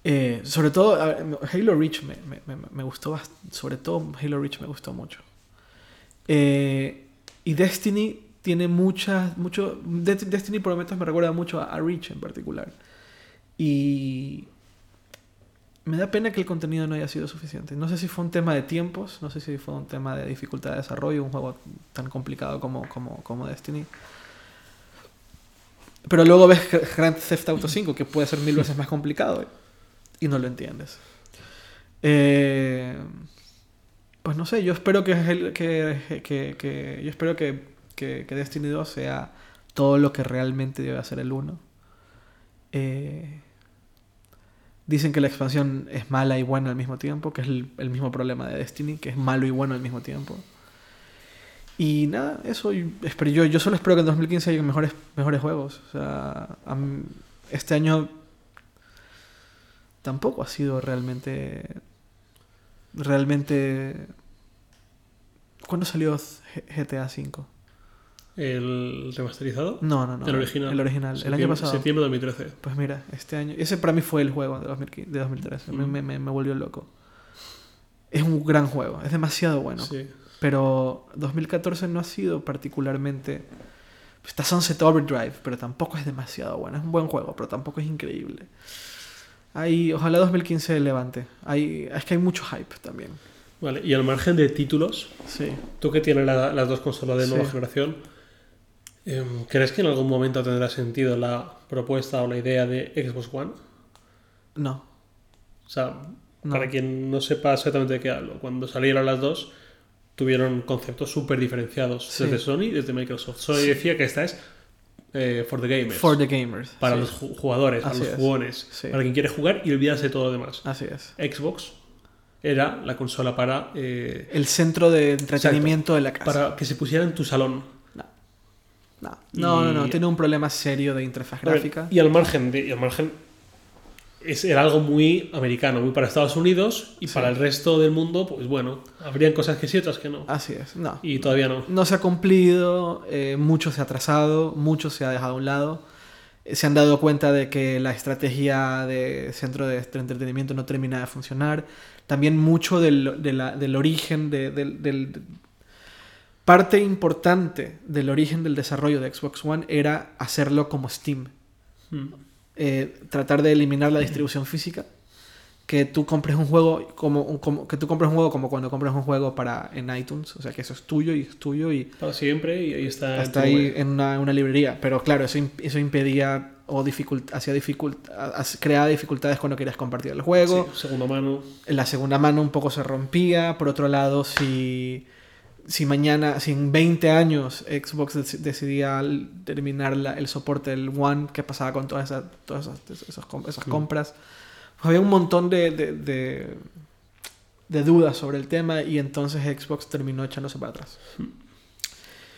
Eh, sobre todo, Halo Reach me, me- me- gustó bast- Sobre todo Halo Reach me gustó mucho. Eh, y Destiny tiene muchas. Mucho, De- Destiny por momentos me recuerda mucho a, a Reach en particular. Y. Me da pena que el contenido no haya sido suficiente. No sé si fue un tema de tiempos, no sé si fue un tema de dificultad de desarrollo, un juego tan complicado como, como, como Destiny. Pero luego ves Grand Theft Auto 5, que puede ser mil veces más complicado, y no lo entiendes. Eh, pues no sé, yo espero que, el- que, que- que- yo espero que, Destiny 2 sea todo lo que realmente debe hacer el 1. Eh, dicen que la expansión es mala y buena al mismo tiempo, que es el, el mismo problema de Destiny, que es malo y bueno al mismo tiempo. Y nada, eso yo, yo solo espero que en 2015 haya mejores, mejores juegos. O sea, este año tampoco ha sido realmente. Realmente. ¿Cuándo salió GTA V? ¿El remasterizado? No, no, no. El original. El original. El año pasado. Septiembre de 2013. Pues mira, este año. Ese para mí fue el juego de, 2015 de 2013. Me, Mm. me, me- me volvió loco. Es un gran juego. Es demasiado bueno. Sí. Pero 2014 no ha sido particularmente. Está Sunset Overdrive, pero tampoco es demasiado bueno. Es un buen juego, pero tampoco es increíble. Hay, ojalá 2015 levante. Hay, es que hay mucho hype también. Vale, y al margen de títulos, Sí. tú que tienes la- las dos consolas de nueva generación, em, ¿crees que en algún momento tendrá sentido la propuesta o la idea de Xbox One? No. O sea, No. para quien no sepa exactamente de qué hablo, cuando salieron las dos, tuvieron conceptos súper diferenciados Sí. desde Sony y desde Microsoft. Sony decía que esta es eh, for the gamers, For the gamers. para sí. los ju- jugadores, para Así los es. jugones, Sí. para quien quiere jugar y olvidarse de todo lo demás. Así es. Xbox era la consola para, eh, El centro de entretenimiento de la casa. para que se pusiera en tu salón. No. No, no, no, Tiene un problema serio de interfaz ver, gráfica. Y al margen de, y al margen es, era algo muy americano, muy para Estados Unidos y Sí. para el resto del mundo, pues bueno, habrían cosas que sí, otras que no. Así es. No. Y todavía no. No se ha cumplido, eh, mucho se ha atrasado, mucho se ha dejado a un lado. Eh, Se han dado cuenta de que la estrategia de centro de entretenimiento no termina de funcionar. También mucho del, de la- del origen, de- del, del- parte importante del origen del desarrollo de Xbox One era hacerlo como Steam. Mm. Eh, tratar de eliminar la distribución física. Que tú compres un juego como, que tú compres un juego como cuando compras un juego para en iTunes, o sea que eso es tuyo y es tuyo y Para siempre y ahí está. en está ahí en una, una librería. Pero claro, eso, eso impedía o dificult, hacía dificult, creaba dificultades cuando querías compartir el juego. Sí, segunda mano. En la segunda mano un poco se rompía. Por otro lado, si, si mañana, si en 20 años Xbox dec- decidía terminar la- el soporte del One, ¿qué pasaba con todas esas, todas esas, esas com- esas compras? Pues había un montón de, de, de- de dudas sobre el tema y entonces Xbox terminó echándose para atrás.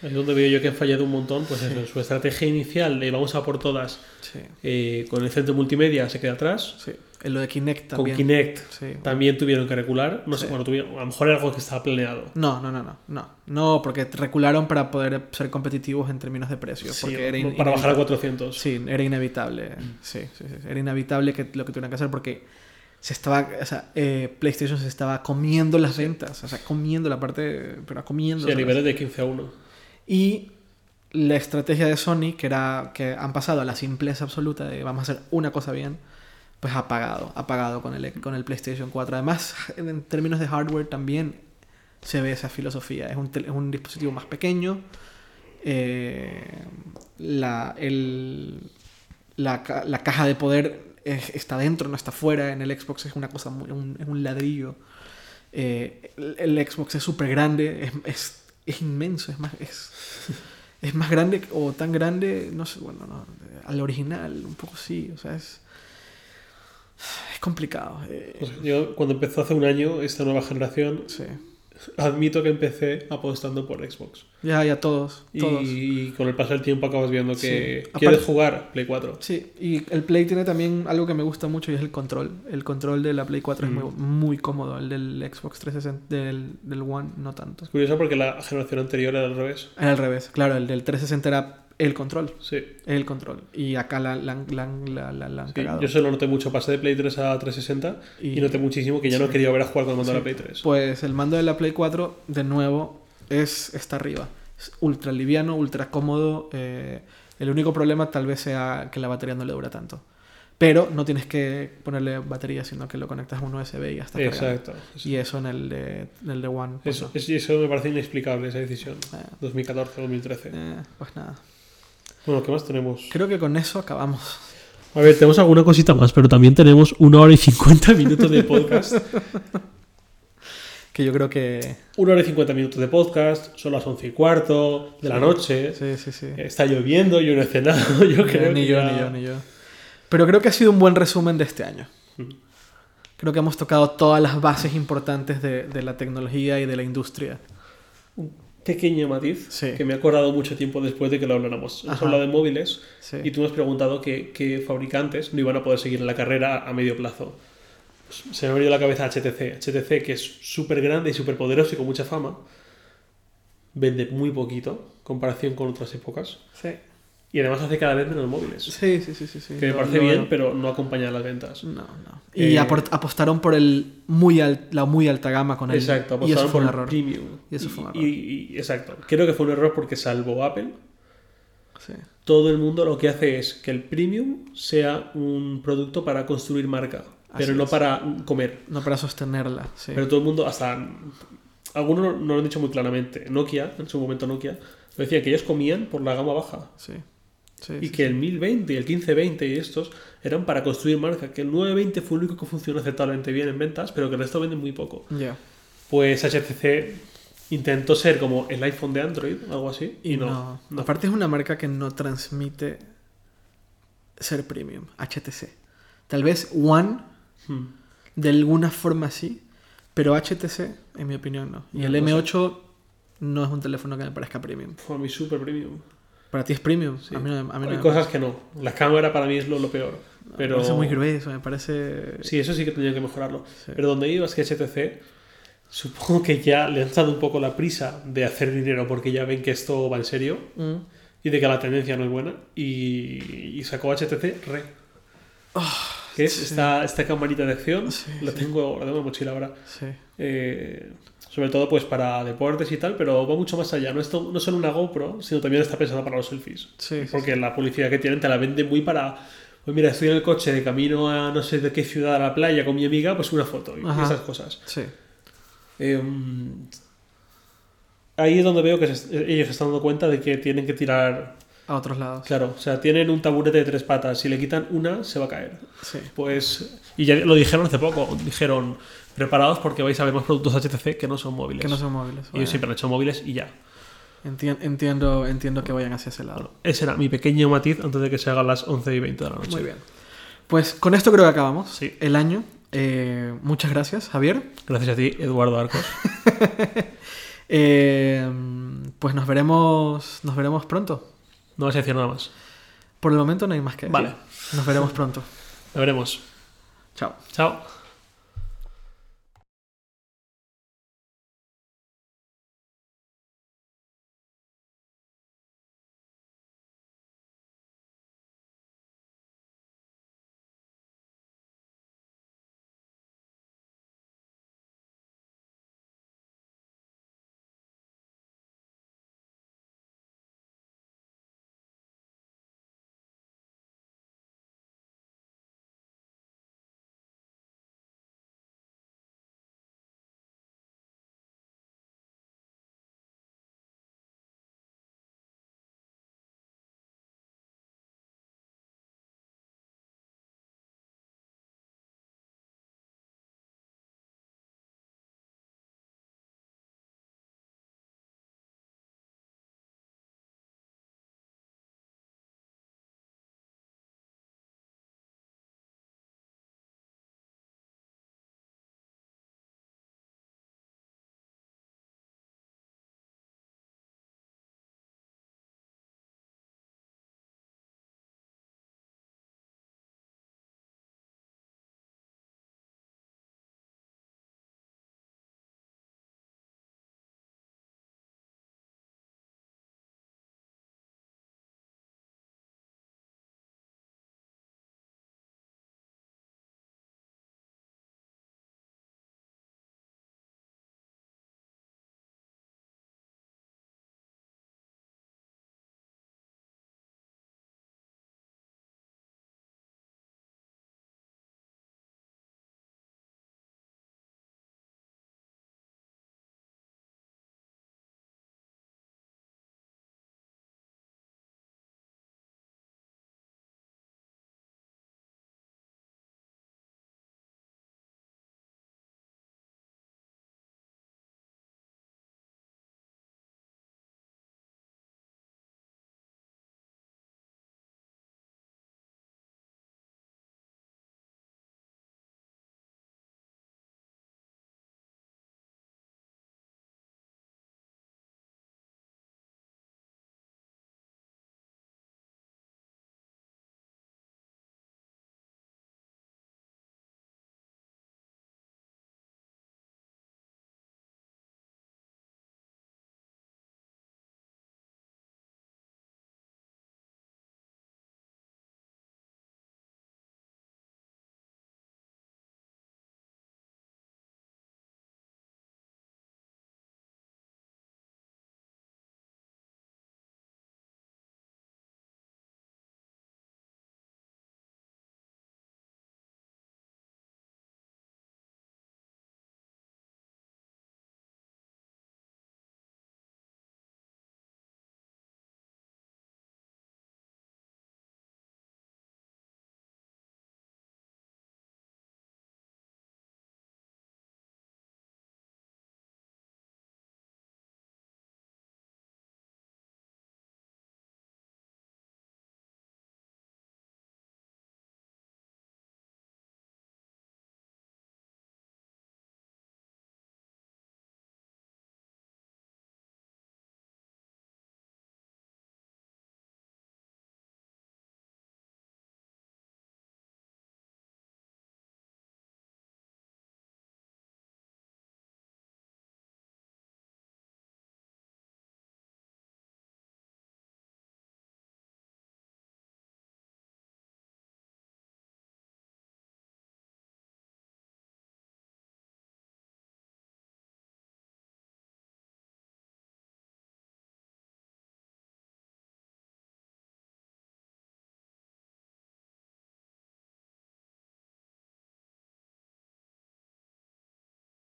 Ahí es donde veo yo que han fallado un montón. Pues eso, su estrategia inicial de vamos a por todas Sí, eh, con el centro multimedia se queda atrás. sí. En lo de Kinect también. Con Kinect Sí. también tuvieron que recular. No sé, Sí. bueno, tuvieron, a lo mejor era algo que estaba planeado. No, no, no, no, no. No, porque recularon para poder ser competitivos en términos de precios. Sí, porque era in- para bajar a inevitable. 400. Sí, era inevitable. Sí, sí, sí. Era inevitable que lo que tuvieran que hacer porque se estaba, o sea, eh, PlayStation se estaba comiendo las ventas, o sea, comiendo la parte, pero comiendo. Sí, a niveles de 15 a 1. Y la estrategia de Sony, que era que han pasado a la simpleza absoluta de vamos a hacer una cosa bien, pues ha pagado, ha pagado con el, con el PlayStation 4. Además, *laughs* en términos de hardware también se ve esa filosofía. Es un, es un dispositivo más pequeño. eh, la, el- la, la caja de poder es- está dentro, no está fuera. En el Xbox es una cosa muy, un, es un ladrillo. Eh, el, el Xbox es súper grande, es, es, es inmenso, es más, es, *laughs* es más grande o tan grande, no sé, bueno, no, al original, un poco sí, o sea, es, es complicado. eh, sea, yo cuando empezó hace un año esta nueva generación, sí. admito que empecé apostando por Xbox. Ya, ya todos, todos. Y con el paso del tiempo acabas viendo que Sí. quieres Aparte- jugar Play 4. Sí, y el Play tiene también algo que me gusta mucho y es el control. El control de la Play 4 es muy, Mm. muy cómodo, el del Xbox 360, del, del One no tanto. Es curioso porque la generación anterior era al revés. Era al revés, claro, el del 360 era el control, Sí. el control. Y acá la, la, la, la, Sí, yo se lo noté mucho. Pasé de Play 3 a 360 y, Y- noté muchísimo que ya no quería volver a jugar con el mando de la Play 3. Pues el mando de la Play 4, de nuevo, es está arriba. Es ultra liviano, ultra cómodo. eh, el único problema tal vez sea que la batería no le dura tanto. Pero no tienes que ponerle batería, sino que lo conectas a un USB y ya está cargado. Exacto. Y eso en el de, en el de One. Pues Eso, no. eso me parece inexplicable, esa decisión. Eh, 2014-2013. eh, pues nada. Bueno, ¿qué más tenemos? Creo que con eso acabamos. A ver, tenemos alguna cosita más, pero también tenemos una hora y 50 minutos de podcast. *laughs* Que yo creo que. Una hora y 50 minutos de podcast, son las 11 y cuarto de la Sí. noche. Sí, sí, sí. Está lloviendo, yo no he cenado, *laughs* yo creo ni que yo, ya- ni yo, ni yo. Pero creo que ha sido un buen resumen de este año. Creo que hemos tocado todas las bases importantes de, de la tecnología y de la industria. Pequeño matiz Sí. que me he acordado mucho tiempo después de que lo habláramos. Hemos Ajá. hablado de móviles Sí. y tú me has preguntado qué qué fabricantes no iban a poder seguir en la carrera a medio plazo. Pues se me ha venido a la cabeza HTC. HTC, que es súper grande y súper poderoso y con mucha fama, vende muy poquito en comparación con otras épocas. Sí. Y además hace cada vez menos móviles. Sí, sí, sí, sí, sí. Que me parece bien, pero no acompaña a las ventas. No, no. Y Eh, apostaron por el muy la muy alta gama con el Exacto, y eso apostaron fue por un el error. premium. Y eso fue un Y- y- y- exacto. Creo que fue un error porque salvo Apple, Sí. todo el mundo lo que hace es que el premium sea un producto para construir marca, pero no es. para comer. No para sostenerla, sí. Pero todo el mundo, hasta algunos no lo han dicho muy claramente. Nokia, en su momento Nokia, lo decía que ellos comían por la gama baja. Sí. Sí, Y sí, que el 1020 y el 1520 y estos eran para construir marca. Que el 920 fue el único que funcionó aceptablemente bien en ventas, pero que el resto venden muy poco. Pues HTC intentó ser como el iPhone de Android, algo así, y, no. no. Aparte es una marca que no transmite ser premium, HTC. Tal vez One, Hmm. de alguna forma sí, pero HTC, en mi opinión, no. Y el no sé. M8 no es un teléfono que me parezca premium. Fue a mí super premium. Para ti es premium. Sí. A mí a mí Hay cosas que no. La cámara para mí es lo, lo peor. Me parece muy grueso, me parece... Sí, eso sí que tendría que mejorarlo. Sí. Pero donde iba es que HTC, supongo que ya le han dado un poco la prisa de hacer dinero porque ya ven que esto va en serio Mm. y de que la tendencia no es buena. Y, y sacó HTC Re. que es sí. esta, esta camarita de acción. Sí, la, tengo, la tengo en la mochila ahora. Sí. Eh, sobre todo pues para deportes y tal, pero va mucho más allá. No es, no solo una GoPro, sino también está pensada para los selfies. Sí, sí, Porque la publicidad que tienen te la venden muy para, Pues mira, estoy en el coche de camino a no sé de qué ciudad a la playa con mi amiga, pues una foto y Ajá. esas cosas. Sí. Em, ahí es donde veo que se- ellos se están dando cuenta de que tienen que tirar. A otros lados. Claro, o sea, tienen un taburete de tres patas. Si le quitan una, se va a caer. Sí. Pues. Y ya lo dijeron hace poco. Dijeron, preparados porque vais a ver más productos HTC que no son móviles. Que no son móviles. Ellos Bueno, siempre han hecho móviles y ya. entien- entiendo, entiendo que vayan hacia ese lado. Ese era mi pequeño matiz antes de que se hagan las 11 y 20 de la noche. Muy bien. Pues con esto creo que acabamos. Sí. El año. Eh, muchas gracias, Javier. Gracias a ti, Eduardo Arcos. *laughs* Eh, pues nos veremos, nos veremos pronto. No vas a decir nada más. Por el momento no hay más que decir. Vale. Nos veremos pronto. Lo veremos. Chao. Chao.